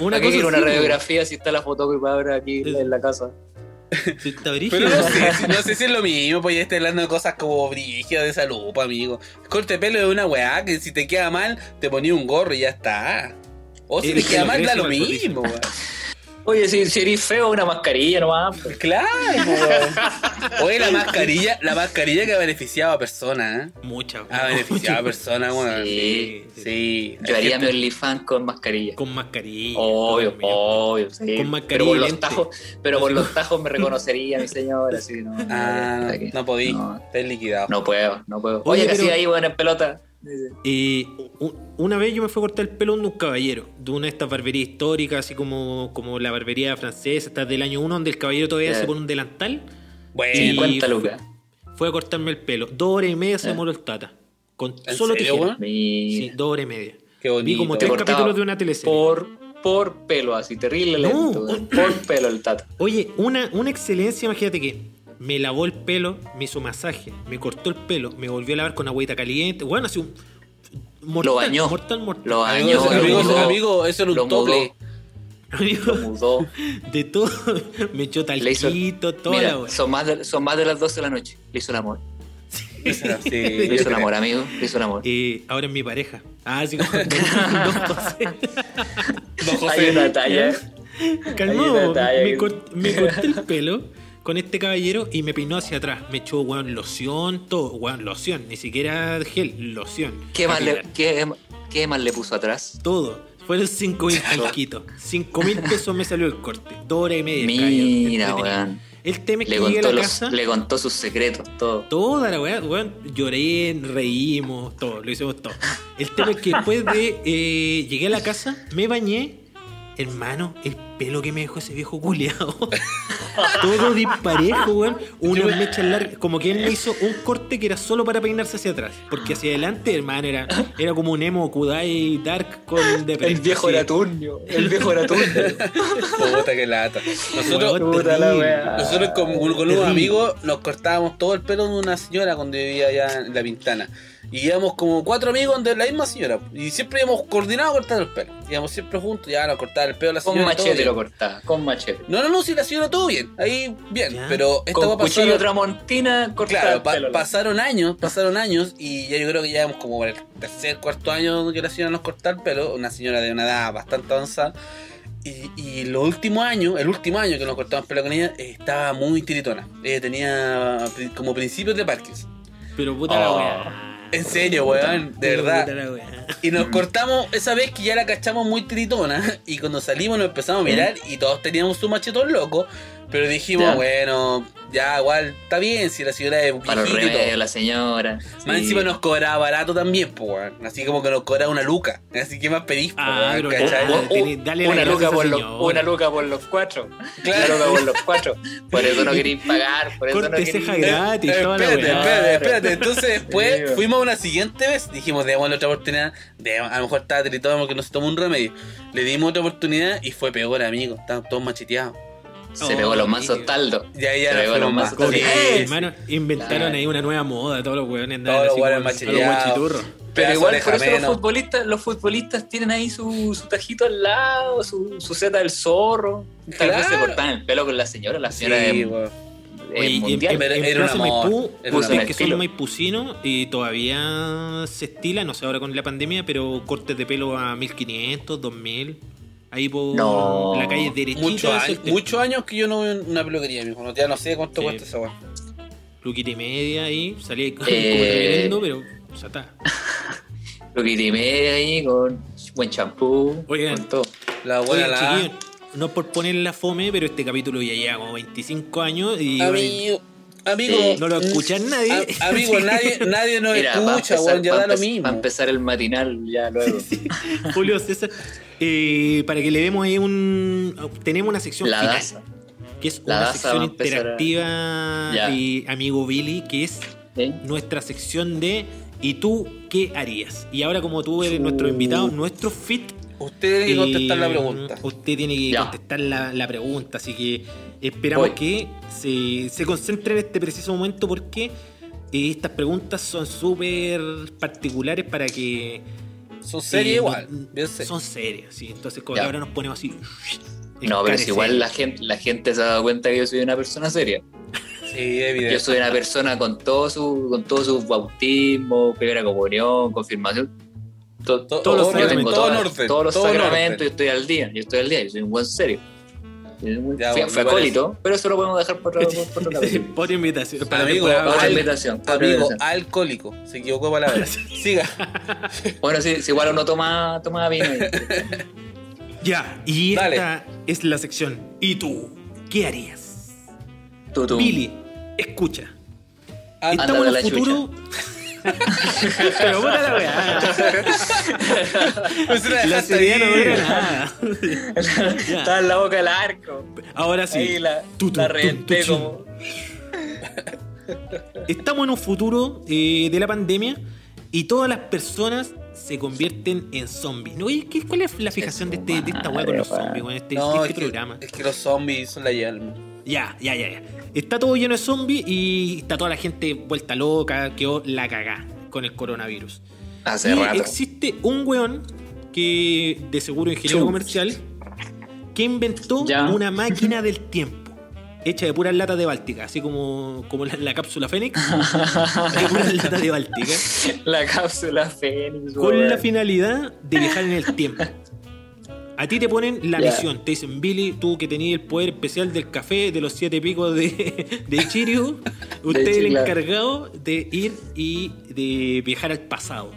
Una ¿Para qué quiero una sí, radiografía si está la fotógrafa aquí Es- en la casa? Sí. Pero no sé, si- no sé si es lo mismo, pues ya estoy hablando de cosas como brígidas de salud, pues, amigo. Corte de pelo es una weá que si te queda mal, te ponía un gorro y ya está. O si te queda mal, da lo mismo, weón. Oye, si, si eres feo, una mascarilla nomás. pues. Claro. Oye, la mascarilla, la mascarilla que ha beneficiado a personas, ¿eh? Muchas. Ha beneficiado a personas, weón. Sí. Sí. Yo haría mi OnlyFans con mascarilla. Con mascarilla. Obvio, obvio, sí. Con mascarilla pero por los tajos, pero por los tajos me reconocería mi señora, así no. Ah, no, no, no podí. No, Estás liquidado. no puedo, no puedo. Oye, Oye, que pero- sí, ahí, bueno, en pelota. U- una vez yo me fui a cortar el pelo de un caballero, de una de estas barberías históricas, así como, como la barbería francesa, esta del año 1, donde el caballero todavía se pone un delantal. Bueno, Sí. 50 lucas. Fue a cortarme el pelo. Dos horas y media se demoró el tata. Con ¿En solo serio, tijera. Sí, dos horas y media. Qué bonito. Vi como te tres capítulos de una teleserie. Por, por pelo, así, terrible No. lento. Por pelo el tata. Oye, una, una excelencia, imagínate que me lavó el pelo, me hizo masaje, me cortó el pelo, me volvió a lavar con agüita caliente. Bueno, así un. Mortal, Lo bañó. Mortal, mortal. Lo Amigo, bañó, amigo, lo mudó. amigo, eso era un Lo mudó. tople. Amigo, Lo mudó. de todo. Me echó Le hizo- talquito, toda Mira, la wea. son más, de, son más de las 12 de la noche. Le hizo el amor. Le Sí, hizo el amor, amigo. Le hizo el amor. Eh, ahora es mi pareja. Ah, sí, como. Don José. Hay una talla. Calmado, me, cort- me corté el pelo con este caballero y me peinó hacia atrás. Me echó, weón, loción, todo. Weón, loción, ni siquiera gel, loción. ¿Qué más, le, qué, qué más le puso atrás? Todo. Fueron 5 mil talquitos. 5 mil pesos me salió el corte. Dos horas y media. Mira, weón. El tema es Le que llegué a contó, la los- casa. le contó sus secretos, todo. Toda la weá, weón, lloré, reímos, todo, lo hicimos todo. El tema es que después de eh, llegué a la casa, me bañé, hermano, el pelo que me dejó ese viejo culiado. todo disparejo, weón. Unas mechas largas, como que él me hizo un corte que era solo para peinarse hacia atrás. Porque hacia adelante, hermano, era, era como un emo Kudai Dark con de El viejo era turnio. El viejo era turnio. Puta que lata. Nosotros, Puta la nosotros con, con unos amigos nos cortábamos todo el pelo de una señora cuando vivía allá en La Pintana. Y íbamos como cuatro amigos de la misma señora. Y siempre íbamos coordinados a cortar el pelo. Íbamos siempre juntos, ya a cortar el pelo a la Con señora. todo machete lo cortaba, con machete. No, no, no, si la señora todo bien. Ahí bien. Ya. Pero esta Con va a pasar. cuchillo tramontina cortaba Claro, el pa- pelo. pasaron años, pasaron años y ya yo creo que ya llevamos como por el tercer, cuarto año que la señora nos cortaba el pelo, una señora de una edad bastante avanzada. Y, y los últimos años, el último año que nos cortamos el pelo con ella, eh, estaba muy tiritona. Ella tenía como principios de Parkinson. Pero puta la Oh. En serio, weón, de verdad. Y nos cortamos esa vez que ya la cachamos muy tiritona. Y cuando salimos nos empezamos a mirar y todos teníamos su machetón loco. Pero dijimos, Ya. bueno, ya igual está bien si la señora es Para todo. remedios, la señora. Más Sí. encima nos cobraba barato también, pues, weón. Así como que nos cobraba una luca. Así que más pedís, po, Ah, weón, pero ¿cachai? ya, O- o- Tení- dale la una, luca por los, señora. una luca por los cuatro. Claro. Una luca por los cuatro. Por eso no queréis pagar. Por eso no Corte queréis. ceja gratis, Eh, toda espérate, espérate, espérate. Entonces después Sí, fuimos una siguiente vez. Dijimos, démosle otra oportunidad. De, a lo mejor estaba tiritón porque no se tomó un remedio. Le dimos otra oportunidad y fue peor, amigo. Estaban todos macheteados. Se pegó los mansos taldos. Y ahí ya Se pegó los más. mazos ¡Eh! Hermano, inventaron Claro. ahí una nueva moda, todos los weones andaban así como- los. Pero igual por eso los futbolistas, los futbolistas tienen ahí su, su tajito al lado, su, su seta del zorro. Tal vez se cortaban el pelo con la señora, la señora en, que son maipucinos y todavía se estila, no sé ahora con la pandemia, pero cortes de pelo a 1500, 2000. Ahí por No. la calle derechita. Muchos años, que yo no veo una peluquería, mijo. No, ya no sé cuánto Sí. cuesta esa weón. Luquita y media ahí, salí como Eh. reverendo, pero ya está. Luquita y media ahí con buen champú, Oigan. con todo. La buena la. no por poner la fome, pero este capítulo ya lleva como 25 años y Amigo, amigo. Sí. no lo escucha nadie. A- amigo, nadie, nadie nos Mira, escucha, empezar- ya da lo mismo. Va a empezar el matinal ya luego. Julio César, eh, para que le demos ahí un... Tenemos una sección La final, daza. que es la una daza sección a interactiva y amigo Billy, que es ¿eh? nuestra sección de ¿Y tú qué harías? Y ahora como tú eres nuestro invitado, nuestro fit... Usted tiene que contestar la pregunta. Usted tiene que Ya. contestar la, la pregunta, así que esperamos Voy. que se, se concentre en este preciso momento porque eh, estas preguntas son súper particulares para que... Son serias igual. no- serias. son serias, sí. Entonces como ahora nos ponemos así... No, pero si igual la gente, la gente se ha dado cuenta que yo soy una persona seria. Sí, Yo evidente. soy una persona con todo su, con todo su bautismo, primera comunión, confirmación. To- To- todos los yo tengo sacramentos, todo todas- en orden, todos los todo en sacramentos, orden. yo estoy al día, yo estoy al día, yo soy un buen serio. Muy- Ya, fue acólito, pero eso lo podemos dejar por otro, por otro capítulo. Por invitación. Para Amigo, al- baja. invitación, Amigo, alcohólico. Se equivocó de palabra. Siga. Bueno, sí, si igual uno toma, toma vino. Ya, y Dale. esta es la sección. ¿Y tú? ¿Qué harías? Tú, tú. Billy, escucha. Ah, Estamos en el futuro. Pero puta la weá. pues La seriedad no dura nada. Estaba en la boca del arco. Ahora sí. Ahí la, Tu, tu, la reventé tu. como. Estamos en un futuro eh, de la pandemia y todas las personas se convierten en zombies. ¿No? Oye, ¿qué- ¿Cuál es la fijación de, este, de esta weá con los zombies? Este, No, este es que, programa. es que los zombies son la llama. Ya, ya, ya, ya. Está todo lleno de zombies y está toda la gente vuelta loca, quedó la cagá con el coronavirus. Hace y rato. existe un weón que, de seguro ingeniero Chum. comercial, que inventó Ya. una máquina del tiempo. Hecha de puras latas de Báltica, así como, como la, la cápsula Fénix. de puras latas de Báltica. La cápsula Fénix, Con la finalidad de viajar en el tiempo. A ti te ponen la misión, te dicen, Billy, tú que tenías el poder especial del café, de los siete picos de, de Chirio, usted es el encargado de ir y de viajar al pasado.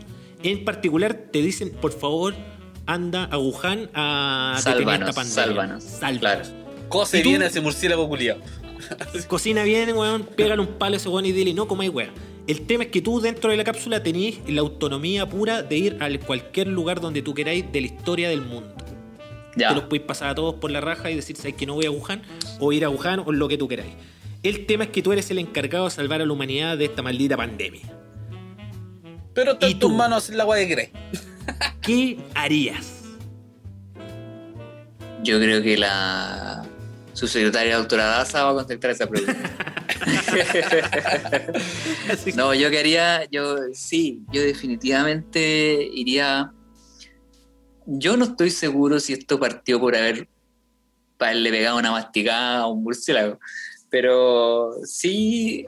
En particular, te dicen, por favor, anda a Wuhan a detener Sálvanos, esta pandemia. sálvanos, Sálvanos. claro. Cose bien a ese murciélago culiado. Cocina bien, weón, pégale un palo a ese weón y dile, no comáis weón. El tema es que tú dentro de la cápsula tenéis la autonomía pura de ir a cualquier lugar donde tú queráis de la historia del mundo. Ya. Te los podéis pasar a todos por la raja y decir, ¿sabes que no voy a Wuhan? O ir a Wuhan o lo que tú queráis. El tema es que tú eres el encargado de salvar a la humanidad de esta maldita pandemia. Pero está ¿Y en tus manos la agua de Grey. ¿Qué harías? Yo creo que la subsecretaria doctora Daza va a contestar esa pregunta. No, yo quería, yo sí, yo definitivamente iría. Yo no estoy seguro si esto partió por haber haberle pegado una masticada a un murciélago, pero sí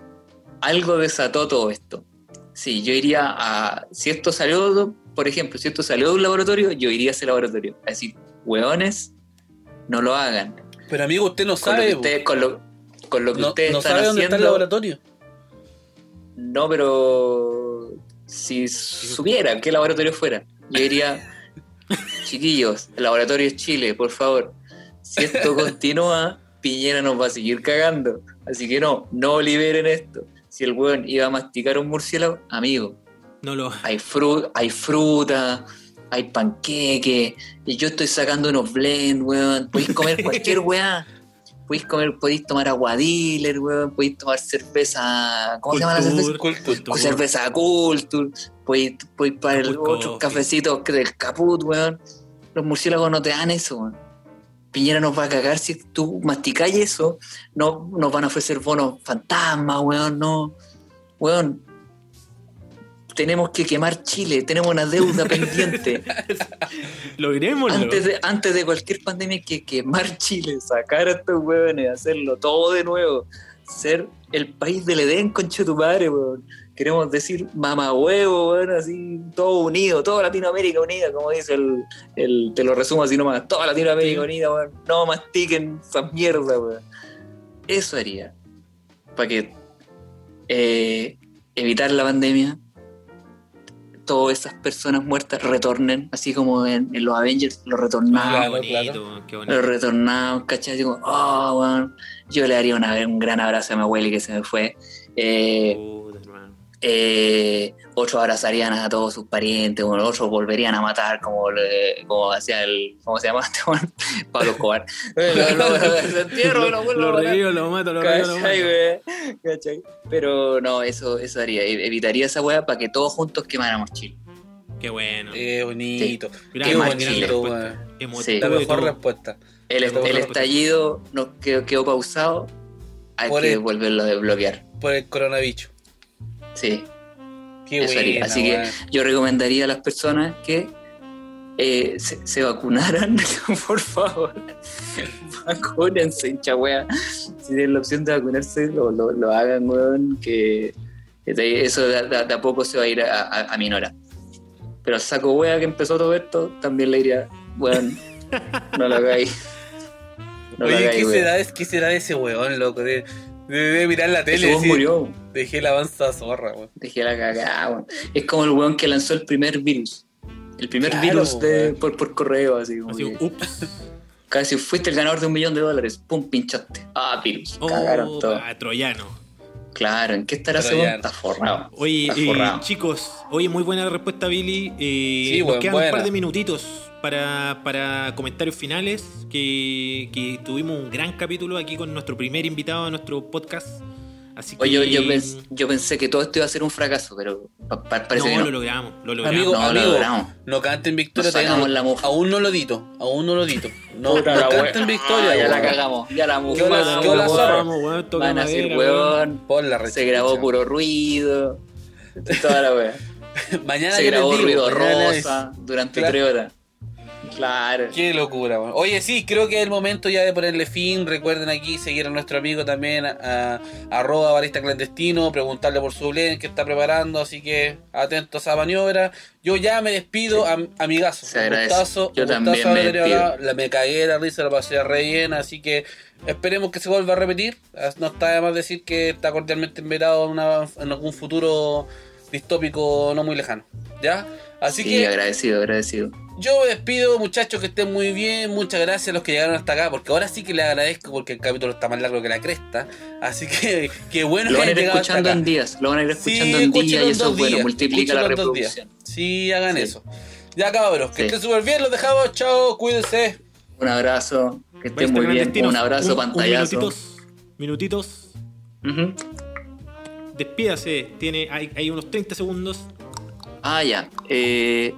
algo desató todo esto. Sí, yo iría a. Si esto salió, por ejemplo, si esto salió de un laboratorio, yo iría a ese laboratorio. A decir, hueones, no lo hagan. Pero amigo, usted no Con lo que sabe. ustedes, con lo, con lo que no, ustedes no están sabe dónde está el laboratorio. No, pero si supiera qué laboratorio fuera, yo diría, chiquillos, el laboratorio es Chile, por favor. Si esto continúa, Piñera nos va a seguir cagando. Así que no, no liberen esto. Si el weón iba a masticar un murciélago, amigo, no lo. hay, fru hay fruta, hay panqueque, y yo estoy sacando unos blend, weón. Podéis comer cualquier weá. Podéis comer, podéis tomar aguadiler, weón. Podéis tomar cerveza. ¿Cómo se llama la cerveza? Cultur, Cultur. Con cerveza Culture, podéis podéis pagar Caput otros cafecitos del caput, weón. Los murciélagos no te dan eso, weón. Piñera nos va a cagar si tú masticáis eso. No nos van a ofrecer bonos fantasmas, weón, no. Weón, tenemos que quemar Chile, tenemos una deuda pendiente. Logrémoslo. Antes de, antes de cualquier pandemia hay que quemar Chile, sacar a estos hueones, hacerlo todo de nuevo. Ser el país del Edén, concha tu madre, weón. Queremos decir mamá huevo, weón, así, todo unido, toda Latinoamérica unida, como dice el, el- te lo resumo así nomás, toda Latinoamérica Sí. unida, weón. No mastiquen esas mierdas, weón. Eso haría. Para que eh, evitar la pandemia, todas esas personas muertas retornen, así como en, en los Avengers, los retornados. Ah, bonito, qué bonito. Los retornados, ¿cachai? Como, oh, weón. Yo le haría una- un gran abrazo a mi abuela que se me fue. Eh, hermano. Eh, otros abrazarían a todos sus parientes, bueno, otros volverían a matar como, le- como hacía el, ¿cómo se llama este? Pablo Escobar. Lo- lo- se entierro, lo vuelvo a Lo matar. revivo, lo mato, lo revivo, lo mato. ¿Cachai, güey? ¿Cachai? Pero no, eso, eso haría. E- Evitaría esa weá para que todos juntos quemáramos Chile. Qué bueno. Qué bonito. Qué más bonito. Emotivo Sí. La mejor respuesta. El, estallido nos quedó, quedó pausado. Hay Por que el- volverlo a desbloquear. Por el coronavirus. Sí. Qué Eso haría. buena, Así que yo recomendaría a las personas que eh, se, se vacunaran, por favor. Vacúnense, hincha wea. Si tienen la opción de vacunarse, lo, lo, lo hagan, weón. Que, eso de, a poco se va a ir a, a, a minorar. Pero saco wea que empezó todo esto, también le diría, weón, no lo hagáis. No lo Oye, hagáis, ¿qué será, ¿qué será de ese weón, loco? De, de, de mirar la Ese tele weón decir, murió. Dejé la avanza zorra, weón. Dejé la cagada, weón. Es como el weón que lanzó el primer virus. El primer Claro, virus de, por, por correo, así como Así, que ups. casi fuiste el ganador de un millón de dólares. Pum, pinchaste. Ah, virus. Cagaron Oh, todo. ah, troyano. Claro, ¿en qué estará ese. Está forrado. Oye, Está eh, forrado. chicos, oye, muy buena respuesta, Billy. Eh, Sí, nos buen- quedan un par de minutitos para, para comentarios finales. Que, que tuvimos un gran capítulo aquí con nuestro primer invitado a nuestro podcast. Así que. Oye, yo, yo, pens- yo pensé que todo esto iba a ser un fracaso, pero pa- pa- parece no, que no. lo logramos, lo logramos. Amigo, no, lo logramos. no canten victoria, no- la mufa. aún no lo dito, aún no lo dito. No, no la canten victoria, Ah, ya la cagamos, ya la ¿Qué mufa. hola, weón. zorra? Van a ser madera, weón. Por la Se grabó puro ruido. Toda la wea. Mañana Se yo grabó ruido rosa durante tres horas. Claro. Qué locura, weón. Oye, sí, creo que es el momento ya de ponerle fin. Recuerden aquí seguir a nuestro amigo también, a, a arroba barista clandestino, preguntarle por su blend que está preparando, así que atentos a maniobra. Yo ya me despido, am- amigazo. Se agradece. gustazo, Yo también me despido. La, me cagué la risa, la pasé re bien, así que esperemos que se vuelva a repetir. No está de más decir que está cordialmente invitado en, algún futuro distópico no muy lejano. ¿Ya? Así sí, que agradecido, agradecido. Yo me despido, muchachos, que estén muy bien. Muchas gracias a los que llegaron hasta acá, porque ahora sí que les agradezco porque el capítulo está más largo que la cresta. Así que qué bueno Lo que van a ir escuchando en días. Lo van a ir Sí, escuchando en días y eso es bueno. Multiplica la reproducción. Sí, hagan Sí. eso. Ya cabros, que Sí. estén súper bien, los dejamos. Chao, cuídense. Un abrazo. Que estén muy bien. Un abrazo, un- un pantallazo. minutitos, minutitos. Despídase, tiene, hay, hay unos 30 segundos. Ah, ya. Eh,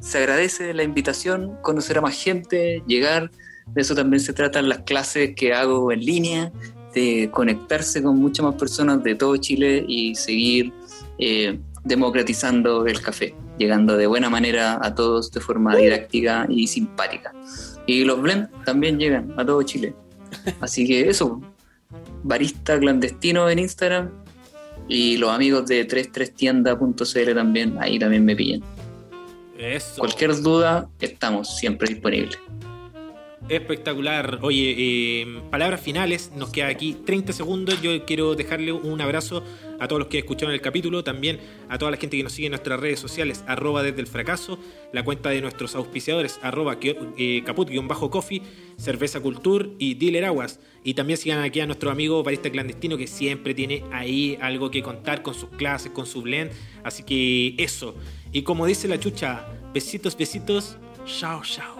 se agradece la invitación, conocer a más gente, llegar. De eso también se tratan las clases que hago en línea, de conectarse con muchas más personas de todo Chile y seguir eh, democratizando el café, llegando de buena manera a todos de forma didáctica y simpática. Y los blends también llegan a todo Chile. Así que eso, barista clandestino en Instagram y los amigos de 33tienda.cl también, ahí también me pillan. Eso. Cualquier duda, estamos siempre disponibles. Espectacular. Oye, eh, palabras finales. Nos queda aquí 30 segundos. Yo quiero dejarle un abrazo a todos los que escucharon el capítulo. También a toda la gente que nos sigue en nuestras redes sociales. Arroba desde el fracaso. La cuenta de nuestros auspiciadores. Arroba eh, caput-coffee. Cerveza Culture y Dealer Aguas. Y también sigan aquí a nuestro amigo barista clandestino que siempre tiene ahí algo que contar con sus clases, con su blend. Así que eso. Y como dice la chucha, besitos, besitos. Chao, chao.